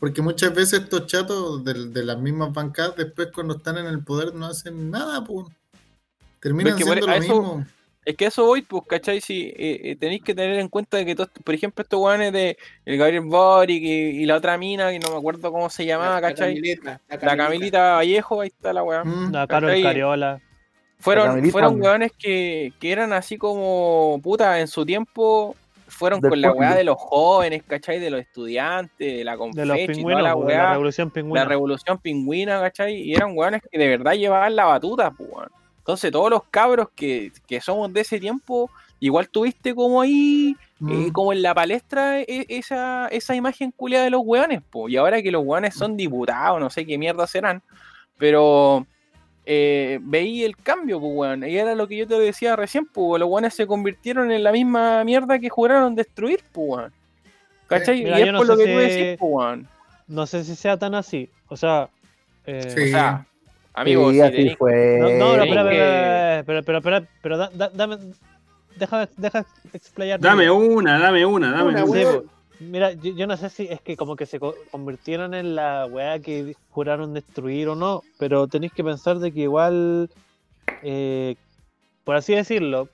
Porque muchas veces estos chatos de, de las mismas bancadas, después cuando están en el poder no hacen nada, pues. Terminan siendo lo
eso-
mismo.
Es que eso voy, pues, ¿cachai? Si eh, eh, tenéis que tener en cuenta de que, todos- por ejemplo, estos weones de el Gabriel Boric y, y la otra mina, que no me acuerdo cómo se llamaba, ¿cachai?
Camilita,
La Camilita Vallejo, ahí está la weá.
Mm.
La Carol
¿cachai?
Cariola.
Fueron, fueron weones que, que eran así como, puta, en su tiempo fueron
Del
con la weá de los jóvenes, ¿cachai? De los estudiantes, de la
De los pingüinos,
la
de la
weá.
revolución
la
pingüina.
revolución pingüina, ¿cachai? Y eran weones que de verdad llevaban la batuta, pues, weón. Entonces, todos los cabros que, que somos de ese tiempo, igual tuviste como ahí, eh,
Mm.
como en la palestra, e- esa, esa imagen culia de los weones, pues. Y ahora que los weones son diputados, no sé qué mierda serán, pero eh, veí el cambio, pues, weón. Y era lo que yo te decía recién, pues, los weones se convirtieron en la misma mierda que juraron destruir, pues, weón. ¿Cachai?
Mira,
y es
no
por lo
sé
que tú
si-
decís, pues, weón.
No sé si sea tan así. O sea, eh,
Sí.
O sea, amigos,
Sí,
si
así
tenéis-
fue.
No, no, pero,
que-
espera, espera, espera, pero da- da- dame, deja, deja explayar.
Dame una, dame una, dame
Una,
una.
Mira, yo, yo no sé si es que como que se co- convirtieron en la weá que juraron destruir o no, pero tenéis que pensar de que igual, eh, por así decirlo,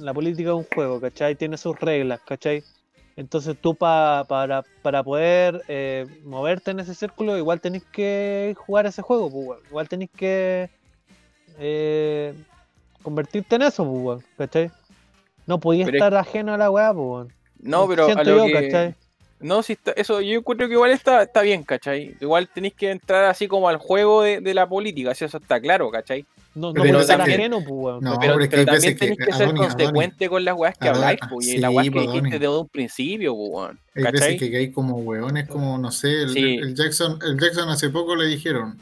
la política es un juego, ¿cachai? Tiene sus reglas, ¿cachai? Entonces tú pa- para, para poder eh, moverte en ese círculo, igual tenéis que jugar ese juego, pues, igual tenéis que eh, convertirte en eso, pues, ¿cachai? No podías
es-
estar ajeno a la weá, pues.
No, pero a lo
yo,
que-
¿cachai?
No, si está, eso yo encuentro que igual está, está bien, ¿cachai? Igual tenéis que entrar así como al juego de, de la política, si eso está claro, ¿cachai?
No, no
Pero
estar
también-
ajeno, pues, weón.
No,
pero
pero es que
pero también
que.
tenéis que, ser
Adonis, Adonis,
consecuente con las weas que habláis, pues, y
sí,
las weas que
pues,
dijiste desde un principio, pues, weón,
Hay veces que hay como hueones, como no sé, el,
Sí.
el Jackson, el Jackson hace poco le dijeron,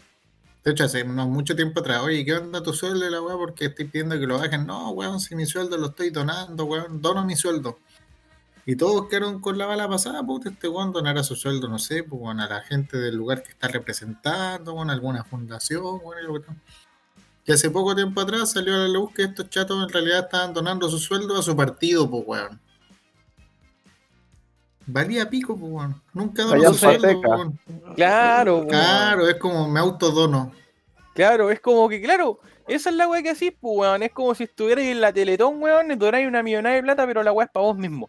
de hecho hace no, mucho tiempo atrás, oye, ¿qué onda tu sueldo de la weá? Porque estoy pidiendo que lo bajen. No, weón, si mi sueldo lo estoy donando, weón, dono mi sueldo. Y todos quedaron con la bala pasada, puta, este weón donará su sueldo, no sé, pues weón, a la gente del lugar que está representando, weón, a alguna fundación, weón, y lo que tal. Y hace poco tiempo atrás salió a la luz que estos chatos en realidad estaban donando su sueldo a su partido, pues weón. Valía pico, pues weón. Nunca donó su sueldo, pues, weón.
Claro, pues,
Claro, es como me autodono.
Claro, es como que, claro, esa es la wea que así, pues, weón. Es como si estuvierais en la Teletón, weón, y donáis una millonada de plata, pero la wea es para vos mismo.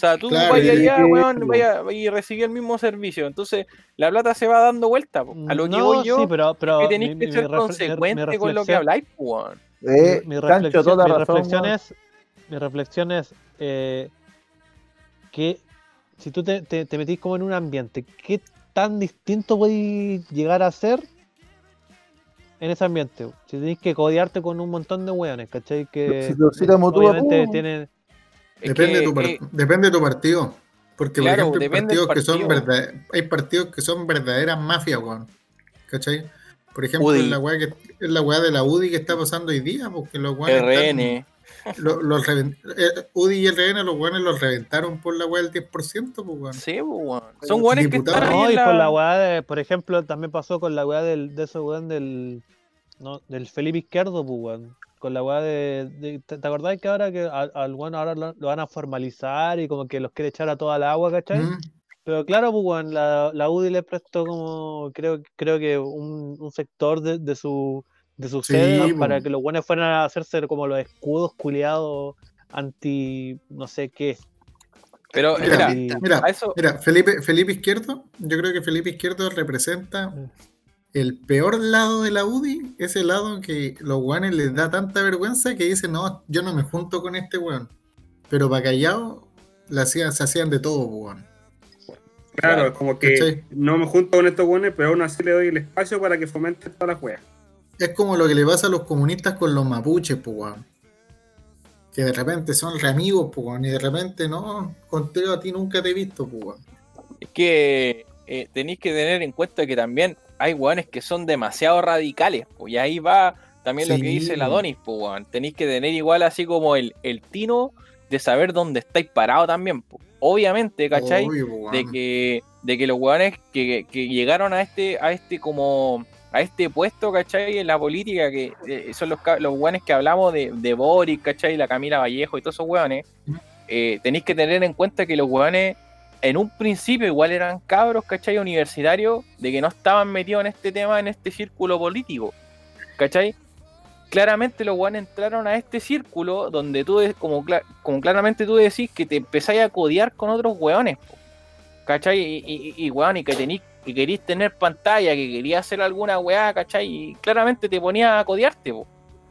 O sea, tú
Claro,
vayas allá, weón, vaya y recibís el mismo servicio. Entonces, la plata se va dando vuelta, po. A lo que
no,
voy yo,
sí, pero, pero
que tenéis
mi-
que ser consecuente con lo que
reflexión-
habláis, weón.
Eh,
mi, reflexión,
toda
mi
razón.
reflexión es, mi reflexión es eh, que si tú te, te, te metís como en un ambiente, ¿qué tan distinto puedes llegar a ser en ese ambiente? Si tenés que codearte con un montón de weones, ¿cachai? Que
Si te cita Motúa,
obviamente
pum.
tienen...
Depende,
que,
de tu par-
eh,
depende de tu partido. Porque,
Claro,
por ejemplo, hay partidos que son verdad, hay partidos que son verdaderas mafias, weón. ¿Cachai? Por ejemplo,
UDI.
es la weá que es la weá de la UDI que está pasando hoy día, porque los weones
RN.
están- *laughs* lo- los eh, UDI y RN, los weones los reventaron por la weá del 10%, pues weón.
Sí, pues, weón. Son weones que están ahí
No, y
la...
por la weá de, por ejemplo, también pasó con la weá del, de ese weón del, no, del Felipe Izquierdo, pues weón. Con la weá de, de- ¿te, acordás que ahora que al, al weón ahora lo, lo van a formalizar y como que los quiere echar a toda la agua, ¿cachai?
Mm,
Pero claro, pues weón, la, la UDI le prestó como, creo, creo que un, un sector de, de su de su
Sí,
sede para que los buenos fueran a hacerse como los escudos culiados anti no sé qué.
Pero,
Mira,
mira,
Mira,
a eso...
mira, Felipe, Felipe Izquierdo, yo creo que Felipe Izquierdo representa el peor lado de la UDI, ese lado que los weones les da tanta vergüenza que dicen, no, yo no me junto con este weón. Pero para callado la hacían, se hacían de todo, weón.
Claro, es como que
¿Cachai?
no me junto con estos buenos, pero aún así le doy el espacio para que fomenten todas las weas.
Es como lo que le pasa a los comunistas con los mapuches, pues, weón. Que de repente son re amigos, pues, weón. Y de repente, no, contigo a ti nunca te he visto, pues, weón.
Es que eh, tenéis que tener en cuenta que también hay weones que son demasiado radicales, pues, y ahí va también lo que dice el Adonis, pues, weón. Tenéis que tener igual así como el, el tino de saber dónde estáis parados también, pues. Obviamente, ¿cachai?
Obvio,
de que, de que los weones que, que llegaron a este, a este como a este puesto, ¿cachai? En la política, que eh, son los, los weones que hablamos de, de Boris, ¿cachai? La Camila Vallejo y todos esos weones, eh, tenéis que tener en cuenta que los weones en un principio igual eran cabros, ¿cachai? Universitarios, de que no estaban metidos en este tema, en este círculo político, ¿cachai? claramente los weones entraron a este círculo donde tú, como, como claramente tú decís, que te empezáis a codear con otros weones. ¿cachai? Y, y, y, weón, y que que querís tener pantalla, que querías hacer alguna weá, ¿cachai? Y claramente te ponía a codearte, po.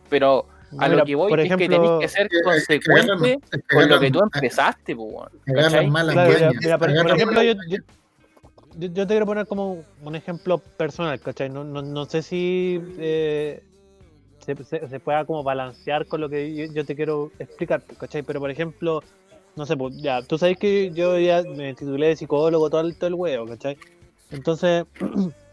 Pero a
Mira,
lo que voy
por
es que
ejemplo,
tenés que ser
Es que
consecuente
es que
con lo que tú empezaste,
Claro, mira, por, por ejemplo, yo, yo- yo te quiero poner como un ejemplo personal, ¿cachai? No, no, no sé si eh, se, se- se pueda como balancear con lo que yo, yo te quiero explicar, ¿cachai? Pero por ejemplo, no sé, pues ya, tú sabes que yo ya me titulé de psicólogo, todo el, todo el huevo, ¿cachai? Entonces, *clears throat*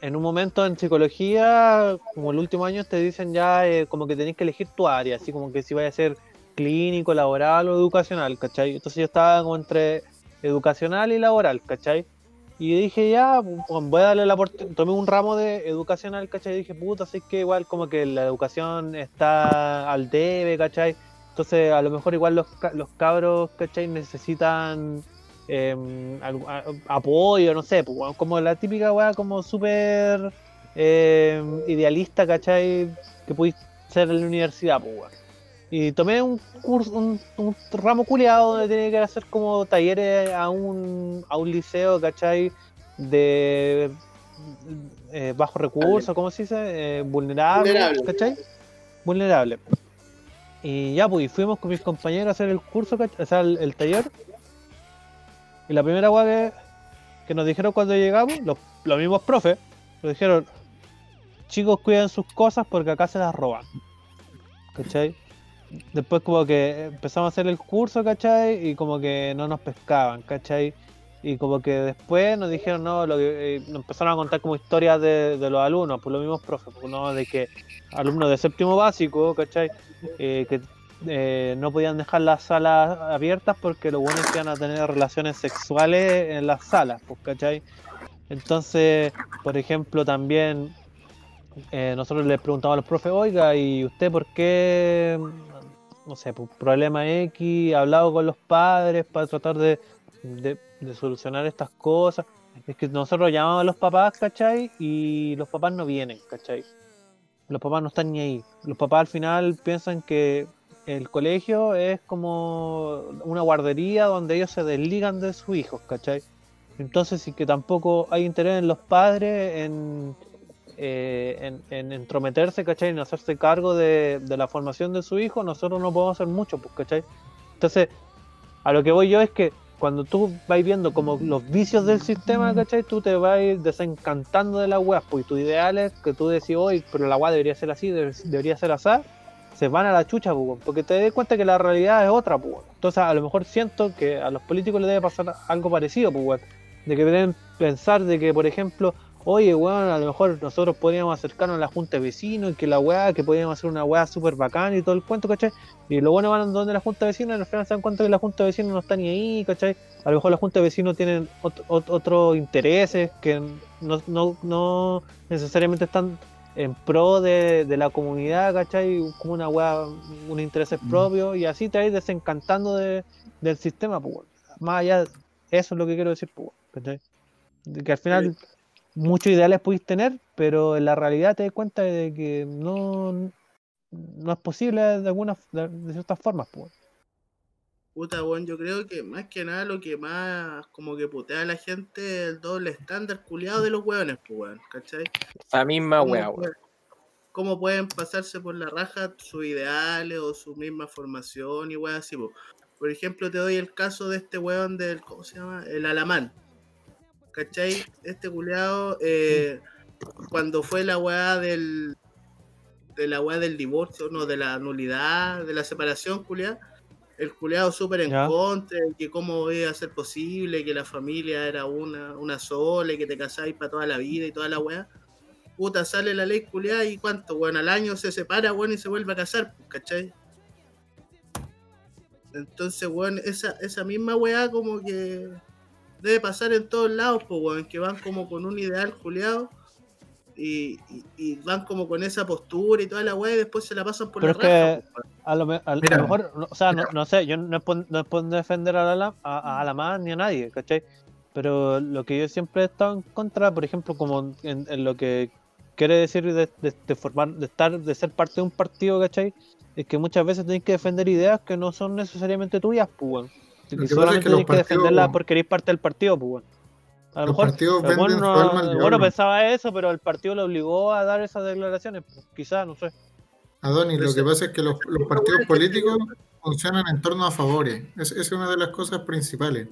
en un momento en psicología, como el último año, te dicen ya eh, como que tenés que elegir tu área, así como que si vaya a ser clínico, laboral o educacional, ¿cachai? Entonces yo estaba como entre educacional y laboral, ¿cachai? Y dije, ya, pues, voy a darle la oportunidad. Tomé un ramo de educacional, ¿cachai? Y dije, puta, así que igual como que la educación está al debe, ¿cachai? Entonces a lo mejor igual los, los cabros, ¿cachai? Necesitan a- apoyo, no sé, pues, como la típica weá como súper em, idealista, ¿cachai? Que pudiste ser en la universidad, pues. Y tomé un curso, un, un ramo culiado donde tenía que hacer como talleres a un, a un liceo, ¿cachai? De eh, bajo recursos, ¿cómo se dice? Eh, vulnerable,
Vulnerable.
¿cachai? Vulnerable. Y ya, pues, y fuimos con mis compañeros a hacer el curso, ¿cachai? O sea, el, el taller. Y la primera weá que, nos dijeron cuando llegamos, los, los mismos profes, nos dijeron, chicos, cuiden sus cosas porque acá se las roban. ¿Cachai? Después como que empezamos a hacer el curso, ¿cachai? Y como que no nos pescaban, ¿cachai? Y como que después nos dijeron, no, lo que, eh, nos empezaron a contar como historias de, de los alumnos, por los mismos profes, pues, ¿no? De que alumnos de séptimo básico, ¿cachai? Eh, que eh, no podían dejar las salas abiertas porque los buenos iban a tener relaciones sexuales en las salas, pues, ¿cachai? Entonces, por ejemplo, también eh, nosotros les preguntamos a los profes, oiga, ¿y usted por qué, no sé, problema X, ha hablado con los padres para tratar de, de- de solucionar estas cosas? Es que nosotros llamamos a los papás, ¿cachai? Y los papás no vienen, ¿cachai? Los papás no están ni ahí. Los papás al final piensan que el colegio es como una guardería donde ellos se desligan de sus hijos, ¿cachai? Entonces sí que tampoco hay interés en los padres en, eh, en, en entrometerse, ¿cachai? En hacerse cargo de, de la formación de su hijo, nosotros no podemos hacer mucho, pues, ¿cachai? Entonces, a lo que voy yo es que cuando tú vas viendo como los vicios del sistema, ¿cachai? Tú te vas desencantando de las weas, pues y tus ideales que tú decís hoy, pero la wea debería ser así, debe- debería ser así, se van a la chucha, weón, porque te das cuenta que la realidad es otra, weón. Entonces, a lo mejor siento que a los políticos les debe pasar algo parecido, weón. de que deben pensar de que, por ejemplo, oye, weón, a lo mejor nosotros podríamos acercarnos a la junta de vecinos y que la weá, que podríamos hacer una weá súper bacán y todo el cuento, ¿cachai? Y lo bueno van donde la junta de vecinos y al final se dan cuenta que la junta de vecinos no está ni ahí, ¿cachai? A lo mejor la junta de vecinos tienen ot- ot- otros intereses que no, no, no necesariamente están en pro de, de la comunidad, ¿cachai? Como una weá, un intereses propios y así te vas desencantando de, del sistema, pues. Más allá, eso es lo que quiero decir, pues, que al final muchos ideales podéis tener, pero en la realidad te das cuenta de que no, no es posible de alguna de, de ciertas formas, pues.
Puta, weón, yo creo que más que nada lo que más como que putea a la gente es el doble estándar culiado de los weones, pues, weón, ¿cachai?
Esa misma
¿Cómo
weá,
puede-
weón.
¿Cómo pueden pasarse por la raja sus ideales o su misma formación y weas así, po? Por ejemplo, te doy el caso de este weón del, ¿cómo se llama? El Alamán. ¿Cachai? Este culiado, eh, cuando fue la weá del, de la weá del divorcio, no, de la nulidad, de la separación, culiado, el culiado súper en
Ya.
contra, que cómo iba a ser posible, que la familia era una, una sola y que te casáis para toda la vida y toda la weá puta, sale la ley culiada y cuánto, weón, al año se separa, weón, y se vuelve a casar, pues, ¿cachai? Entonces, weón, esa, esa misma weá como que debe pasar en todos lados, pues, weón, que van como con un ideal culiado y, y- y van como con esa postura y toda la weá y después se la pasan por
Pero
la
es que-
raja, pues, weón.
A lo, me- a lo mejor, o sea, no, no sé, yo no es, por, no defender a la, a, a Alamán ni a nadie, ¿cachai? Pero lo que yo siempre he estado en contra, por ejemplo, como en, en lo que quiere decir de, de- de formar, de estar, de ser parte de un partido, ¿cachai? Es que muchas veces tenés que defender ideas que no son necesariamente tuyas, pues.
Lo que
Y
es
solamente
que
tenés que defenderlas
partidos-
porque eres parte del partido, pues. A lo
Los
mejor
venden
no-
su alma al
el weón no
diablo.
pensaba eso, pero el partido lo obligó a dar esas declaraciones, pues, quizás, no sé.
Adonis, lo que pasa es que los, los partidos políticos funcionan en torno a favores. Es, es una de las cosas principales.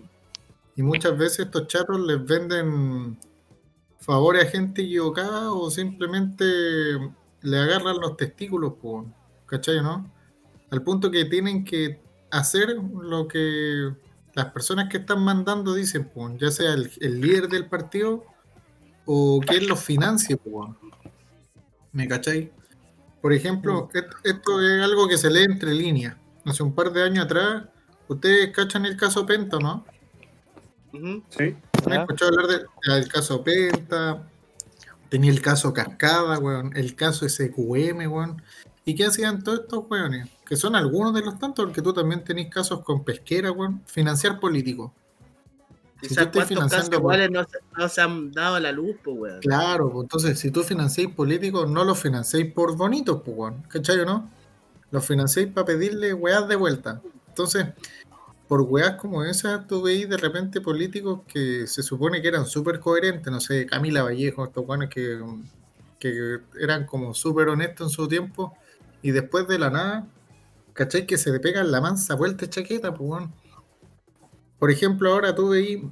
Y muchas veces estos chatos les venden favores a gente equivocada o simplemente le agarran los testículos, ¿cachai, no? Al punto que tienen que hacer lo que las personas que están mandando dicen, po, ya sea el, el líder del partido o quien los financie, po. ¿Me cachai? Por ejemplo, et- esto es algo que se lee entre líneas. Hace un par de años atrás, ustedes cachan el caso Penta, ¿no?
Sí.
¿Han
¿Ya?
escuchado hablar de- del caso Penta? Tenía el caso Cascada, weón, el caso SQM, weón. ¿Y qué hacían todos estos weones? Que son algunos de los tantos, porque tú también tenés casos con pesquera, weón. Financiar políticos. Si tú estás financiando
no, se- no se han dado la luz, pues, weón.
Claro, pues, entonces si tú financiáis políticos, no los financiáis por bonitos, pues, weón. ¿Cachai o no? Los financiáis para pedirle weás de vuelta. Entonces, por weás como esas, tú veis de repente políticos que se supone que eran súper coherentes, no sé, Camila Vallejo, estos weones que, que eran como súper honestos en su tiempo, y después de la nada, ¿cachai? Que se le pegan la mansa vuelta de chaqueta, pues, weón. Por ejemplo, ahora tú veis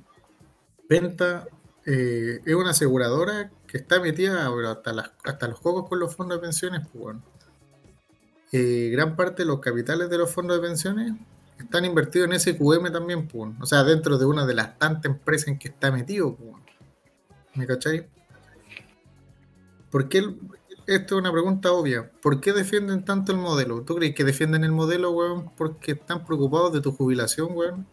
Penta eh, es una aseguradora que está metida hasta, las, hasta los cocos con los fondos de pensiones. Pues, bueno. Eh, gran parte de los capitales de los fondos de pensiones están invertidos en SQM también. Pues, bueno. O sea, dentro de una de las tantas empresas en que está metido. Pues, bueno. ¿Me cachai? ¿Por qué el- esto es una pregunta obvia. ¿Por qué defienden tanto el modelo? ¿Tú crees que defienden el modelo, weón, porque están preocupados de tu jubilación, weón?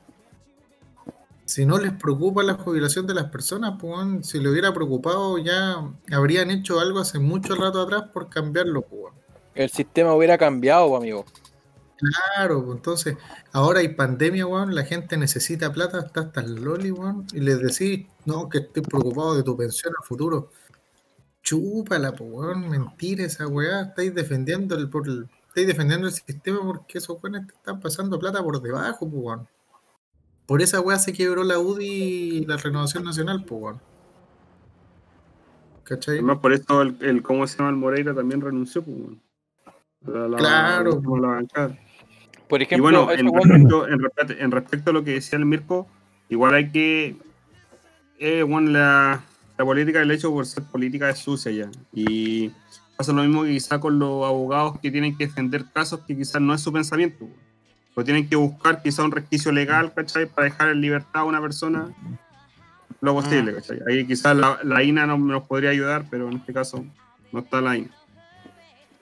Si no les preocupa la jubilación de las personas, pues, weón, si le hubiera preocupado ya habrían hecho algo hace mucho rato atrás por cambiarlo, pues, weón.
El sistema hubiera cambiado, pues, amigo.
Claro, pues, entonces ahora hay pandemia, weón, la gente necesita plata, está hasta el loli, weón, y les decís, no, que estoy preocupado de tu pensión a futuro. Chúpala, pues, weón, mentira esa weá, estáis defendiendo el, por el- estáis defendiendo el sistema porque esos weones te están pasando plata por debajo, pues, weón. Por esa weá se quebró la UDI y la Renovación Nacional, pues, weón. ¿Cachai?
Además, por eso el, el ¿cómo se llama? El Moreira también renunció, pues, weón. La- la-
Claro.
la bancada.
Por
Y
ejemplo,
bueno, en
weón-
respecto, en, respecto, en respecto a lo que decía el Mirko, igual hay que. Eh, bueno, la, la política, el hecho por ser política es sucia ya. Y pasa lo mismo que quizá con los abogados que tienen que defender casos que quizás no es su pensamiento. O tienen que buscar quizá un resquicio legal, ¿cachai? Para dejar en libertad a una persona lo posible, ¿cachai? Ahí quizás la, la INA no- nos podría ayudar, pero en este caso no está la INA.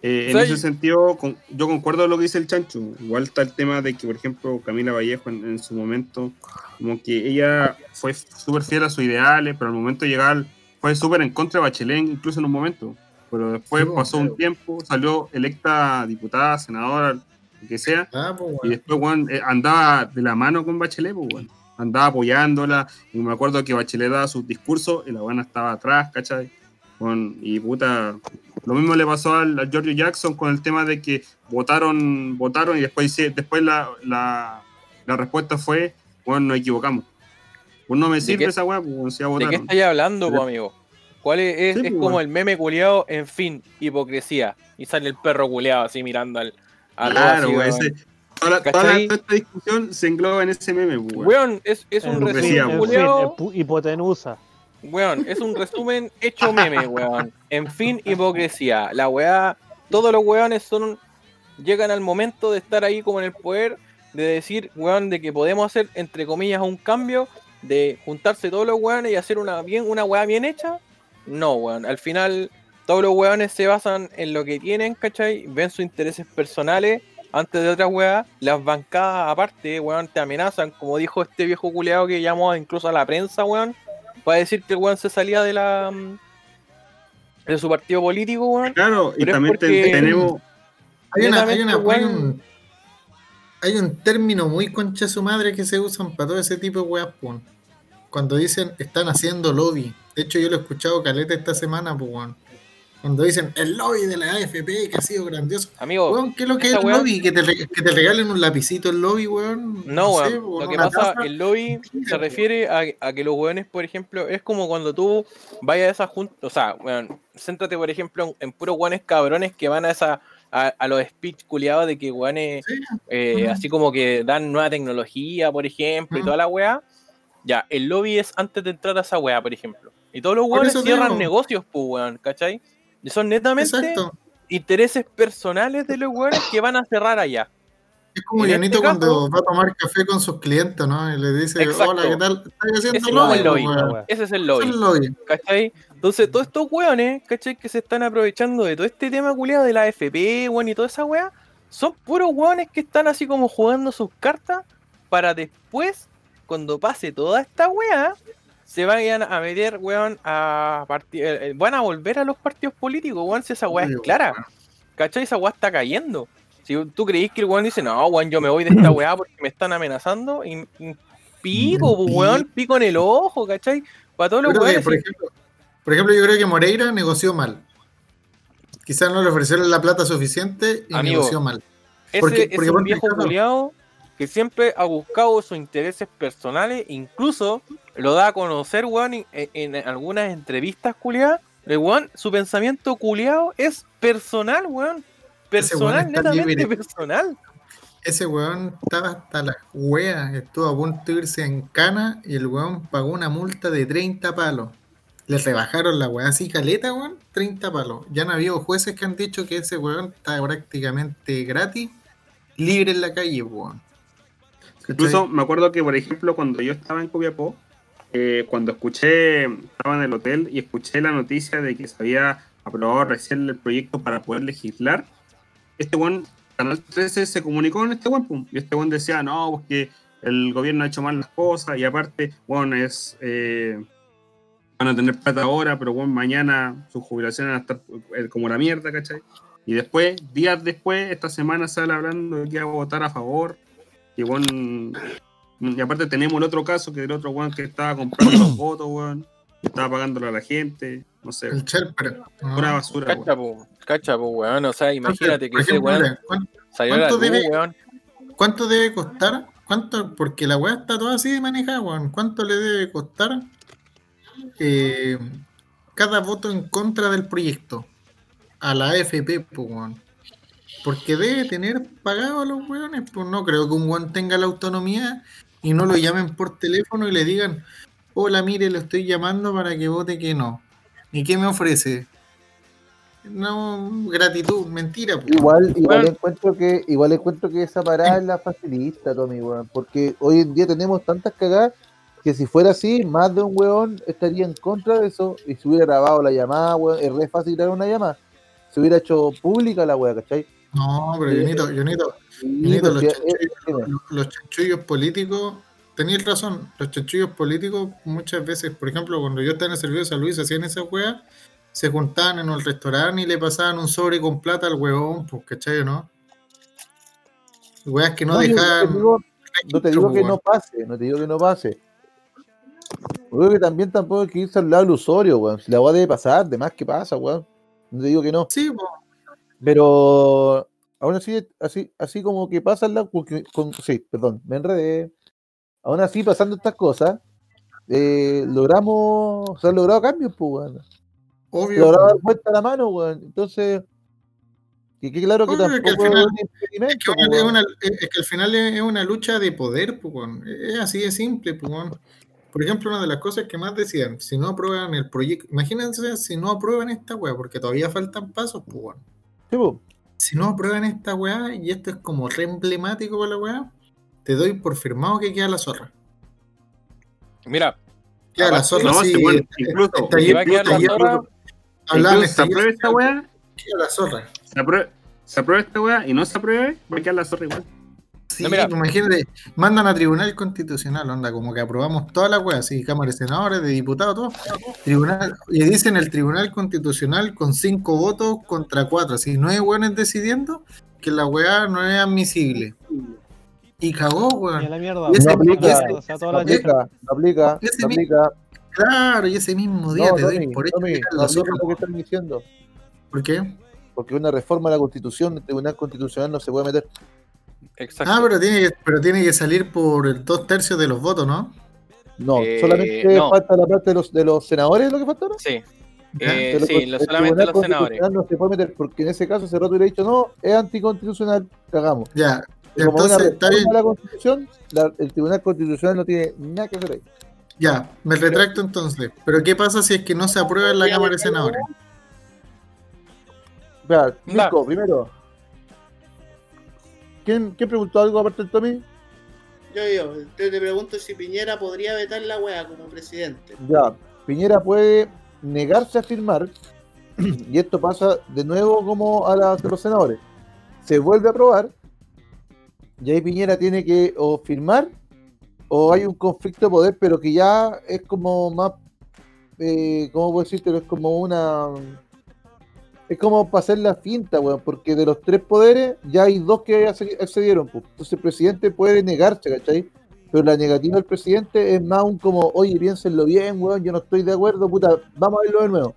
Eh, en ese sentido, con- yo concuerdo con lo que dice el Chancho. Igual está el tema de que, por ejemplo, Camila Vallejo en, en su momento, como que ella fue súper fiel a sus ideales, pero al momento de llegar fue súper en contra de Bachelet, incluso en un momento. Pero después
Sí,
pasó
claro.
un tiempo, salió electa diputada, senadora, lo que sea,
Ah, pues,
y
weón.
después weón, eh, andaba de la mano con Bachelet, pues, weón. andaba apoyándola, y me acuerdo que Bachelet daba sus discursos y la buena estaba atrás, ¿cachai? Y puta, lo mismo le pasó al, a Giorgio Jackson con el tema de que votaron, votaron y después, después la, la, la respuesta fue, bueno, nos equivocamos. Pues no me sirve
qué-
esa weá, pues si ya
¿De qué
votaron.
estáis hablando, po, amigo? ¿Cuál es? Es,
Sí,
es
pues,
como
bueno.
el meme culeado, en fin, hipocresía. Y sale el perro culeado así mirando al. al
Claro, ese- toda, esta discusión se engloba en ese meme, pues, weón.
Weón, es, es un resumen culeado. Weón, es un resumen hecho meme, weón. En fin, hipocresía. La weá, todos los weones son. Llegan al momento de estar ahí como en el poder, de decir, weón, de que podemos hacer, entre comillas, un cambio, de juntarse todos los weones y hacer una bien, una weá bien hecha. No, weón. Al final, todos los weones se basan en lo que tienen, ¿cachai? Ven sus intereses personales antes de otras weas. Las bancadas, aparte, weón, te amenazan, como dijo este viejo culeado que llamó incluso a la prensa, weón para decir que el weón se salía de la mm, de su partido político, weón.
Claro, y también tenemos.
Hay, una, hay, una- un, hay un término muy concha de su madre que se usan para todo ese tipo de weas, pues. Cuando dicen están haciendo lobby. De hecho, yo lo he escuchado caleta esta semana, pues, weón. Cuando dicen el lobby de la AFP que ha sido grandioso.
Amigo,
Weón, ¿qué es lo que es el lobby? ¿Que te, re- que te regalen un lapicito el lobby, weón.
No,
sé,
weón. Lo que pasa,
taza.
el lobby se refiere a, a que los weones, por ejemplo, es como cuando tú vayas a esa junta, o sea, weón, céntrate, por ejemplo, en, en puros weones cabrones que van a esa a, a los speech culiados de que weones
Sí,
eh, así como que dan nueva tecnología, por ejemplo, y toda la weá. Ya, el lobby es antes de entrar a esa weá, por ejemplo. Y todos los weones cierran
digo.
negocios, pues, weón, ¿cachai? Son netamente
Exacto.
intereses personales de los weones que van a cerrar allá.
Es como
En
Jonito
este
cuando va a tomar café con sus clientes, ¿no? Y le dice,
Exacto.
hola, ¿qué tal? ¿Estás haciendo lobby,
es lobby,
weón.
Ese es el lobby.
es el lobby.
¿Cachai? Entonces, todos estos weones, ¿cachai? Que se están aprovechando de todo este tema culiado de la AFP, weón, y toda esa weá, son puros weones que están así como jugando sus cartas para después, cuando pase toda esta weá, se vayan a meter, weón, a parti- eh, eh, van a volver a los partidos políticos, weón, si esa weá es clara.
weón.
¿Cachai? Esa weá está cayendo. Si tú creís que el weón dice, no, weón, yo me voy de esta *clears throat* weá porque me están amenazando, y, y pico, pues, weón, pico en el ojo, ¿cachai? Para todos los weones.
por, ejemplo, por ejemplo, yo creo que Moreira negoció mal. Quizás no le ofrecieron la plata suficiente y
Amigo,
negoció mal.
Ese
Porque-
es un viejo culiao que siempre ha buscado sus intereses personales, incluso lo da a conocer, weón, en, en algunas entrevistas culiadas. El weón, su pensamiento culiao es personal, weón. Personal, netamente
libre.
personal.
Ese weón estaba hasta las weas, estuvo a punto de irse en cana y el weón pagó una multa de 30 palos. Le rebajaron la weá así caleta, weón, 30 palos. Ya han habido jueces que han dicho que ese weón está prácticamente gratis, libre en la calle, weón.
Incluso me acuerdo que, por ejemplo, cuando yo estaba en Copiapó, eh, cuando escuché, estaba en el hotel y escuché la noticia de que se había aprobado recién el proyecto para poder legislar, este buen Canal 13 se comunicó con este buen y este buen decía, no, porque el gobierno ha hecho mal las cosas y aparte, bueno, es... eh, van a tener plata ahora, pero bueno, mañana sus jubilaciones van a estar eh, como la mierda, ¿cachai? Y después, días después, esta semana sale hablando de que va a votar a favor. Y bueno, y aparte tenemos el otro caso, que el otro weón que estaba comprando los votos, weón. Estaba pagándole a la gente, no sé,
El Sherper. ¿no?
pura basura,
Cacha,
weón.
po, cacha, po, weón. O sea, imagínate que ese weón
mira, ¿cuán-
salió a la
¿cuánto
luz,
debe-
weón.
¿Cuánto debe costar? ¿Cuánto? Porque la weá está toda así de manejada, weón. ¿Cuánto le debe costar eh, cada voto en contra del proyecto? A la AFP, pues, weón. Porque debe tener pagado a los weones, pues no creo que un weón tenga la autonomía y no lo llamen por teléfono y le digan, hola, mire, lo estoy llamando para que vote que no. ¿Y qué me ofrece? No, gratitud, mentira, pues.
Igual, igual
Bueno.
encuentro que, igual encuentro que esa parada es la facilista, Tommy, weón. Porque hoy en día tenemos tantas cagadas que si fuera así, más de un weón estaría en contra de eso y se hubiera grabado la llamada, weón. Es re fácil grabar una llamada. Se hubiera hecho pública la weá, ¿cachai?
No, pero
Sí.
Jonito, Jonito, Los chanchullos, los- políticos, tenéis razón, los chanchullos políticos muchas veces, por ejemplo, cuando yo estaba en el servicio de salud y se hacían esas weas, se juntaban en el restaurante y le pasaban un sobre con plata al huevón, pues, ¿cachai no? Weas que no,
No, yo- yo te
dejaban.
digo- no te digo que
registro,
no pase, no te digo que no pase. Yo creo que también tampoco hay que irse al lado ilusorio, weón. Si la weá debe pasar, de más que pasa, weón. No te digo que no.
Sí, po,
Pero aún así, así, así como que pasa la, con, sí, perdón, me enredé. Aún así, pasando estas cosas, eh, logramos, se han logrado cambios, pues, weón. Se
obvio.
logrado
po.
dar vuelta a la mano, weón. Entonces, que quede claro que
Obvio que al final-
es
que,
pues,
es una- es que al final es es una lucha de poder, pues, weón. es así de simple. Pues, weón. Por ejemplo, una de las cosas que más decían, si no aprueban el proyecto, imagínense si no aprueban esta weá, porque todavía faltan pasos, pues, weón.
Sí, pues.
Si no aprueban esta weá, y esto es como re emblemático para la weá, te doy por firmado que queda la zorra.
Mira,
Queda la zorra,
No,
sí.
bueno,
está-
incluso-
está
si
ahí-
va a quedar
está
la
ahí-
zorra,
Incluso se aprueba esta weá,
queda la zorra.
se aprueba, se aprueba esta weá y no se apruebe, va a quedar la zorra igual.
Sí,
No, mira.
pues imagínate, mandan a Tribunal Constitucional, onda, como que aprobamos todas las weas, sí, Cámara de Senadores, de Diputados, todo. Tribunal, y dicen el Tribunal Constitucional con cinco votos contra cuatro, así nueve weones decidiendo que la wea no es admisible. Y cagó,
Y
weón.
la mierda.
Y ese-
No aplica,
O sea, toda
no
la
aplica, no aplica,
Ese
no
mi-
aplica.
Claro, y ese mismo día
No,
te doy
Tommy,
por hecho
no
la
aplica lo que están diciendo.
¿Por qué?
Porque una reforma a la constitución, el tribunal constitucional no se puede meter.
Exacto.
Ah, pero tiene, que, pero tiene que salir por el dos tercios de los votos, ¿no?
No,
Eh,
solamente
no.
falta la parte de los, de los senadores, lo que falta, ¿no?
Sí. Eh, sí, lo- solamente los senadores.
No se puede meter, porque en ese caso ese rato hubiera dicho, no, es anticonstitucional, cagamos.
Ya. Entonces, está bien.
la constitución, la- el Tribunal Constitucional no tiene nada que hacer ahí.
Ya, me retracto entonces. Pero ¿qué pasa si es que no se aprueba en la Cámara de Senadores?
Va.
Mirko, primero. ¿Quién, ¿Quién preguntó algo aparte del Tommy?
Yo, yo, te, te pregunto si Piñera podría vetar la wea como presidente.
Ya, Piñera puede negarse a firmar, *clears throat* y esto pasa de nuevo como a las de los senadores. Se vuelve a aprobar, y ahí Piñera tiene que o firmar, o hay un conflicto de poder, pero que ya es como más, eh, ¿cómo puedo decirte? Es como una... Es como para hacer la finta, weón, porque de los tres poderes ya hay dos que acce- accedieron. pues. Entonces el presidente puede negarse, ¿cachai? Pero la negativa del presidente es más un como, oye, piénsenlo bien, weón, yo no estoy de acuerdo, puta, vamos a verlo de nuevo.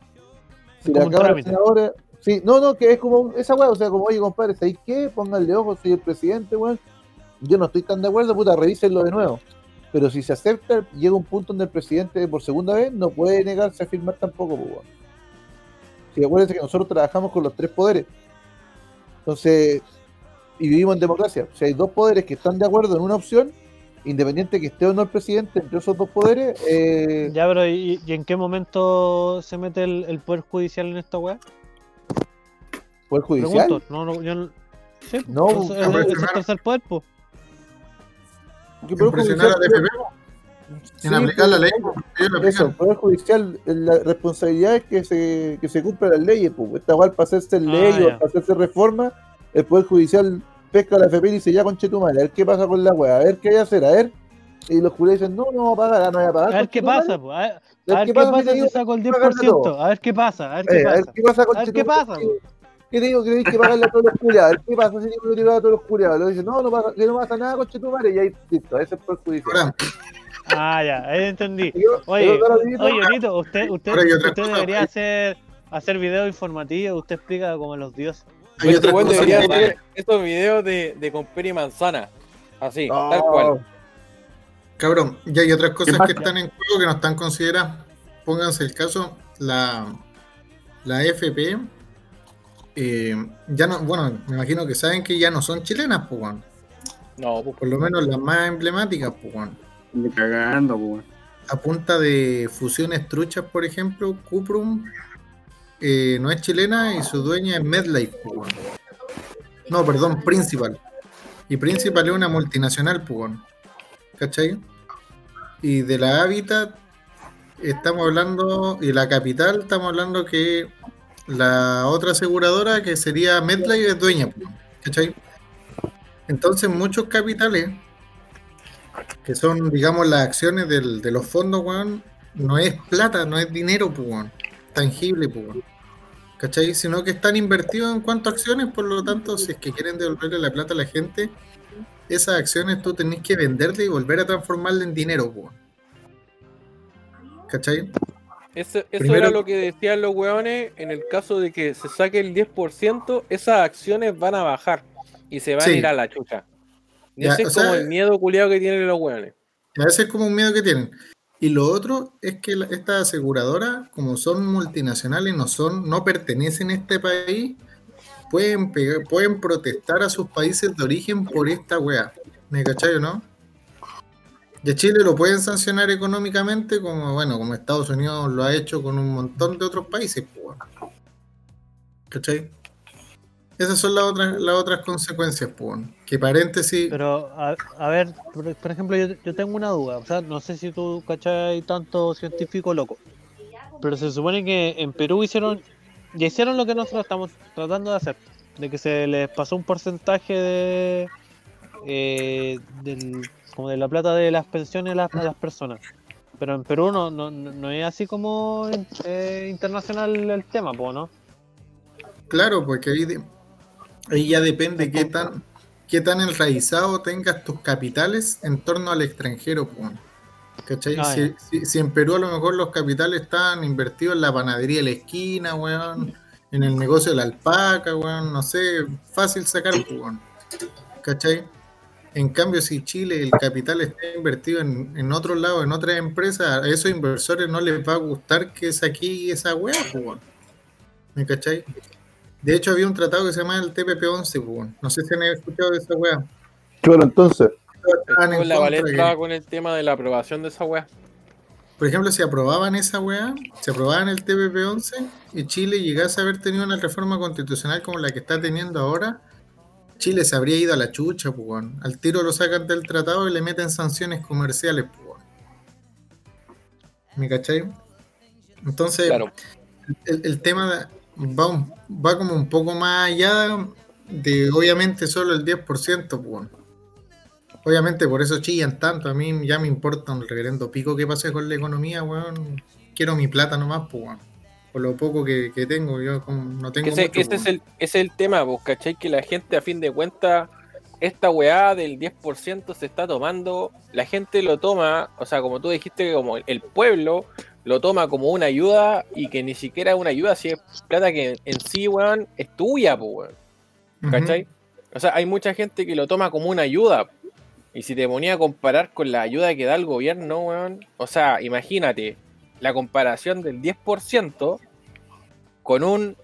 Si la Cámara de. Senadores, sí, no, no, que es como esa weón, o sea, como, oye, compadre, ¿sabéis qué? Pónganle ojo, soy el presidente, weón. Yo no estoy tan de acuerdo, puta, revísenlo de nuevo. Pero si se acepta, llega un punto donde el presidente por segunda vez no puede negarse a firmar tampoco, pues, weón. Si acuérdense que nosotros trabajamos con los tres poderes. Entonces, y vivimos en democracia. Si hay dos poderes que están de acuerdo en una opción, independiente que esté o no el presidente entre esos dos poderes, eh,
Ya, pero ¿y, y en qué momento se mete el, el Poder Judicial en esta weá?
poder judicial.
Pregunto. No, no, yo no. Sí,
No,
pues, es- es,
presionar.
es el tercer poder, pues.
¿Qué poder
presionar a en
Sí,
aplicar la ley.
pues,
la
Eso,
aplican.
el Poder Judicial, la responsabilidad es que se, que se cumplan las leyes. Pues. Esta igual para hacerse
Ah,
ley o para hacerse reforma, el Poder Judicial pesca a la FP y dice, ya conche tu madre, a ver qué pasa con la weá, a ver qué hay que hacer, a ver. Y los juristas dicen, no, no va a pagar, no voy a pagar.
A ver qué pasa, pues. A ver,
A
qué pasa
mira,
si
yo-
saco el
pagarle
10%.
todo.
A ver qué pasa, a ver qué
Eh, a ver
pasa.
qué pasa con
A ver qué pasa,
¿Qué, ¿Qué te digo? Que tenéis que pagarle a todos los culiados. A ver qué pasa si tengo que tirar a todos los culiados. Lo dice, no, no pasa, que no pasa nada, conche tu madre. Y ahí, listo, ese es el Poder Judicial.
Ahora,
Ah, ya, ahí entendí.
Y
Oye, oye, Nito, usted, usted, usted debería hacer, hacer videos informativos, usted explica como los dioses.
hay
Este debería hacer estos videos de, de con y manzana. Así, tal cual.
Cabrón, ya hay otras cosas que están en juego que no están consideradas. Pónganse el caso, la, la FP, eh, ya no, bueno, me imagino que saben que ya no son chilenas, pues.
No, pues,
por lo menos las más emblemáticas, pues, A punta de fusiones truchas, por ejemplo, Cuprum eh, no es chilena y su dueña es MedLife. No, perdón, Principal. Y Principal es una multinacional, weón. ¿Cachai? Y de la Habitat estamos hablando, y la capital estamos hablando que la otra aseguradora que sería MedLife es dueña. ¿cachai? Entonces muchos capitales, que son, digamos, las acciones del- de los fondos, weón, no es plata, no es dinero, pues, weón, tangible, pues, weón. ¿Cachai? Sino que están invertidos en cuanto a acciones, por lo tanto, si es que quieren devolverle la plata a la gente, esas acciones tú tenés que venderle y volver a transformarla en dinero, pues. ¿Cachai?
Eso, eso
Primero-
era lo que decían los weones. En el caso de que se saque el 10%, esas acciones van a bajar y se van
Sí.
a ir a la chucha.
Ya,
Ese es como
sea-
el miedo culiado que tienen los weones.
A veces es como un miedo que tienen. Y lo otro es que estas aseguradoras, como son multinacionales, no son, no pertenecen a este país, pueden pegar- pueden protestar a sus países de origen por esta wea. ¿Me cachai o no? Y a Chile lo pueden sancionar económicamente, como bueno, como Estados Unidos lo ha hecho con un montón de otros países. ¿Cachai? Esas son las otras, las otras consecuencias, pues. Que paréntesis.
Pero, a, a ver, por, por ejemplo, yo, yo tengo una duda. O sea, no sé si tú cachai tanto científico loco. Pero se supone que en Perú hicieron, ya hicieron lo que nosotros estamos tratando de hacer. De que se les pasó un porcentaje de, eh, del, como de la plata de las pensiones a las, a las personas. Pero en Perú no, no, no es así como eh, internacional el tema, po, ¿no?
Claro, porque ahí, ahí ya depende qué tan, qué tan enraizado tengas tus capitales en torno al extranjero. ¿Cachai?
Ah,
si, si- si en Perú a lo mejor los capitales están invertidos en la panadería de la esquina, weón, en el negocio de la alpaca, weón, no sé, fácil sacar, weón. ¿Cachai? En cambio, si Chile, el capital está invertido en, en otro lado, en otras empresas, a esos inversores no les va a gustar que saque esa weá. ¿Me cachai? De hecho, había un tratado que se llama el TPP-11, pues, weón. No sé si han escuchado de esa weá.
Bueno, entonces,
en
la
que-
estaba con el tema de la aprobación de esa weá.
Por ejemplo, si aprobaban esa weá, si aprobaban el TPP-11 y Chile llegase a haber tenido una reforma constitucional como la que está teniendo ahora, Chile se habría ido a la chucha, pues, weón. Al tiro lo sacan del tratado y le meten sanciones comerciales, pues, weón. ¿Me cachai? Entonces,
Claro.
el, el tema de- va, un- va como un poco más allá de obviamente solo el 10%, pues. Obviamente por eso chillan tanto, a mí ya me importa un reverendo pico que pase con la economía, weón. Quiero mi plata nomás, pues, weón. Por lo poco que, que tengo, yo como no tengo
Ese,
mucho,
ese es el, es el tema, vos, ¿cachai? Que la gente a fin de cuentas, esta weá del 10% se está tomando, la gente lo toma, o sea, como tú dijiste, como el pueblo lo toma como una ayuda y que ni siquiera es una ayuda, si es plata que en sí, weón, es tuya, pues, weón. ¿Cachai? O sea, hay mucha gente que lo toma como una ayuda. Y si te ponía a comparar con la ayuda que da el gobierno, weón, o sea, imagínate la comparación del 10% con un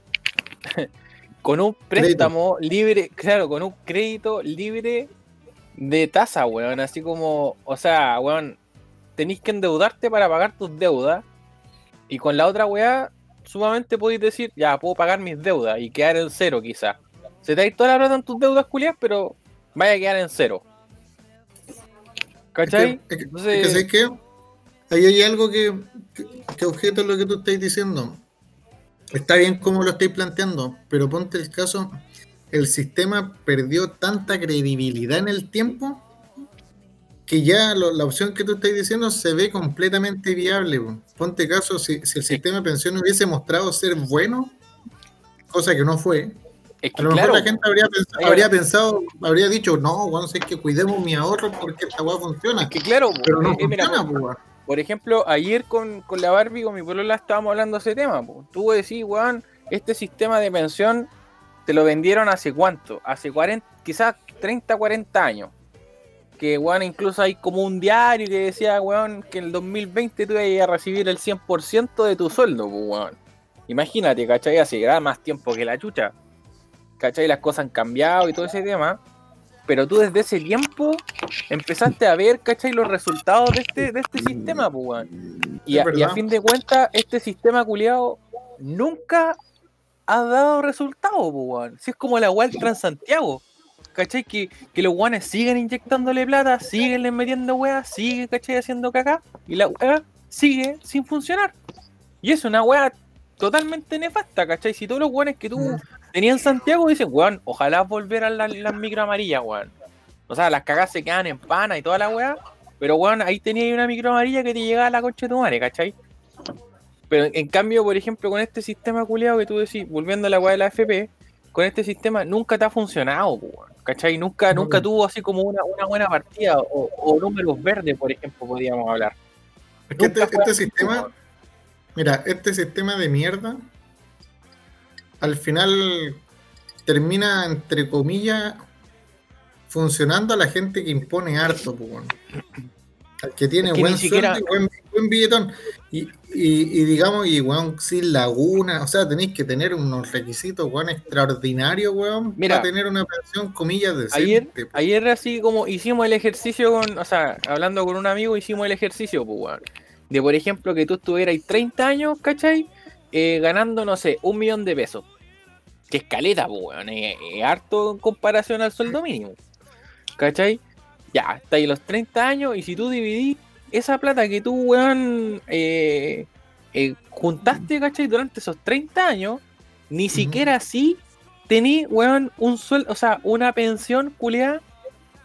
*laughs* con un préstamo libre, claro, con un crédito libre de tasa, weón, así como, o sea, weón, tenéis que endeudarte para pagar tus deudas y con la otra weá sumamente podéis decir, ya, puedo pagar mis deudas y quedar en cero quizás. Se te da toda la plata en tus deudas, culias, pero vaya a quedar en cero. ¿Cachai?
Es que, es que-
Entonces-
es que. Ahí hay algo que, que, que objeto lo que tú estás diciendo. Está bien como lo estáis planteando, pero ponte el caso, el sistema perdió tanta credibilidad en el tiempo que ya lo- la opción que tú estás diciendo se ve completamente viable. po. Ponte caso, si, si el sistema de pensiones hubiese mostrado ser bueno, cosa que no fue,
Es
a lo mejor
claro,
la gente habría pensado, habría pensado, habría dicho, no, bueno, es que cuidemos mi ahorro porque esta weá funciona.
es que claro,
Pero no
eh, eh, mira,
funciona, po, weón.
por ejemplo, ayer con, con la Barbie, con mi polola, estábamos hablando de ese tema. po. Tú decís, weón, este sistema de pensión te lo vendieron hace cuánto? Hace 40, quizás 30, 40 años. Que, weón, incluso hay como un diario que decía, weón, que en el 2020 tú ibas a recibir el 100% de tu sueldo, pues, weón. Imagínate, ¿cachai? Hace más tiempo que la chucha. ¿Cachai? Las cosas han cambiado y todo ese tema. Pero tú desde ese tiempo empezaste a ver, ¿cachai? Los resultados de este, de este sistema, pues, weón. Y a, y a
verdad.
fin de cuentas, este sistema culiado nunca ha dado resultados, pues, weón. Si es como la weá del Transantiago. ¿Cachai? Que, que los guanes siguen inyectándole plata, siguen metiendo weas, siguen, ¿cachai? Haciendo caca. Y la weá sigue sin funcionar. Y es una weá totalmente nefasta, ¿cachai? Si todos los weones que tú
Mm.
tenías en Santiago dicen, weón, ojalá volvieran las, las micro amarillas, weón. O sea, las cagas se quedan en pana y toda la weá. Pero weón, ahí tenías una micro amarilla que te llegaba a la concha de tu madre, ¿cachai? Pero en, cambio, por ejemplo, con este sistema culiado que tú decís, volviendo a la weá de la FP, con este sistema nunca te ha funcionado, ¿cachai? Nunca,
No,
nunca
no.
tuvo así como una, una buena partida o, o números verdes, por ejemplo, podríamos hablar.
Es que este, este sistema, mira, este sistema de mierda, al final termina, entre comillas, funcionando a la gente que impone harto, pues. Al que tiene
Es que
buen
siquiera-
sueldo y buen, buen billetón. Y, y- y digamos, y weón, sin laguna, o sea, tenéis que tener unos requisitos, weón, extraordinarios, weón,
Mira,
para tener una pensión, comillas, decente.
Ayer,
pues.
ayer así como hicimos el ejercicio con, o sea, hablando con un amigo, hicimos el ejercicio, pues, weón. De por ejemplo que tú estuvieras 30 años, ¿cachai? Eh, ganando, no sé, un millón de pesos. Que escaleta, pues, weón. Es, es harto en comparación al sueldo mínimo. ¿Cachai? Ya, está ahí los 30 años y si tú dividís esa plata que tú, weón, eh, eh, juntaste, ¿cachai? Durante esos 30 años, ni siquiera así tení, weón, un sueldo, o sea, una pensión culiada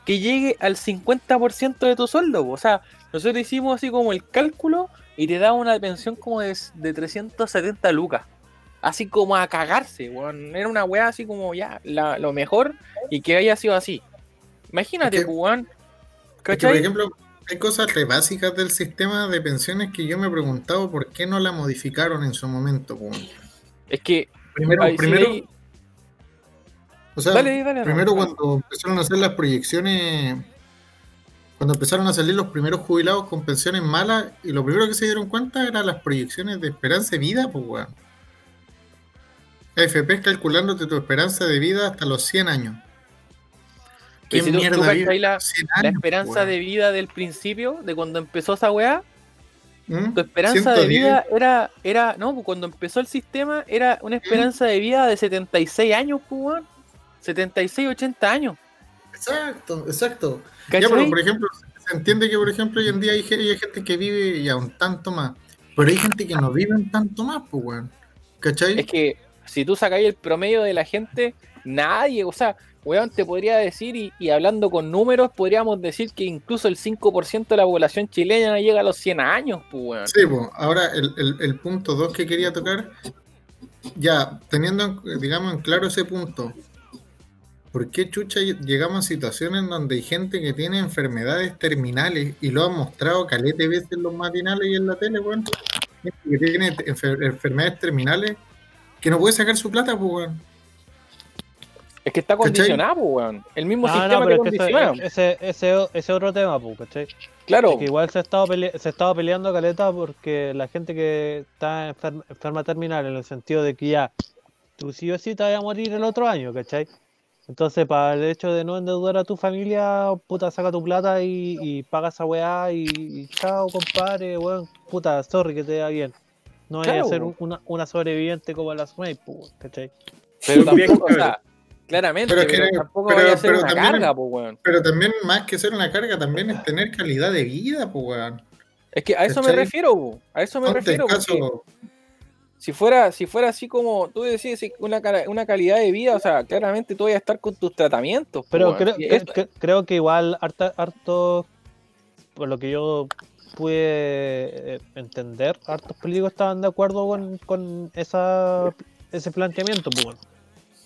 que llegue al 50% de tu sueldo. po. O sea, nosotros hicimos así como el cálculo y te da una pensión como de, de 370 lucas. Así como a cagarse, weón. Era una weá así como ya, la- lo mejor y que haya sido así. Imagínate, pues, weón.
Es que, por ejemplo, hay cosas re básicas del sistema de pensiones que yo me he preguntado por qué no la modificaron en su momento.
Es que,
Primero,
sí,
primero, o sea,
Dale, dale,
primero cuando empezaron a hacer las proyecciones, cuando empezaron a salir los primeros jubilados con pensiones malas, y lo primero que se dieron cuenta eran las proyecciones de esperanza de vida, pues weón. AFP es calculándote tu esperanza de vida hasta los 100 años. ¿Qué
Pero si tú- tú
mierda
cachai
vive
la-
100
La esperanza de vida del principio, de cuando empezó esa weá,
¿Mm?
tu esperanza de
110.
vida era, era, no, pues cuando empezó el sistema era una esperanza de vida de 76 años, pues, weón. 76, 80 años.
Exacto, exacto.
¿Cachai?
Ya, pero por ejemplo, se entiende que por ejemplo hoy en día hay gente que vive ya un tanto más, pero hay gente que no vive un tanto más, pues weón. ¿Cachai?
Es que si tú sacáis el promedio de la gente, nadie, o sea, weón, te podría decir, y, y hablando con números, podríamos decir que incluso el 5% de la población chilena llega a los 100 años, pues, weón.
Sí, pues, ahora el, punto 2 que quería tocar, ya teniendo, en- digamos, en claro ese punto, ¿por qué chucha llegamos a situaciones donde hay gente que tiene enfermedades terminales y lo han mostrado calete veces en los matinales y en la tele, weón? Gente que tiene enfer- enfermedades terminales que no puede sacar su plata, pues, weón.
Es que está
¿Cachai?
condicionado, pues, weón. El mismo sistema
no,
te
pero es que
condiciona.
eso- ese, ese, ese otro tema, pues, ¿cachai?
claro,
Es que igual se ha estado pele- se ha estado peleando caleta porque la gente que está enfer- enferma terminal en el sentido de que ya tú sí o sí te vas a morir el otro año, ¿cachai? Entonces, para el hecho de no endeudar a tu familia, puta, saca tu plata y, y paga esa weá y, y chao, compadre, weón, puta, sorry que te da bien. No vaya
Claro,
a ser
weón.
un- una, una sobreviviente como las May, pues, ¿cachai?
pero tampoco, o sea, claramente,
Pero
pero,
es que-
tampoco
pero-
vaya a ser una
también-
carga, pues, weón.
Pero también, más que ser una carga, también es tener calidad de vida, pues, weón.
Es que a eso me refiero, a eso me
Ponte
refiero,
caso,
si fuera, si fuera así como tú decís, una, cara- una calidad de vida, o sea, claramente tú vas a estar con tus tratamientos.
Pero
weón.
creo, que- creo que igual harto, por lo que yo pude eh, entender, hartos políticos estaban de acuerdo con, con esa, ese planteamiento, pues.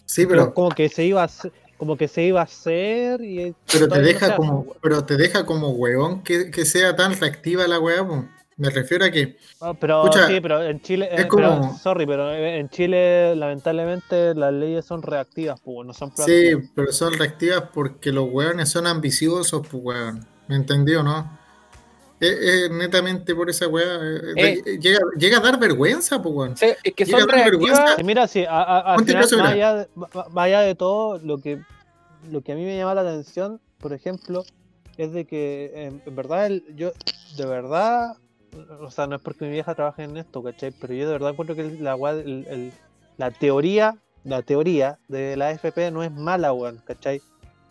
Sí,
Pero como que se iba a hacer, como que se iba a hacer y
pero te
no
deja
hace,
como, pero te deja como huevón que, que sea tan reactiva la weá, pues. Me refiero a que
pero
Escucha,
sí, pero en Chile,
es
eh, pero,
como-
sorry, pero en Chile lamentablemente las leyes son reactivas, pues, no son
sí, pero son reactivas porque los hueones son ambiciosos, pues. ¿Me entendió, no? Es, es netamente por esa weá. eh,
Eh.
llega, llega a dar vergüenza, pues weón.
es que
llega
son
vergüenza.
mira, sí, a- a- al final, más allá, de, ma- más allá de todo, lo que, lo que a mí me llama la atención, por ejemplo, es de que en, en verdad, el- yo, de verdad, o sea, no es porque mi vieja trabaje en esto, ¿cachai? Pero yo de verdad encuentro que la, weá- el- el- la teoría, la teoría de la AFP no es mala, weón, ¿cachai?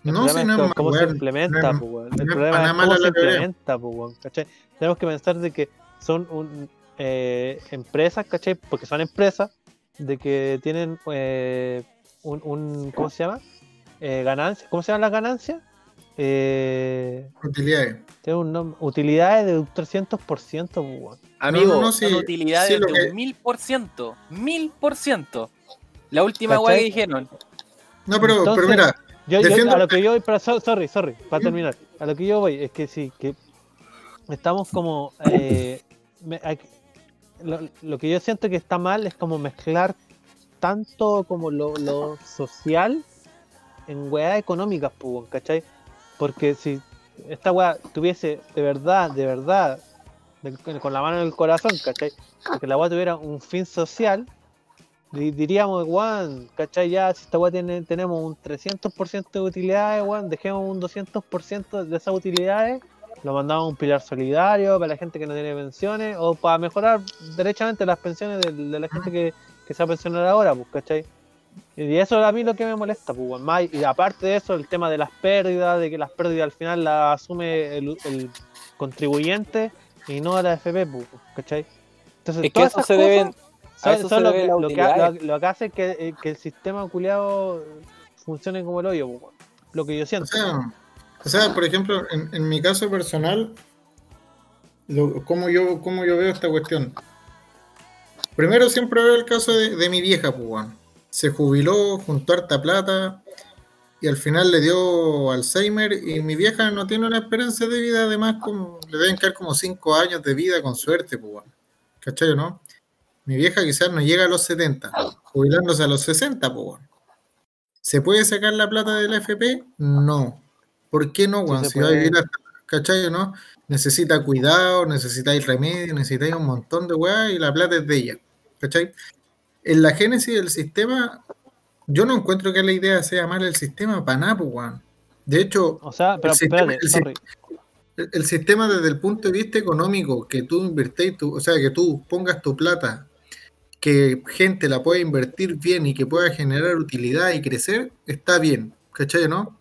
El
No, si no
es
es
cómo se implementa,
no es-
po, weón.
no
El
es
problema es
nada
cómo se implementa, po, ¿cachai? Tenemos que pensar de que son un, eh, empresas, ¿cachai? Porque son empresas de que tienen eh, un, un- ¿cómo se llama? Eh, ganancias, ¿cómo se llaman las ganancias? Eh,
Utilidades.
tiene un nombre, utilidades de un 300%, po, weón.
Amigo,
no, no,
son
sí,
utilidades
sí,
de
que-
un mil por ciento. Mil por ciento. La última weá que dijeron.
No, pero,
Entonces-
pero mira,
Yo, yo- a lo que yo voy, so- sorry, sorry, para terminar. A lo que yo voy es que sí, que estamos como. eh, me- hay que- lo, lo que yo siento que está mal es como mezclar tanto como lo, lo social en weas económicas, pues, ¿cachai? Porque si esta wea tuviese de verdad, de verdad, de- con la mano en el corazón, ¿cachai? Que la wea tuviera un fin social, diríamos, weón, ¿cachai? Ya, si esta weá tiene, tenemos un 300% de utilidades, weón, dejemos un 200% de esas utilidades, lo mandamos a un pilar solidario para la gente que no tiene pensiones, o para mejorar derechamente las pensiones de, de la gente que, que se va a pensionar ahora, pues, ¿cachai? Y eso a mí lo que me molesta, pues, weón. Más- y aparte de eso, el tema de las pérdidas, de que las pérdidas al final las asume el, el contribuyente y no la FP, pues, ¿cachai? Entonces,
Es que eso
esas
se
cosas-
deben. A eso
lo, que, lo, que, lo- lo que hace que, eh, que el sistema culiado funcione como el hoyo, lo que yo
O
siento.
sea, o sea, por ejemplo, en, en mi caso personal, lo- ¿cómo, yo, cómo yo veo esta cuestión? Primero siempre veo el caso de, de mi vieja, pues. Se jubiló, juntó harta plata y al final le dio Alzheimer y mi vieja no tiene una esperanza de vida, además como, le deben caer como 5 años de vida con suerte, pues. ¿Cachai o no? Mi vieja quizás no llega a los 70, jubilándose a los 60, pues. ¿Se puede sacar la plata de la FP? No. ¿Por qué no, weón?
se
si va a vivir hasta, ¿cachai no? Necesita cuidado, necesitáis remedio, necesitáis un montón de weá y la plata es de ella. ¿Cachai? En la génesis del sistema, yo no encuentro que la idea sea mala el sistema para nada, pues, weón. De hecho,
O sea, pero
El sistema-
espérate,
el sistema desde el punto de vista económico, que tú invertéis, o sea, que tú pongas tu plata, que gente la pueda invertir bien y que pueda generar utilidad y crecer, está bien, ¿cachai, no?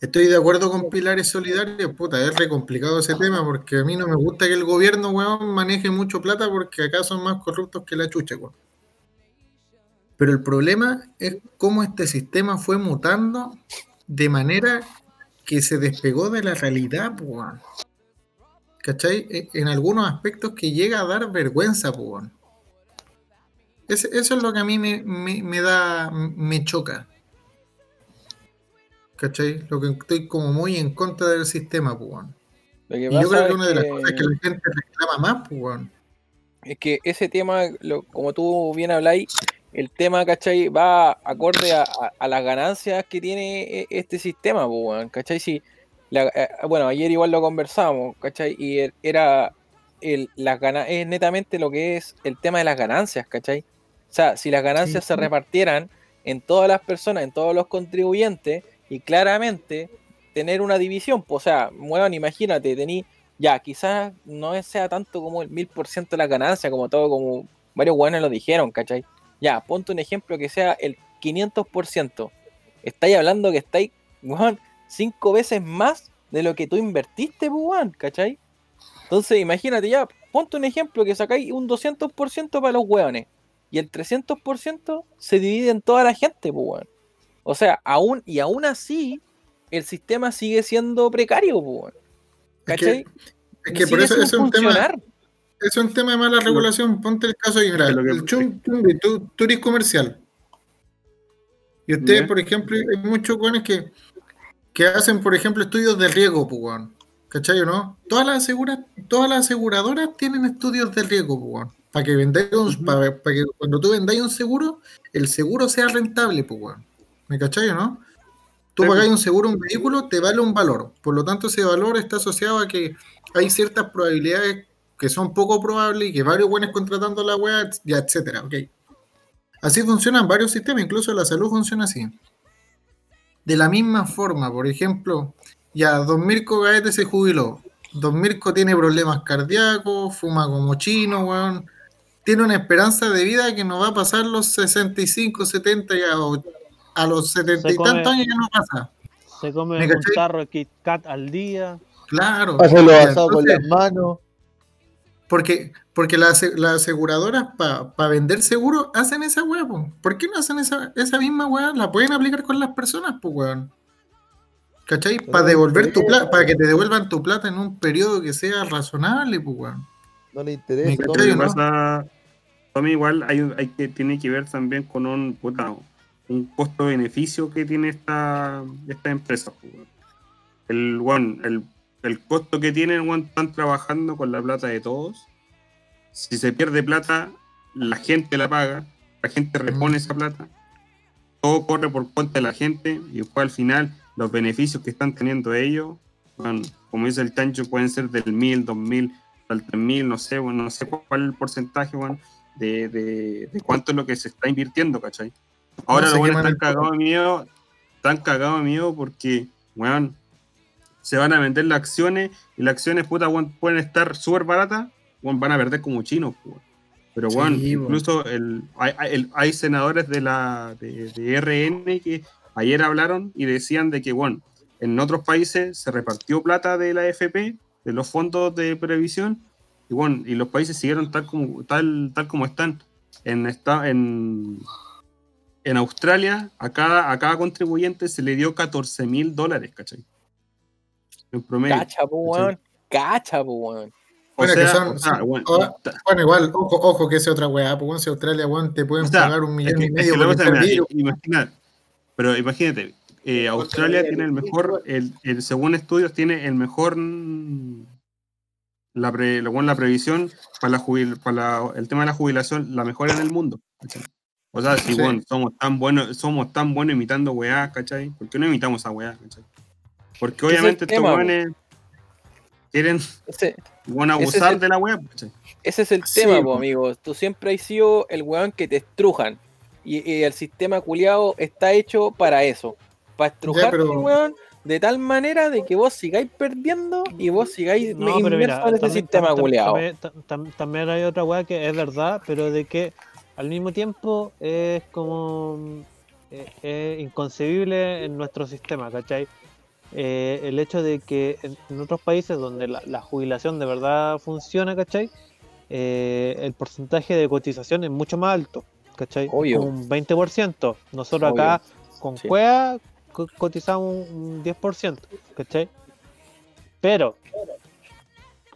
Estoy de acuerdo con pilares solidarios, puta, es re complicado ese tema porque a mí no me gusta que el gobierno, weón, maneje mucho plata porque acá son más corruptos que la chucha, weón. Pero el problema es cómo este sistema fue mutando de manera que se despegó de la realidad, weón. ¿Cachai? E- En algunos aspectos que llega a dar vergüenza, weón. Eso es lo que a mí me, me- me da, me choca. ¿Cachai? Lo que estoy como muy en contra del sistema,
que
Y yo creo que una de las
que-
cosas que la gente reclama más, po, weón.
es que ese tema, lo- como tú bien habláis, el tema, ¿cachai? Va acorde a, a- a las ganancias que tiene e- este sistema, pues, weón, ¿cachai? Si, la- eh, bueno, ayer igual lo conversamos, ¿cachai? Y er- era el, las gana- es netamente lo que es el tema de las ganancias, ¿cachai? O sea, si las ganancias
Sí.
se repartieran en todas las personas, en todos los contribuyentes, y claramente tener una división, pues, o sea, weón, imagínate, tení ya, quizás no sea tanto como el mil por ciento de la ganancia, como todo, como varios buenos lo dijeron, ¿cachai? Ya, ponte un ejemplo que sea el 500%. Estáis hablando que estáis, weón, cinco veces más de lo que tú invertiste, weón, ¿cachai? Entonces, imagínate ya, ponte un ejemplo que sacáis un 200% para los weones y el 300% se divide en toda la gente, pues, weón. O sea, aún, y aún así, el sistema sigue siendo precario, pues, weón.
Es que-
¿Cachai?
Es que por eso es un tema,
funcionar.
es un tema de mala regulación. Ponte el caso
lo que-
el chum, tú, tú eres comercial. Y ustedes, por ejemplo, hay muchos weones que, que hacen, por ejemplo, estudios de riesgo, pues, weón. ¿Cachai o no? Todas las, asegura- todas las aseguradoras tienen estudios de riesgo, pues, weón. Para que vendáis un- para, para que cuando tú vendáis un seguro, el seguro sea rentable, pues, weón. ¿Me cachai o no? Tú
Sí,
pagáis
pues.
un seguro, un vehículo, te vale un valor. Por lo tanto, ese valor está asociado a que hay ciertas probabilidades que son poco probables y que varios buenos contratando la web, ya, etcétera, ok. Así funcionan varios sistemas, incluso la salud funciona así. De la misma forma, por ejemplo, ya Don Mirko Gaete se jubiló. Don Mirko tiene problemas cardíacos, fuma como chino, weón. Tiene una esperanza de vida que no va a pasar los 65, 70 ya, o a los 70 y tantos años ya no pasa.
Se come
¿Me
un tarro de Kit Kat al día.
Claro.
Pásalo asado con las manos.
Porque, porque las, las aseguradoras para vender seguro hacen esa weá, po. ¿por qué no hacen esa, esa misma weá? La pueden aplicar con las personas, pues weón. ¿Cachai? Para devolver tu plata, para que te devuelvan tu plata en un periodo que sea razonable, pues weón.
No le
Me
interesa.
Lo
Tommy.
que
¿no?
pasa, Tommy, igual hay, hay que, tiene que ver también con un, puta, un costo-beneficio que tiene esta, esta empresa. El, weón, el, el costo que tienen, weón, están trabajando con la plata de todos. Si se pierde plata, la gente la paga, la gente repone esa plata. Todo corre por cuenta de la gente y después al final los beneficios que están teniendo ellos, weón, como dice el chancho, pueden ser del mil, dos mil, al 3000, no sé, bueno, no sé cuál es el porcentaje, weón, de, de, de cuánto es lo que se está invirtiendo, ¿cachai? Ahora
No
los están cagados de miedo, están cagados de miedo porque, weón, se van a vender las acciones y las acciones, puta, weón, pueden estar súper baratas, weón, van a perder como chinos, weón. Pero,
Sí,
weón,
weón.
incluso el, hay, el- hay senadores de la de, de RN que ayer hablaron y decían de que, bueno, en otros países se repartió plata de la AFP, de los fondos de previsión, y bueno, y los países siguieron tal como, tal, tal como están. En, esta, en, en Australia, a cada, a cada contribuyente se le dio 14 mil dólares, ¿cachai? En promedio.
Cacha, weón. Cacha, weón.
Bueno, que
sea,
son-
o sea,
son-
bueno,
ahora-
ta-
Bueno, igual, ojo, ojo que es otra weá, pues weón, si Australia, weón, te pueden
O sea,
pagar un
es
millón
que-
y
es
medio
que la
por
imagina- pero imagínate, eh, Australia tiene el mejor, el, el- según estudios, tiene el mejor, la, pre- la previsión para, la jubil- para la- el tema de la jubilación, la mejor en el mundo. ¿cachai? O sea, si
Sí.
bueno, somos tan buenos, somos tan buenos imitando weá, ¿cachai? ¿Por qué no imitamos a weá, ¿cachai? Porque obviamente estos weones quieren
Ese,
bueno, abusar
el-
de la weá, ¿cachai?
ese es el
Sí,
tema,
po,
amigo. Tú siempre has sido el weón que te estrujan. Y, y el sistema culiado está hecho para eso. Para estrujarte,
pero-
weón, de tal manera de que vos sigáis perdiendo y vos sigáis
No, mira,
inmersos en ese
también,
sistema
también, tam- tam- también hay otra weá que es verdad, pero de que al mismo tiempo es como eh, es inconcebible en nuestro sistema, ¿cachai? Eh, el hecho de que en, otros países donde la, la jubilación de verdad funciona, ¿cachai? Eh, el porcentaje de cotización es mucho más alto, ¿cachai?
Obvio.
Un 20%. Nosotros
Obvio.
acá con
Sí.
Cotizamos un 10%, ¿cachai? Pero,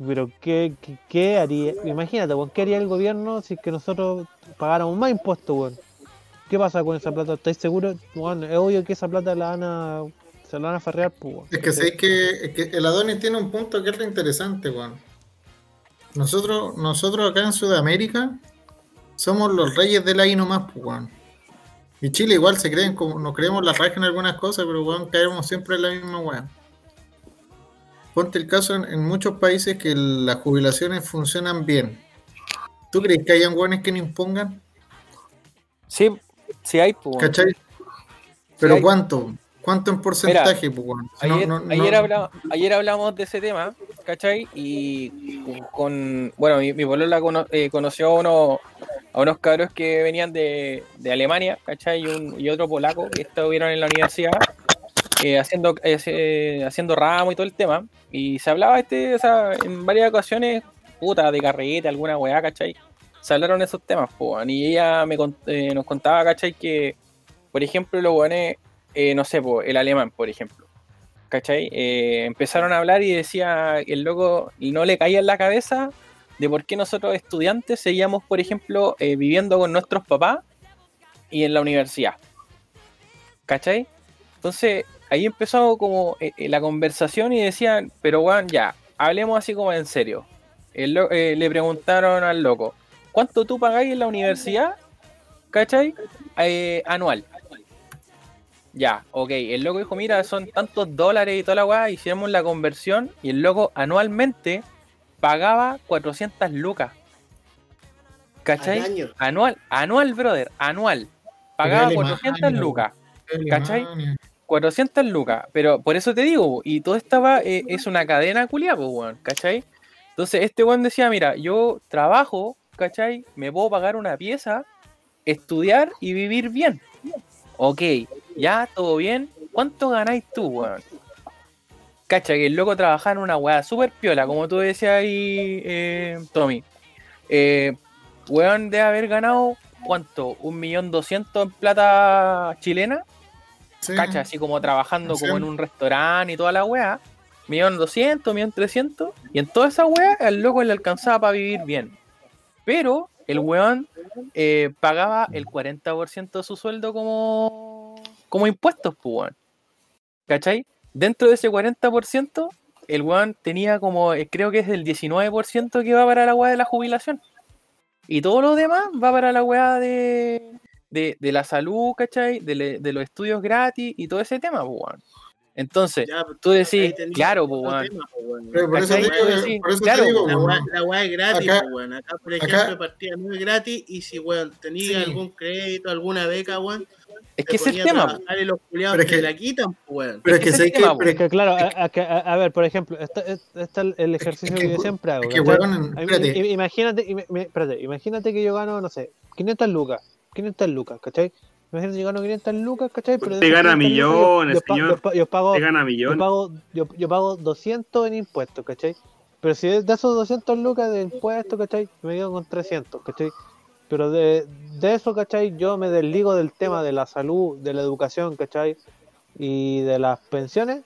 pero ¿qué, qué, qué haría? Imagínate, weón, ¿qué haría el gobierno si es que nosotros pagáramos más impuestos, weón? ¿Qué pasa con esa plata? ¿Estáis seguros? Weón, es obvio que esa plata la van a, se la van a farrear, pues, weón.
Es que sabéis que, es que el Adonis tiene un punto que es re interesante, weón. Nosotros, nosotros acá en Sudamérica somos los reyes del ahí nomás, pues, weón. Y Chile igual se creen como, nos creemos la raja en algunas cosas, pero weón, caemos siempre en la misma weón. Ponte el caso en, en muchos países que las jubilaciones funcionan bien. ¿Tú crees que hayan weones que no impongan?
Sí, sí hay, pues.
¿Cachai? Pero ¿cuánto? ¿Cuánto en porcentaje, pues? Si no-
Ayer,
no- no-
ayer hablamos de ese tema, ¿cachai? Y con, bueno, mi, mi polola cono- eh, conoció a, uno, a unos cabros que venían de, de Alemania, ¿cachai? Y, un, y otro polaco que estuvieron en la universidad eh, haciendo, haciendo ramo y todo el tema. Y se hablaba este, o sea, en varias ocasiones, puta, de carrete, alguna weá, ¿cachai? Se hablaron esos temas, po, y ella me, eh, nos contaba, ¿cachai? Que, por ejemplo, los weones eh, no sé, el alemán, por ejemplo. ¿Cachai? Eh, empezaron a hablar y decía, el loco no le caía en la cabeza de por qué nosotros estudiantes seguíamos, por ejemplo, eh, viviendo con nuestros papás y en la universidad. ¿Cachai? Entonces, ahí empezó como eh, eh, la conversación y decían, pero weón, ya, hablemos así como en serio. El eh, le preguntaron al loco, ¿cuánto tú pagáis en la universidad? ¿Cachai? Anual. Ya, ok. El loco dijo, mira, son tantos dólares y toda la weá, hicimos la conversión y el loco anualmente pagaba 400 lucas. ¿Cachai?
Año.
Anual, anual, brother, anual. Pagaba
Alemania,
400
¿no?
lucas. ¿Cachai?
Alemania.
400 lucas. Pero por eso te digo, y todo estaba, eh, es una cadena culiada, pues, weón, ¿cachai? Entonces este weón decía, mira, yo trabajo, ¿cachai? Me puedo pagar una pieza, estudiar y vivir bien. Ok, ya, todo bien. ¿Cuánto ganáis tú, weón? Cacha, que el loco trabajaba en una weá súper piola, como tú decías ahí, eh, Tommy. Eh, weón debe haber ganado, ¿cuánto? ¿Un millón doscientos en plata chilena?
Sí.
cacha, así como trabajando
Sí.
como en un restaurante y toda la weá, millón doscientos, millón trescientos, y en toda esa weá el loco le alcanzaba para vivir bien. Pero el weón eh, pagaba el 40% de su sueldo como, como impuestos, pues weón. ¿Cachai? Dentro de ese 40%, el weón tenía como, eh, creo que es el 19% que va para la weá de la jubilación. Y todo lo demás va para la weá de, de, de la salud, ¿cachai? De, de los estudios gratis y todo ese tema, pues, weón. Entonces,
Ya, pues,
tú decís, claro, pues, weón.
pues,
por eso
claro,
digo,
La la weá es gratis,
Acá-
pues, weón. Acá, por ejemplo, partida no es gratis y si, weón, tenía
Sí.
algún crédito, alguna beca, weón,
Es que es el tema,
los
Pero es
te
que-
la quitan, pues, weón.
Pero
Es que es tema,
que. pero
Es que claro, a, a- ver, por ejemplo, está, está el, ejercicio
es
que,
que,
yo siempre hago. imagínate, im- me- espérate, imagínate que yo gano, no sé, 500 lucas, 500 lucas, ¿cachai? Imagínate yo gano 500 lucas, ¿cachai? Pero esas
gana
500 lucas,
millones,
yo,
señor.
yo yo pago,
Te gana
yo
millón.
pago, yo, yo pago 200 en impuestos, ¿cachai? Pero si de de esos 200 lucas de impuestos, ¿cachai? Me quedo con 300, ¿cachai? Pero de, de eso, ¿cachai? Yo me desligo del tema de la salud, de la educación, ¿cachai? Y de las pensiones.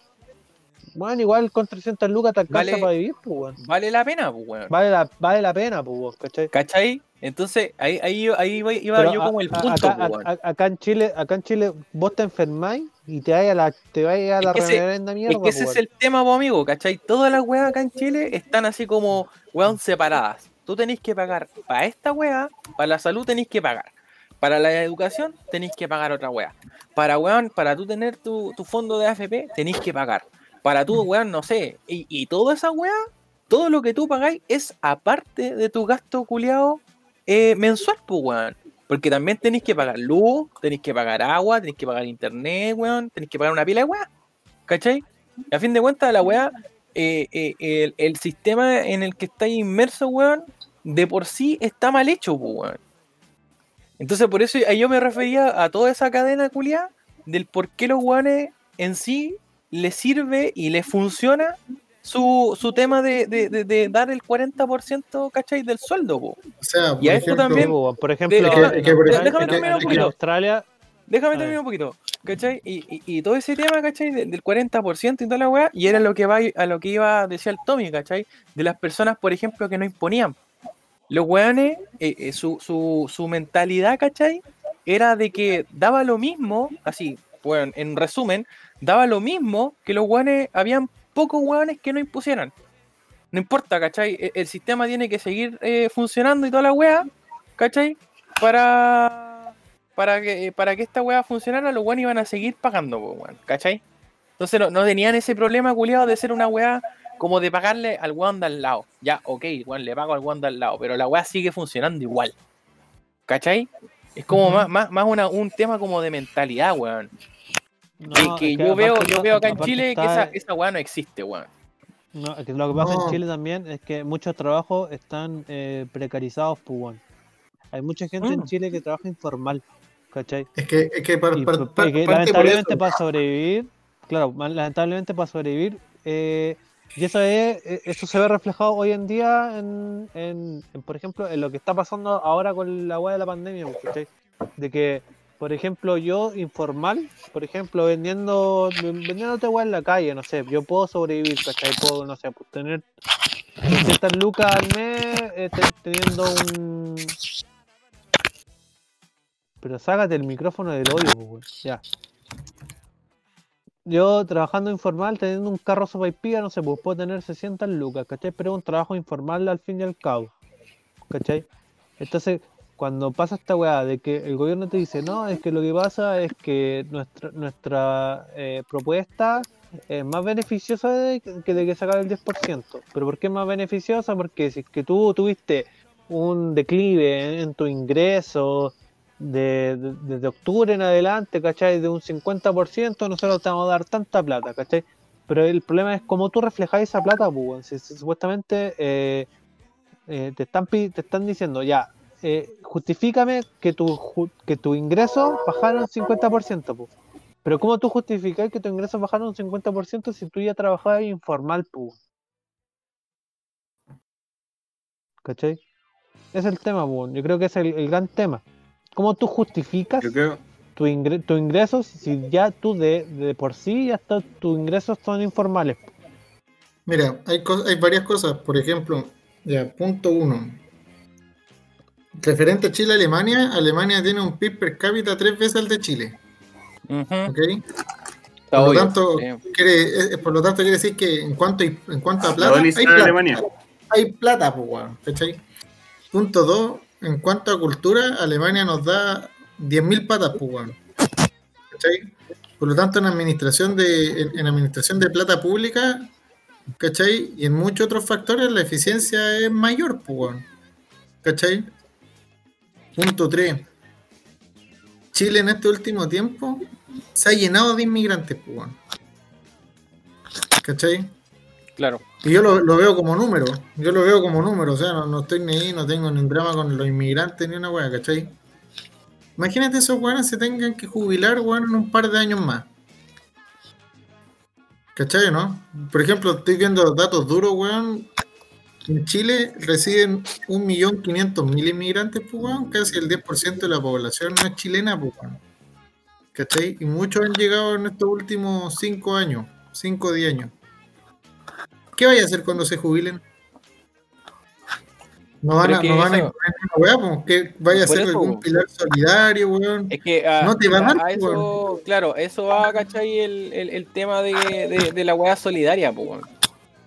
Bueno, igual con 300 lucas te alcanza
Vale.
para vivir, pues, weón.
vale la pena, pues, weón.
Vale la, vale la pena, pues, ¿cachai?
¿Cachai? Entonces, ahí, ahí, ahí iba,
Pero
yo como el punto,
acá, a- acá en Chile, acá en Chile, vos te enfermáis, y te vayas a la, te vayas a la
Es ese-
reverenda mierda.
Es que ese
po,
es el tema, po, amigo, ¿cachai? Todas las weas acá en Chile están así como, weón, separadas. Tú tenés que pagar para esta wea, para la salud tenés que pagar. Para la educación tenéis que pagar otra wea. Para weón, para tú tener tu, tu fondo de AFP tenéis que pagar. Para tú, weón, no sé. Y, y toda esa wea, todo lo que tú pagáis es aparte de tu gasto culiado eh, mensual, pues weón. Porque también tenéis que pagar luz, tenéis que pagar agua, tenéis que pagar internet, weón, tenéis que pagar una pila de weá. ¿Cachai? A fin de cuentas, la weá, eh, eh, el, el sistema en el que estáis inmerso, weón, de por sí está mal hecho, pues, weón. Entonces, por eso yo me refería a toda esa cadena culiada del por qué los weones en sí les sirve y les funciona su, su tema de, de- de- de dar el 40%, ¿cachai? Del sueldo, po.
O sea, por
Y a esto
ejemplo,
también-
po, por ejemplo,
déjame terminar un poquito.
Australia,
Déjame
A
terminar un poquito, ¿cachai? Y, y- y todo ese tema, ¿cachai? De- del 40% y toda la weá, y era lo que va a lo que iba, decía el Tommy, ¿cachai? De las personas, por ejemplo, que no imponían. Los weones, eh, eh, su, su, su mentalidad, ¿cachai? Era de que daba lo mismo, así, bueno, en resumen, daba lo mismo que los weones, habían pocos weones que no impusieran. No importa, ¿cachai? E- El, sistema tiene que seguir eh, funcionando y toda la weá, ¿cachai? Para para que, para que esta weá funcionara, los weones iban a seguir pagando, weón, ¿cachai? Entonces no, no tenían ese problema culiado de ser una weá como de pagarle al weón de al lado. Ya, ok, weón, le pago al weón de al lado, pero la weá sigue funcionando igual. ¿Cachai? Es como más, más, más una- un tema como de mentalidad, weón.
No,
Que,
es
que
que
yo veo,
aparte
yo veo acá en Chile que
está-
esa, esa weá no existe, weón.
No, es que lo que pasa
No.
en Chile también es que muchos trabajos están eh, precarizados, pues, weón. Hay mucha gente en
Mm.
Chile que trabaja informal, ¿cachai?
es que, es que
Y lamentablemente para sobrevivir, claro, lamentablemente para sobrevivir, eh, y eso es, eh, eso se ve reflejado hoy en día en, en- en, por ejemplo, en lo que está pasando ahora con la weá de la pandemia, ¿cachai? De que, por ejemplo, yo informal, por ejemplo, vendiendo, vendiéndote weá en la calle, no sé, yo puedo sobrevivir, ¿cachai? Puedo, no sé, pues, tener 300 lucas al mes eh, te- teniendo un... Pero sácate el micrófono del hoyo, pues. Ya. Yo trabajando informal, teniendo un carro sopaipilla, no sé, pues puedo tener 600 lucas, ¿cachai? Pero es un trabajo informal al fin y al cabo, ¿cachai? Entonces, cuando pasa esta weá de que el gobierno te dice, no, es que lo que pasa es que nuestra, nuestra eh, propuesta es más beneficiosa que de que sacar el 10%. ¿Pero por qué es más beneficiosa? Porque si es que tú tuviste un declive en, tu ingreso de, de- desde octubre en adelante, ¿cachai? De un 50%, nosotros te vamos a dar tanta plata, ¿cachai? Pero el problema es cómo tú reflejas esa plata, pues. Si- supuestamente eh, eh, te, están, te están diciendo, ya, eh, justifícame que tu, ju- que tu ingreso bajaron 50%, pues. Pero ¿cómo tú justificas que tu ingreso bajaron un 50% si tú ya trabajabas informal, pues? ¿Cachai? Ese es el tema, pues. Yo creo que es el, el gran tema. ¿Cómo tú justificas
creo,
tu ingre- ingresos si ya tú de, de por sí ya está, tus ingresos son informales?
Mira, hay, hay varias cosas. Por ejemplo, ya, punto uno. Referente a Chile-Alemania, Alemania tiene un PIB per cápita tres veces el de Chile.
Ujú,
¿Ok?
está
Por lo,
obvio,
tanto,
sí.
quiere, por lo tanto, quiere decir que en cuanto, en cuanto a plata, hay plata.
Alemania.
hay plata, pues, ¿cachai? Punto 2, en cuanto a cultura, Alemania nos da 10.000 patas, pues, weón, ¿cachai? Por lo tanto, en administración de, en, en administración de plata pública, ¿cachai? Y en muchos otros factores, la eficiencia es mayor, pues, weón, ¿cachai? Punto 3. Chile en este último tiempo se ha llenado de inmigrantes, pues. ¿Cachai?
Claro.
Y yo lo, lo veo como número, yo lo veo como número, o sea, no, no estoy ni ahí, no tengo ni un drama con los inmigrantes ni una wea, ¿cachai? Imagínate esos weones se tengan que jubilar, weón, en un par de años más. ¿Cachai, no? Por ejemplo, estoy viendo datos duros, weón. En Chile residen 1.500.000 inmigrantes, pues, weón. Casi el 10% de la población no es chilena, pues, weón. ¿Cachai? Y muchos han llegado en estos últimos 5 años, 5 o 10 años. ¿Qué vaya a hacer cuando se jubilen? No van, a, no van a
eso-
weá, pues, que vaya a ser
eso,
algún pilar solidario, weón.
Es que a,
No te va a dar,
a
pues,
eso, claro, eso va, ¿cachai? El, el, el tema de, de, de la weá solidaria, pues, weón.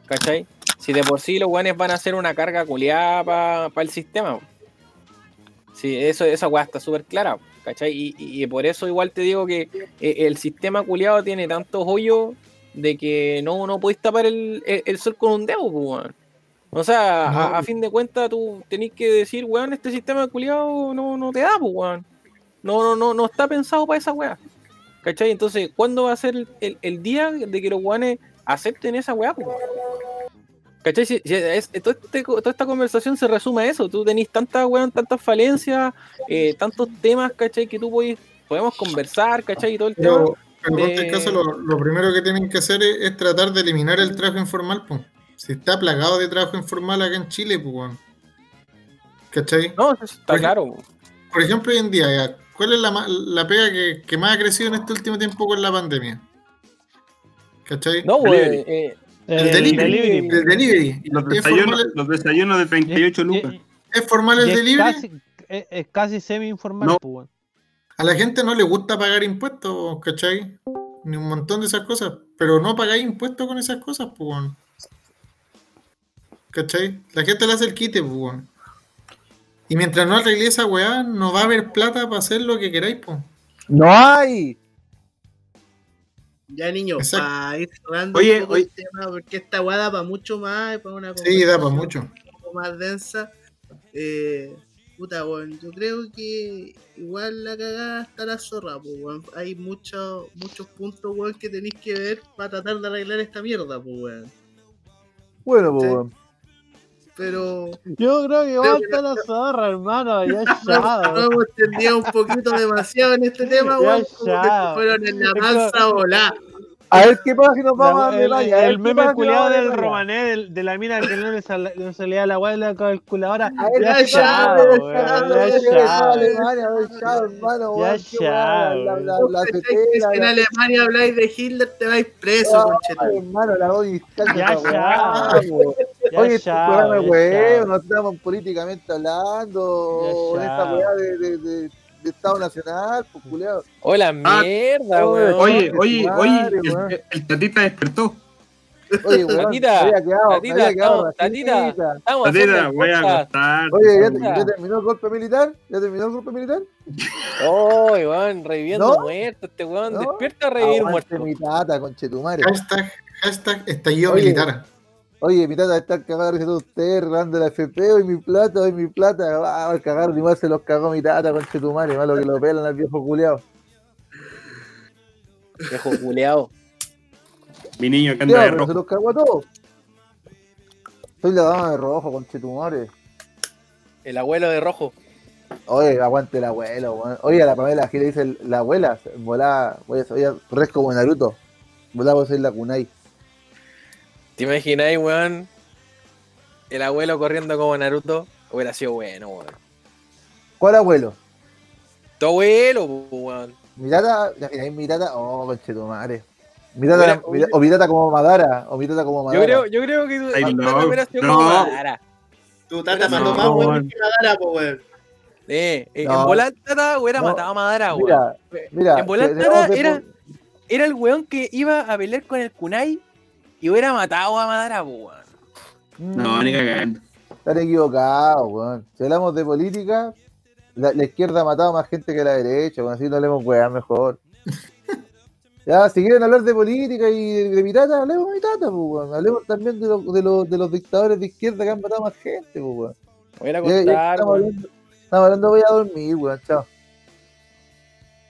¿cachai? Si de por sí los weones van a hacer una carga culiada para el sistema. Sí, eso, esa weá está súper clara, ¿cachai? Y, y- y por eso igual te digo que eh, el sistema culiado tiene tantos hoyos de que no, no podéis tapar el, el, el sol con un dedo, weón. O sea, a,
No.
a fin de cuentas tú tenés que decir, weón, este sistema culiado no, no te da, weón. No, no, no, no está pensado para esa weá. ¿Cachai? Entonces, ¿cuándo va a ser el, el- día de que los weones acepten esa weá? po? ¿Cachai? Si- si es- todo este- toda esta conversación se resume a eso. Tú tenés tantas weón, tantas falencias, eh, tantos temas, ¿cachai? Que tú podés- podemos conversar, ¿cachai? Y todo el tema.
Pero, en este
de-
caso, lo, lo primero que tienen que hacer es, es tratar de eliminar el trabajo informal, pues. Si está plagado de trabajo informal acá en Chile, pues, weón. ¿Cachai?
No, eso está
Por-
claro. po.
Por ejemplo, hoy en día, ya, ¿cuál es la, ma- la pega que, que más ha crecido en este último tiempo con la pandemia? ¿Cachai?
No, weón. eh,
el, delivery, El delivery.
Los
¿Es
desayunos, los desayunos de 38 lucas.
es formal el
Y es
delivery?
casi, es, es casi semi-informal,
No.
pues.
A la gente no le gusta pagar impuestos, ¿cachai? Ni un montón de esas cosas. Pero no pagáis impuestos con esas cosas, pues. ¿Cachai? La gente le hace el quite, pues. Y mientras no arregle esa weá, no va a haber plata para hacer lo que queráis, pues.
¡No hay!
Ya, niño, para ir cerrando
Oye,
un poco
oye.
el tema, porque esta weá da para mucho más, para una
Sí, da para mucho.
un poco más densa. Eh, puta, weón, yo creo que igual la cagada está la zorra, pues, weón. Hay muchos muchos puntos, weón, que tenéis que ver para tratar de arreglar esta mierda, pues, weón.
Bueno, pues,
Sí.
weón.
Pero
Yo creo que igual
que
está la zorra, hermano. Ya *laughs*
no hemos entendido un poquito demasiado en este tema,
Ya,
weón.
Ya.
fueron en la mansa volá.
A ver qué pasa si nos vamos
La-
a
el, el
qué
meme culiado del romané del- de la mina que no le, sal- no se le da la weá de la calculadora.
A ver,
Ya chao, ya chao.
En Alemania habláis de Hitler te vais preso, conchetumare.
hermano, la distancia.
Ya, chao. *laughs*
Oye, este
chao,
programa no estamos políticamente hablando, esta weá de, de, Estado Nacional, pues culiado.
Hola,
Ah,
mierda,
oye,
weón.
Oye, oye, oye, el, el tatita despertó.
Oye, *laughs* weón,
Tatita,
quedado,
tatita,
quedado
tatita.
ratita.
Estamos
Tatita, voy a acostar.
Oye, ¿ya,
Tatita.
ya terminó el golpe militar? ¿Ya terminó el golpe militar?
Oh, weón, reviviendo
¿No?
muertos. Este weón
¿No?
despierta a revivir
Aguante
muertos.
mi tata, conchetumare.
Hashtag, hashtag estallido
Oye.
militar.
Oye, mi tata está cagada de usted, robando la FP, hoy mi plata, hoy mi plata. Va a cagar, igual se los cagó mi tata, conchetumare, malo que lo pelan al viejo culiao.
Viejo culeado.
Mi niño que anda de
pero se
rojo.
los cagó a todos. Soy la dama de rojo, conchetumare.
El abuelo de rojo.
Oye, aguante el abuelo. Oye, a la Pamela Gil le dice la abuela, volá, oye, oye, res como Naruto. Volá vos sois la kunai.
¿Te imagináis, weón? El abuelo corriendo como Naruto. Hubiera sido bueno, weón.
¿Cuál abuelo?
Tu abuelo, weón.
Mi tata, ¿te imagináis mi tata? Oh, conchetumare. Mi tata,
Hubiera-
mi- o mi tata como Madara, o mi tata como Madara.
Yo creo, yo creo que tu
Ay, no,
hubiera sido
no.
como Madara.
Tu tata
No,
mandó más
weón.
weón que Madara, po, weón.
Eh, eh,
No.
En volar tata hubiera
No.
matado a Madara, weón.
Mira, mira.
en volar
tenemos
tata
de-
era, era el weón que iba a pelear con el Kunai y hubiera matado a Madara, po, weón.
No, ni cagando.
Están equivocados, weón. Si hablamos de política, la, la izquierda ha matado más gente que la derecha, weón. Así no hablemos weá mejor. *laughs* ya, si quieren hablar de política y de, de mi tata, hablemos de mi tata, pues, weón. Hablemos también de, los- de, los, de los dictadores de izquierda que han matado más gente, pues, weón.
Hubiera
Ya- ya
contar,
estamos,
weón.
hablando, estamos hablando, voy a dormir, weón. Chao.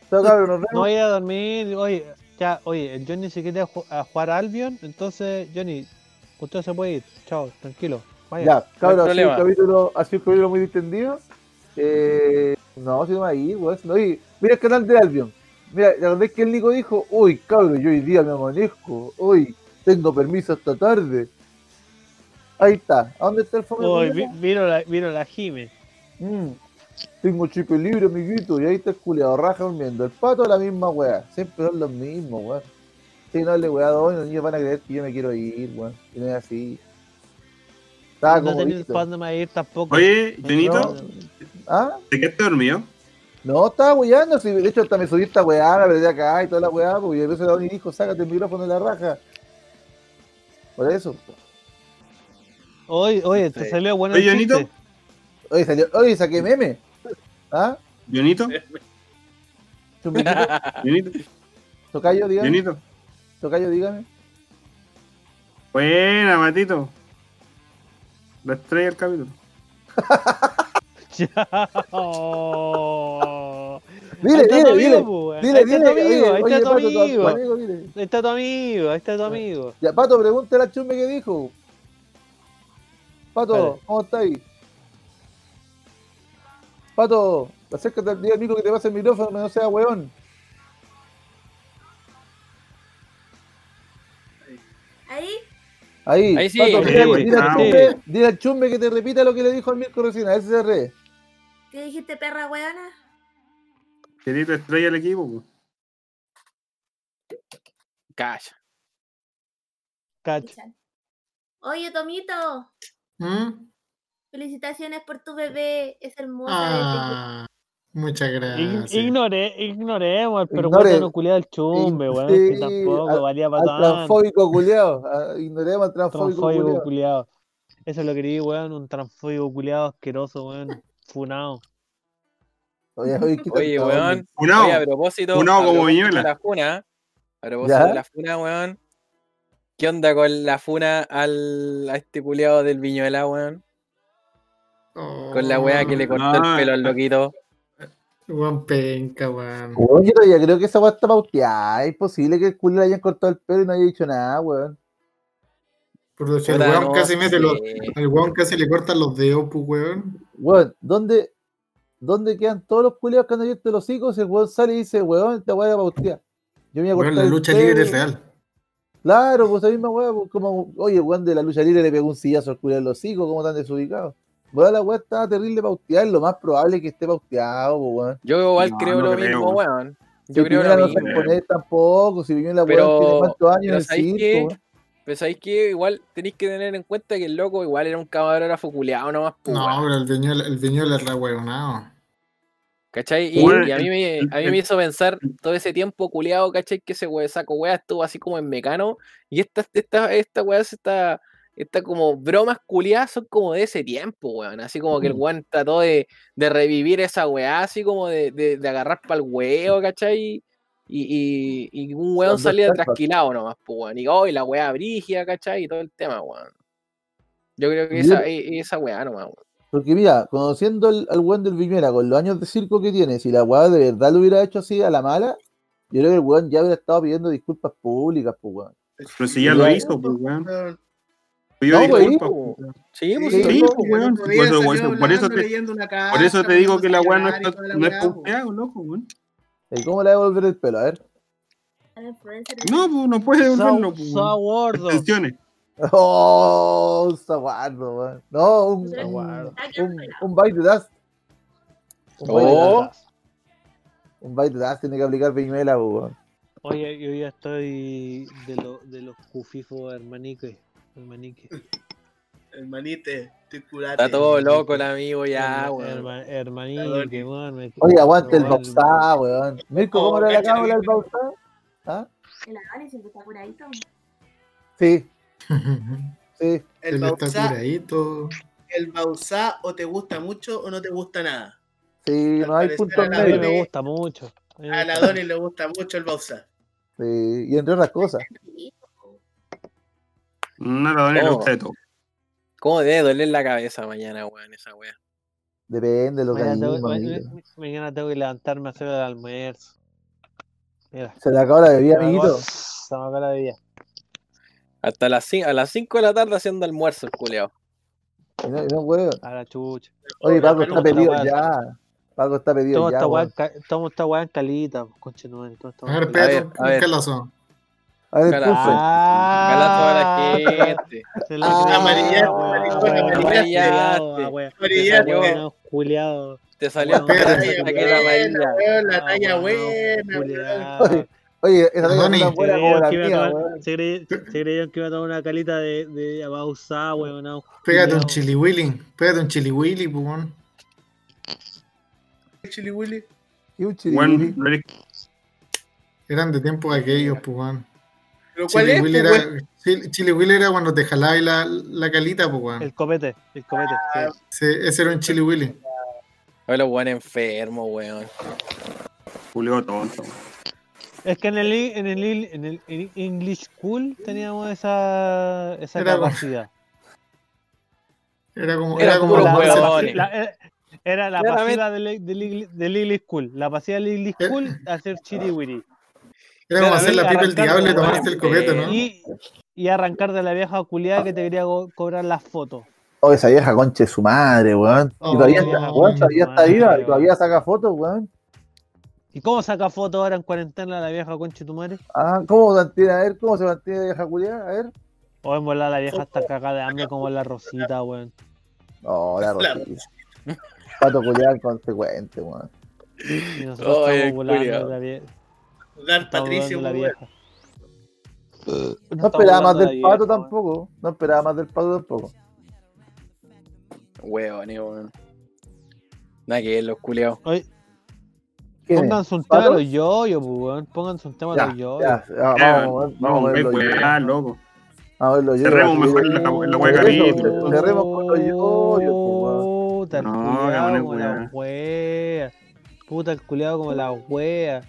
Chao, cabrón, nos
No voy a dormir. Oye, ya, oye, el Johnny se quiere a jugar a Albion. Entonces, Johnny, usted se puede ir. Chao, tranquilo. Vaya.
Ya, cabrón, ha sido, un capítulo, ha sido un capítulo muy distendido. Eh, no, si no va a ir, weón. No, mira el canal de Albion. Mira, la verdad es que el Nico dijo, uy, cabrón, yo hoy día me amanezco. Uy, tengo permiso hasta tarde. Ahí está. ¿A dónde está el culiao?
vi- vino la, vino la Jime.
Mm, tengo chip libre, amiguito. Y ahí está el culiado, raja durmiendo. El pato la misma weá. Siempre son los mismos, weón. Si no le weá hoy, los niños van a creer que yo me quiero ir, weón. Y no es así. Estaba
no dónde más ir tampoco.
Oye, Junito,
¿Ah?
¿te quedaste dormido?
No, estaba weyando, si de hecho hasta me subí esta weá, me perdí acá y toda la weá, porque a veces la y dijo, sácate el micrófono de la raja. Por eso.
Oye, oye, te salió bueno
Oye,
el
Jonito.
Oye, salió, oye, saqué meme. ¿Ah? Chumbiquito,
Junito,
tocayo, dígame.
Junito.
Tocayo, dígame.
Buena, Matito. La estrella del capítulo. *laughs*
Dile, dile, dile. Dile, dile.
ahí está tu amigo. Ahí está tu amigo, ahí está tu amigo.
Ya, Pato, pregúntale a Chumbe qué dijo. Pato. ¿cómo está ahí? Pato, acércate al día Nico que te pase el micrófono, que no sea weón.
Ahí,
Ahí,
Ahí sí,
Pato, dile,
sí.
dile al chumbe, dile al chumbe que te repita lo que le dijo al Mirko recién, a si se ríe.
¿qué dijiste, perra weona?
Querido estrella del equipo.
Calla.
Cacho.
Oye, Tomito,
¿Mm?
Felicitaciones por tu bebé, es hermosa.
Ah, muchas gracias.
Ignore, ignoremos al
Ignore.
no culiado del chumbe, weón.
Sí,
que tampoco
al-
valía para
Al
tanto.
transfóbico culiao, ah, ignoremos al transfóbico
Transfóbico culiado. Eso es lo que quería, weón. Un transfóbico culiado asqueroso, weón. Funado.
Oye, oye,
weón. Oye, a propósito,
Funao
a
como
propósito
Viñuela.
la funa, a propósito
¿Ya?
de la funa, weón. ¿Qué onda con la funa al, a este culiado del Viñuela, weón? Con la weá que le cortó el pelo al loquito.
Juan penca, weón.
Weón, yo todavía creo que esa weá está pauteada. Es posible que el culo le hayan cortado el pelo y no haya dicho nada, weón.
Pero si el weón
no
casi mete los. Al weón casi le cortan los dedos, pues, weón.
Weón, ¿dónde, ¿dónde quedan todos los culiados que han abierto los hocicos? El weón sale y dice, weón, esta weá era pauteada. Yo me iba a
Weón,
cortar
la
el
lucha libre es real.
Claro, pues esa misma weá, pues, como, oye, weón, de la lucha libre le pegó un sillazo al culiado en los hocicos, ¿cómo tan desubicado? Weón, la weá está terrible pauteada, es lo más probable que esté pauteado, pues, weón.
Yo igual
No,
creo
no
lo
creo,
mismo,
weón.
weón.
Si
Yo creo lo
no
mismo.
se pone tampoco, si Piñera
Pero-
weón tiene cuántos años en
pero
el
¿sabéis
circo.
Pero sabéis que igual tenéis que tener en cuenta que el loco igual era un camarógrafo culiado nomás, pues,
No,
weón.
pero el viñuelo, el viñuelo es re weonado.
¿Cachai? Y, y a, mí me, a mí me hizo pensar todo ese tiempo culiado, ¿cachai? Que ese we, saco weá estuvo así como en mecano. Y esta, esta, esta weá, esta, esta como bromas culiadas son como de ese tiempo, weón. Así como que el weón trató de, de revivir esa weá, así como de, de, de agarrar para el huevo, ¿cachai? Y, y, y un weón salía trasquilado nomás, pues, weón. Y hoy la weá brigia, ¿cachai? Y todo el tema, weón. Yo creo que esa, e- esa weá nomás, weón.
Porque mira, conociendo al, al weón del Viñuela con los años de circo que tiene, si la weá de verdad lo hubiera hecho así a la mala, yo creo que el weón ya hubiera estado pidiendo disculpas públicas, pues weón.
Pero si ya lo hizo, pues, weón.
No, pues,
disculpas,
hijo.
pues, weón.
Sí, pues,
Sí, no,
pues, weón. Por eso, por por eso te,
una
por eso
carta,
te digo que la weá no, está, no es
weá, po.
pauteado, loco, weón.
¿Y cómo le va a volver el pelo? A ver.
No, pues no puede devolverlo, pues,
sa
weón.
gordo.
Extensiones.
Oh, un saguardo, weón. No, un, un,
Saguardo.
un, un bite de dust. Un bite de
Oh.
dust. Un bite de dust tiene que aplicar pues, weón.
Oye, yo ya estoy de, lo, de los cufifos hermanique. Hermanique.
Hermanite, estoy curate.
Está todo loco el amigo ya, weón.
herma- hermanique, weón. me-
Oye, aguante el Bausá, weón. Mirko, ¿cómo
Oh,
le
cacha,
acabo el
Mirko.
Bausá? ¿Ah?
El Adani siempre está curadito.
Sí, *laughs* sí.
El
está
Bausá,
curadito.
el Bausá o te gusta mucho o no te gusta nada.
Sí,
Al
no hay punto
la
A mí
medio.
me gusta mucho. A
la Doni le gusta mucho el Bausá.
Sí, y entre otras cosas.
No, le gusta de todo.
¿Cómo debe doler la cabeza mañana, weón, esa weá?
Depende
ma-
amiguito.
ma- mañana tengo que levantarme a hacer el almuerzo. Mira,
Se le acabó la bebida, amiguito.
se me acabó la bebida.
Hasta las 5, a las 5 de la tarde haciendo almuerzo el culeado.
Y no, no, weón.
A la chucha.
Oye, Paco está pedido ya. Paco está pedido ya,
tomo esta weá en calita, pues, conche tu madre, tomo esta
A ver,
a ver.
Ah,
Cala toda la gente.
Ah.
Amarillas,
salió-
Weón, culiao.
Te salió
la talla
amarilla.
la
Ah,
talla buena, weón.
culiao.
Oye, esa talla tan
Se
buena como
creyeron
la
que iba a
mía,
tomar-
weón.
se crey- se creyeron que iba a tomar una calita de, de weón. no,
Pégate un chili willy. Pégate un chili willy, pues, weón.
Chili Willy.
Y un
no
Eran de tiempos aquellos, pues.
¿Pero cuál
Chili
es?
willy
pues,
era, Chili- Chili willy era cuando te jalabas la, la calita, pues, weón.
El copete, el copete. Sí,
ese era un chili willy.
Oye, los buenos enfermos, weón.
Julio tonto.
Es que en el, i- en el, en el en English School teníamos esa, esa
Era como-
capacidad.
Era como,
Era
era como los.
La- era- era la pasiva del, del, del English School. La pasiva del English
Eh.
School, hacer chiriwiri.
Era como hacer la pipa el diablo y tomarse el copete, ¿no?
Y, y arrancar de la vieja culiada que te quería co- cobrar las fotos.
Oh, esa vieja concha de su madre, weón. Y
Oh,
todavía, está, weón, todavía está viva y todavía saca fotos, weón.
¿Y cómo saca fotos ahora en cuarentena la vieja concha de tu madre?
Ah, ¿cómo se mantiene? A ver, ¿cómo se mantiene la vieja culiada? A ver.
O en volar la vieja está cagada de hambre como la Rosita, weón.
No, la
La
rosita. Pato culiado inconsecuente, weón.
Y nosotros estamos volando la vieja.
Dar Patricio,
la vieja.
No esperaba más del pato tampoco. No esperaba más del pato tampoco.
Weón, weón. Nada que ver, los culiados.
Oye,
¿Quién es?
pónganse un tema de los yoyos, pues, weón. Pónganse un tema de los yoyos.
ya, ya,
Ya,
vamos, vamos, a yo.
ah, loco.
A verlo yo.
Cerremos mejor la-
eso,
capítulo.
Cerremos con los yoyos, pues, weón.
Puta, el
No, poner
como la wea. Puta, el culiado como la wea.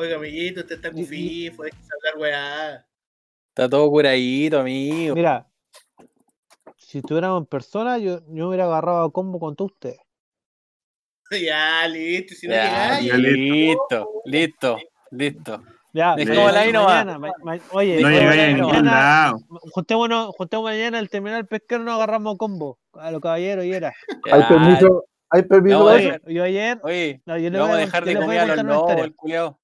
Oiga, amiguito, usted está hay que hablar weá.
Está todo curadito, amigo.
Mira, si estuviéramos en persona, yo, yo hubiera agarrado a combo con todos ustedes. *laughs*
Ya, listo, si no
Ya,
llegáis,
listo, listo, listo.
Ya,
Dejémosla
ma-
ahí nomás.
mañana, ma- ma- oye,
No llegáis a
oye,
ningún
mañana,
lado.
juntémonos, juntémonos mañana al terminar el pesquero nos agarramos combo. A los caballeros y era.
¿Hay permiso? ¿Hay permiso?
No?
Yo ayer,
Oye,
no, yo
le
le
vamos
voy
a dejar de comer
a
los lobos, el culiao.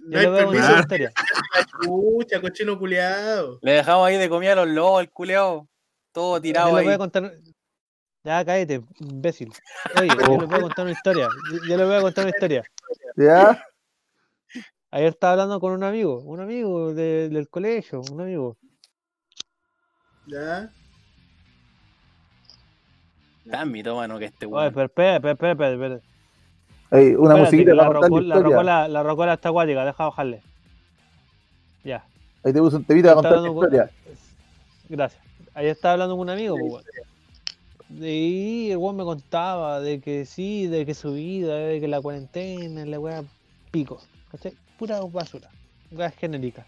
No
Yo
hay
les voy a contar
permiso.
una historia. *laughs*
Chucha, cochino culiado.
Le dejamos ahí de comer a los lobos, el culiao. Todo
Yo
tirado
les
ahí.
voy a contar. Ya cállate, imbécil. *laughs* Oye, yo les voy a contar una historia. Yo, yo les voy a contar una historia.
¿Ya?
Ayer estaba hablando con un amigo, un amigo de- del colegio, un amigo.
Ya.
Tan mitómano que este
Oye,
weón.
pero espera, espera, espera, espera.
Una
Espérate,
musiquita para contar la
rocola, la rocola está acuática, deja bajarle. Ya,
Ahí te puse un temita para
Está
contar la
con-
historia.
gracias. Ayer estaba hablando con un amigo, pues. Y el weón me contaba de que sí, de que su vida, de que la cuarentena, la weá pico. ¿Cachai? Pura basura. Weá genérica.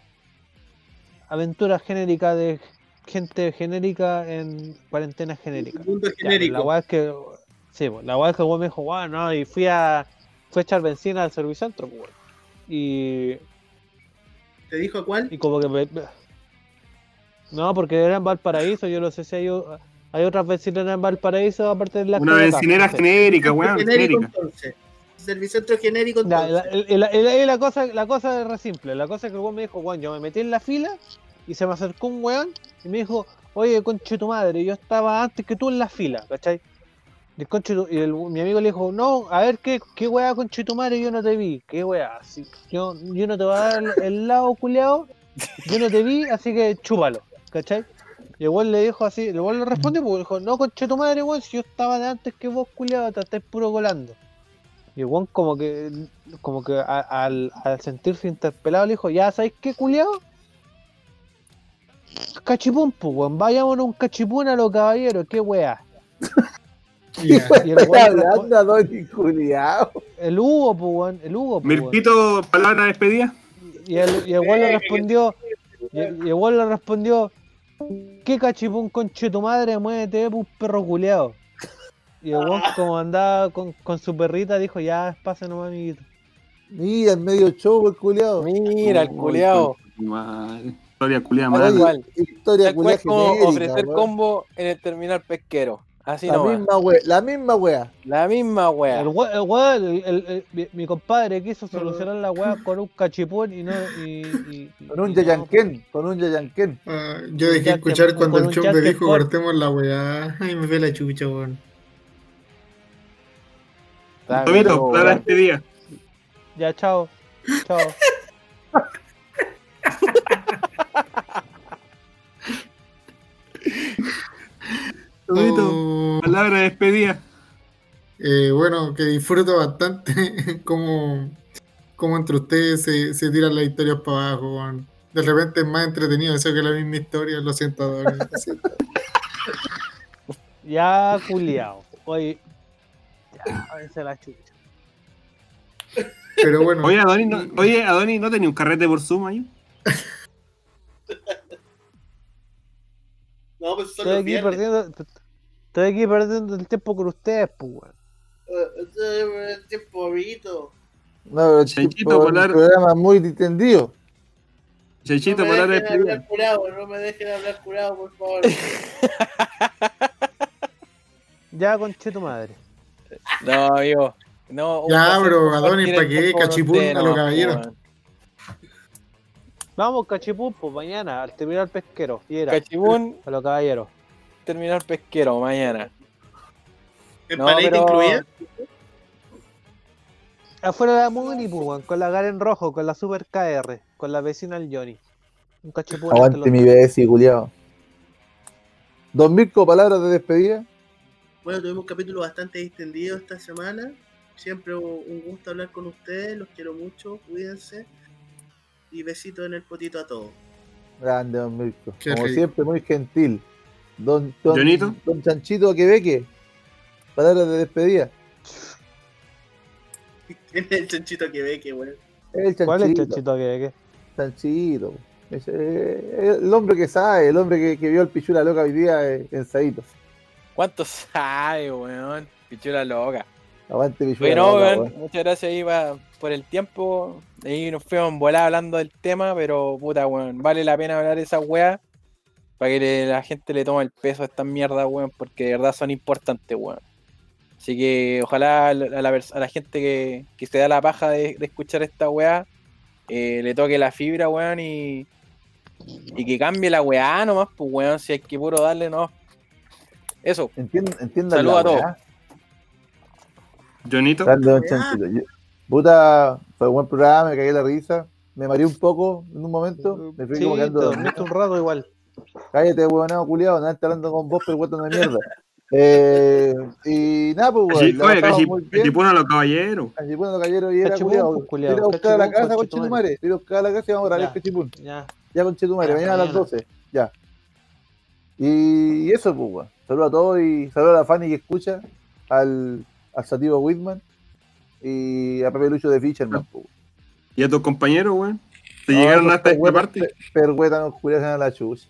Aventura genérica de gente genérica en cuarentena genérica.
Mundo
Ya, pues,
genérico.
la weá es que. Sí, pues, la weá es que el weón me dijo, weón, no, y fui a. Fui a echar benzina al servicentro, pues, weón. Y.
¿Te dijo cuál?
Y como que me- No, porque era en Valparaíso, yo no sé si hay, otras bencineras en Valparaíso aparte de la
Una bencinera genérica, weón,
genérico
genérica.
entonces. Servicentro genérico entonces.
la, cosa, la cosa es re simple. La cosa es que el weón me dijo, weón, yo me metí en la fila y se me acercó un weón y me dijo, oye, conche tu madre, yo estaba antes que tú en la fila, ¿cachai? Y, el mi amigo le dijo, no, a ver qué, qué weá conche tu madre, yo no te vi, qué weá, si- yo, yo no te voy a dar el, lado culeado, yo no te vi, así que chúpalo, ¿cachai? Y el weón le dijo así, el weón le respondió, porque dijo, no conche tu madre, weón, si yo estaba de antes que vos culeado, te estás puro colando. Y el weón como que, como que al, al sentirse interpelado le dijo, ya sabes qué, culiao. Cachipún, pues, weón, vayámonos un cachipún a los caballeros, qué weá. Y el respo-
Hablando Donny culiao.
el Hugo, pues, weón, el Hugo, pues.
Mirpito, palabra de despedida.
Y el, y el le respondió, y el, y el le respondió, ¿qué cachipún conche tu madre? Muévete, pues, perro culeado. Y el weón como andaba con, con su perrita dijo, ya, pasa nomás, amiguito.
Mira, en medio show, el culiao.
Mira, el culiao.
Historia
cual.
Historia culiao
ofrecer combo en el terminal pesquero.
La, misma wea, la misma wea.
La misma wea.
El wea, el, mi, compadre quiso solucionar la wea con un cachipón y no. Pues.
Con un yayanquén. Con un yayanquén.
Yo dejé escuchar cuando el
chum me
dijo
por...
cortemos la wea. Ay, me fue la chucha, weón.
Bueno. para
este
día.
Ya, chao. Chao. *laughs*
Tomito,
Oh,
palabra de despedida.
eh, bueno, que disfruto bastante *laughs* como, como entre ustedes se, se tiran las historias para abajo. De repente es más entretenido eso que la misma historia. Lo siento, Adonis, lo siento. *laughs*
Ya, culiao. Oye, ya, a veces la chucha.
Pero bueno,
Oye, Adonis, no, oye, Adonis, ¿no tenía un carrete por Zoom ahí? *laughs*
No, pues son
Estoy
los
aquí
viernes.
perdiendo. Estoy aquí perdiendo el tiempo con ustedes, pues, weón.
Eh, este es el tiempo bonito.
No, pero el
Chanchito,
tipo, un
volar-
programa muy distendido.
Chanchito,
no dejen
despedida.
hablar curado, no me dejen hablar curado, por favor. *laughs*
Ya, conche tu madre.
No, amigo. No, un
Ya, bro, Adonis,
el
¿pa' qué? Cachipún a los caballeros.
Vamos, cachipún, pues mañana, al terminar pesquero. Y era,
Cachipún,
a los caballeros.
terminar pesquero mañana. No,
¿Empanadita
pero-
incluida?
Afuera de la Muni, pues, con la Garen rojo, con la Super KR, con la vecina del Johnny. Un cachipún.
Aguante mi BS, culiao. Don Mirko, palabras de despedida.
Bueno, tuvimos un capítulo bastante distendido esta semana. Siempre un gusto hablar con ustedes, los quiero mucho, cuídense. Y besitos en el potito a todos.
Grande, don Mirko.
Qué
Como
rico.
siempre, muy gentil. Don, don,
Jonito.
don Chanchito Quebeque. Palabras de despedida.
¿Quién *laughs* es el chanchito que ve que bueno?
El Chanchito.
¿Cuál es el chanchito que, que?
Chanchito. Ese, eh, el hombre que sabe, el hombre que, que vio al Pichula Loca hoy día eh, en Saito.
¿Cuánto sabe, weón? Pichula loca.
Aguante
Bueno, weón. muchas gracias ahí pa- por el tiempo. Ahí nos fuimos en volada hablando del tema, pero puta, weón, vale la pena hablar de esas weas para que le- la gente le tome el peso a estas mierdas, weón, porque de verdad son importantes, weón. Así que ojalá a la, a gente que, que se da la paja de, de escuchar esta weá eh, le toque la fibra, weón, y, y que cambie la weá nomás, pues, weón, si hay que puro darle, no. Eso,
Entiendan, entiendan
Saludos a todos.
weá.
Jonito.
Grande don. Chanchito. Yo- Puta, fue un buen programa, me cagué la risa. Me mareé un poco en un momento. Me fui
Sí,
como
te
quedando
dormiste un rato igual.
Cállate, huevonado culiado, nada, está hablando con vos, pero guatón de mierda. Eh, y nada, pues, weón, la
Oye,
pasamos
Cachi-
muy bien.
Cachipún a los caballeros.
Cachipún, los caballeros, y era culiado. Ir a buscar a la casa con
conchetumare.
Chetumare. Ir a buscar a la casa y vamos a grabar Cachipún.
Ya.
Ya con Chetumare, mañana a las
mañana.
12. Ya. Y, y eso, pues, weón. Saludos a todos y saludos a la Fanny que escucha, al, al Sativo Whitman y a Pepe Lucho de Fisherman.
¿Y a tus compañeros, weón? ¿Te
No,
llegaron hasta esta parte?
per- Perhuetas nos culiaron a la chucha.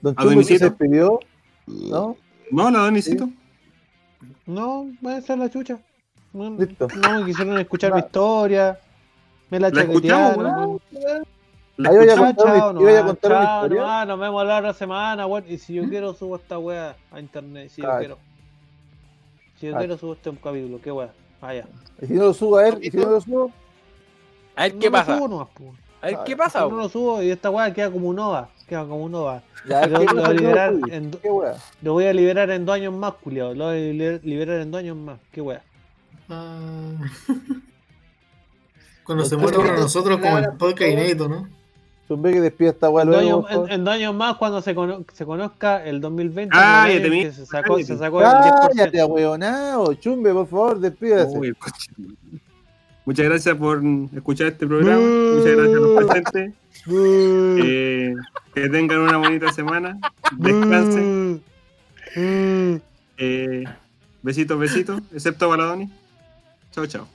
Don
¿A Donicito?
se despidió, ¿no?
No, la Donicito.
No, va a ser la chucha. No,
Listo.
no me quisieron escuchar
Va.
mi historia. Me la,
La
chaquetearon.
La
Ahí voy a
escuchamos.
contar una-
chao,
iba a contar una
chao,
historia.
nomás, nos vemos la otra semana, weón. Y si yo quiero, subo esta weá a internet. Si yo
Cacha.
quiero. Si yo
Cacha.
quiero, subo este capítulo. Qué weá. Vaya.
Y si no lo subo a él, y si no lo subo,
a ver
No
qué
lo
pasa.
subo nomás, po.
A ver qué
Ah,
pasa,
No
weón.
lo subo y esta weá queda como un OVA. Queda como un OVA.
ya
Lo-
¿qué si no
liberar en-
¿Qué
voy a liberar en dos años más, culiao. Lo voy a liber- liberar en dos años más. Qué weá.
Ah. *laughs* Cuando se de nosotros como el podcast inédito, ¿no?
Zumbe que despida esta wea
En dos,
luego.
años,
por
en,
favor.
en dos años más, cuando se, cono- se conozca el 2020,
Ah, ya te
se sacó, se
cállate.
sacó el 10%.
Cállate, ahueonado. Chumbe, por favor, despídase.
Uy. Muchas gracias por escuchar este programa. Muchas gracias a los presentes. Eh, que tengan una bonita semana. Descansen. Eh, besitos, besitos. Excepto para Doni. Chao, chao.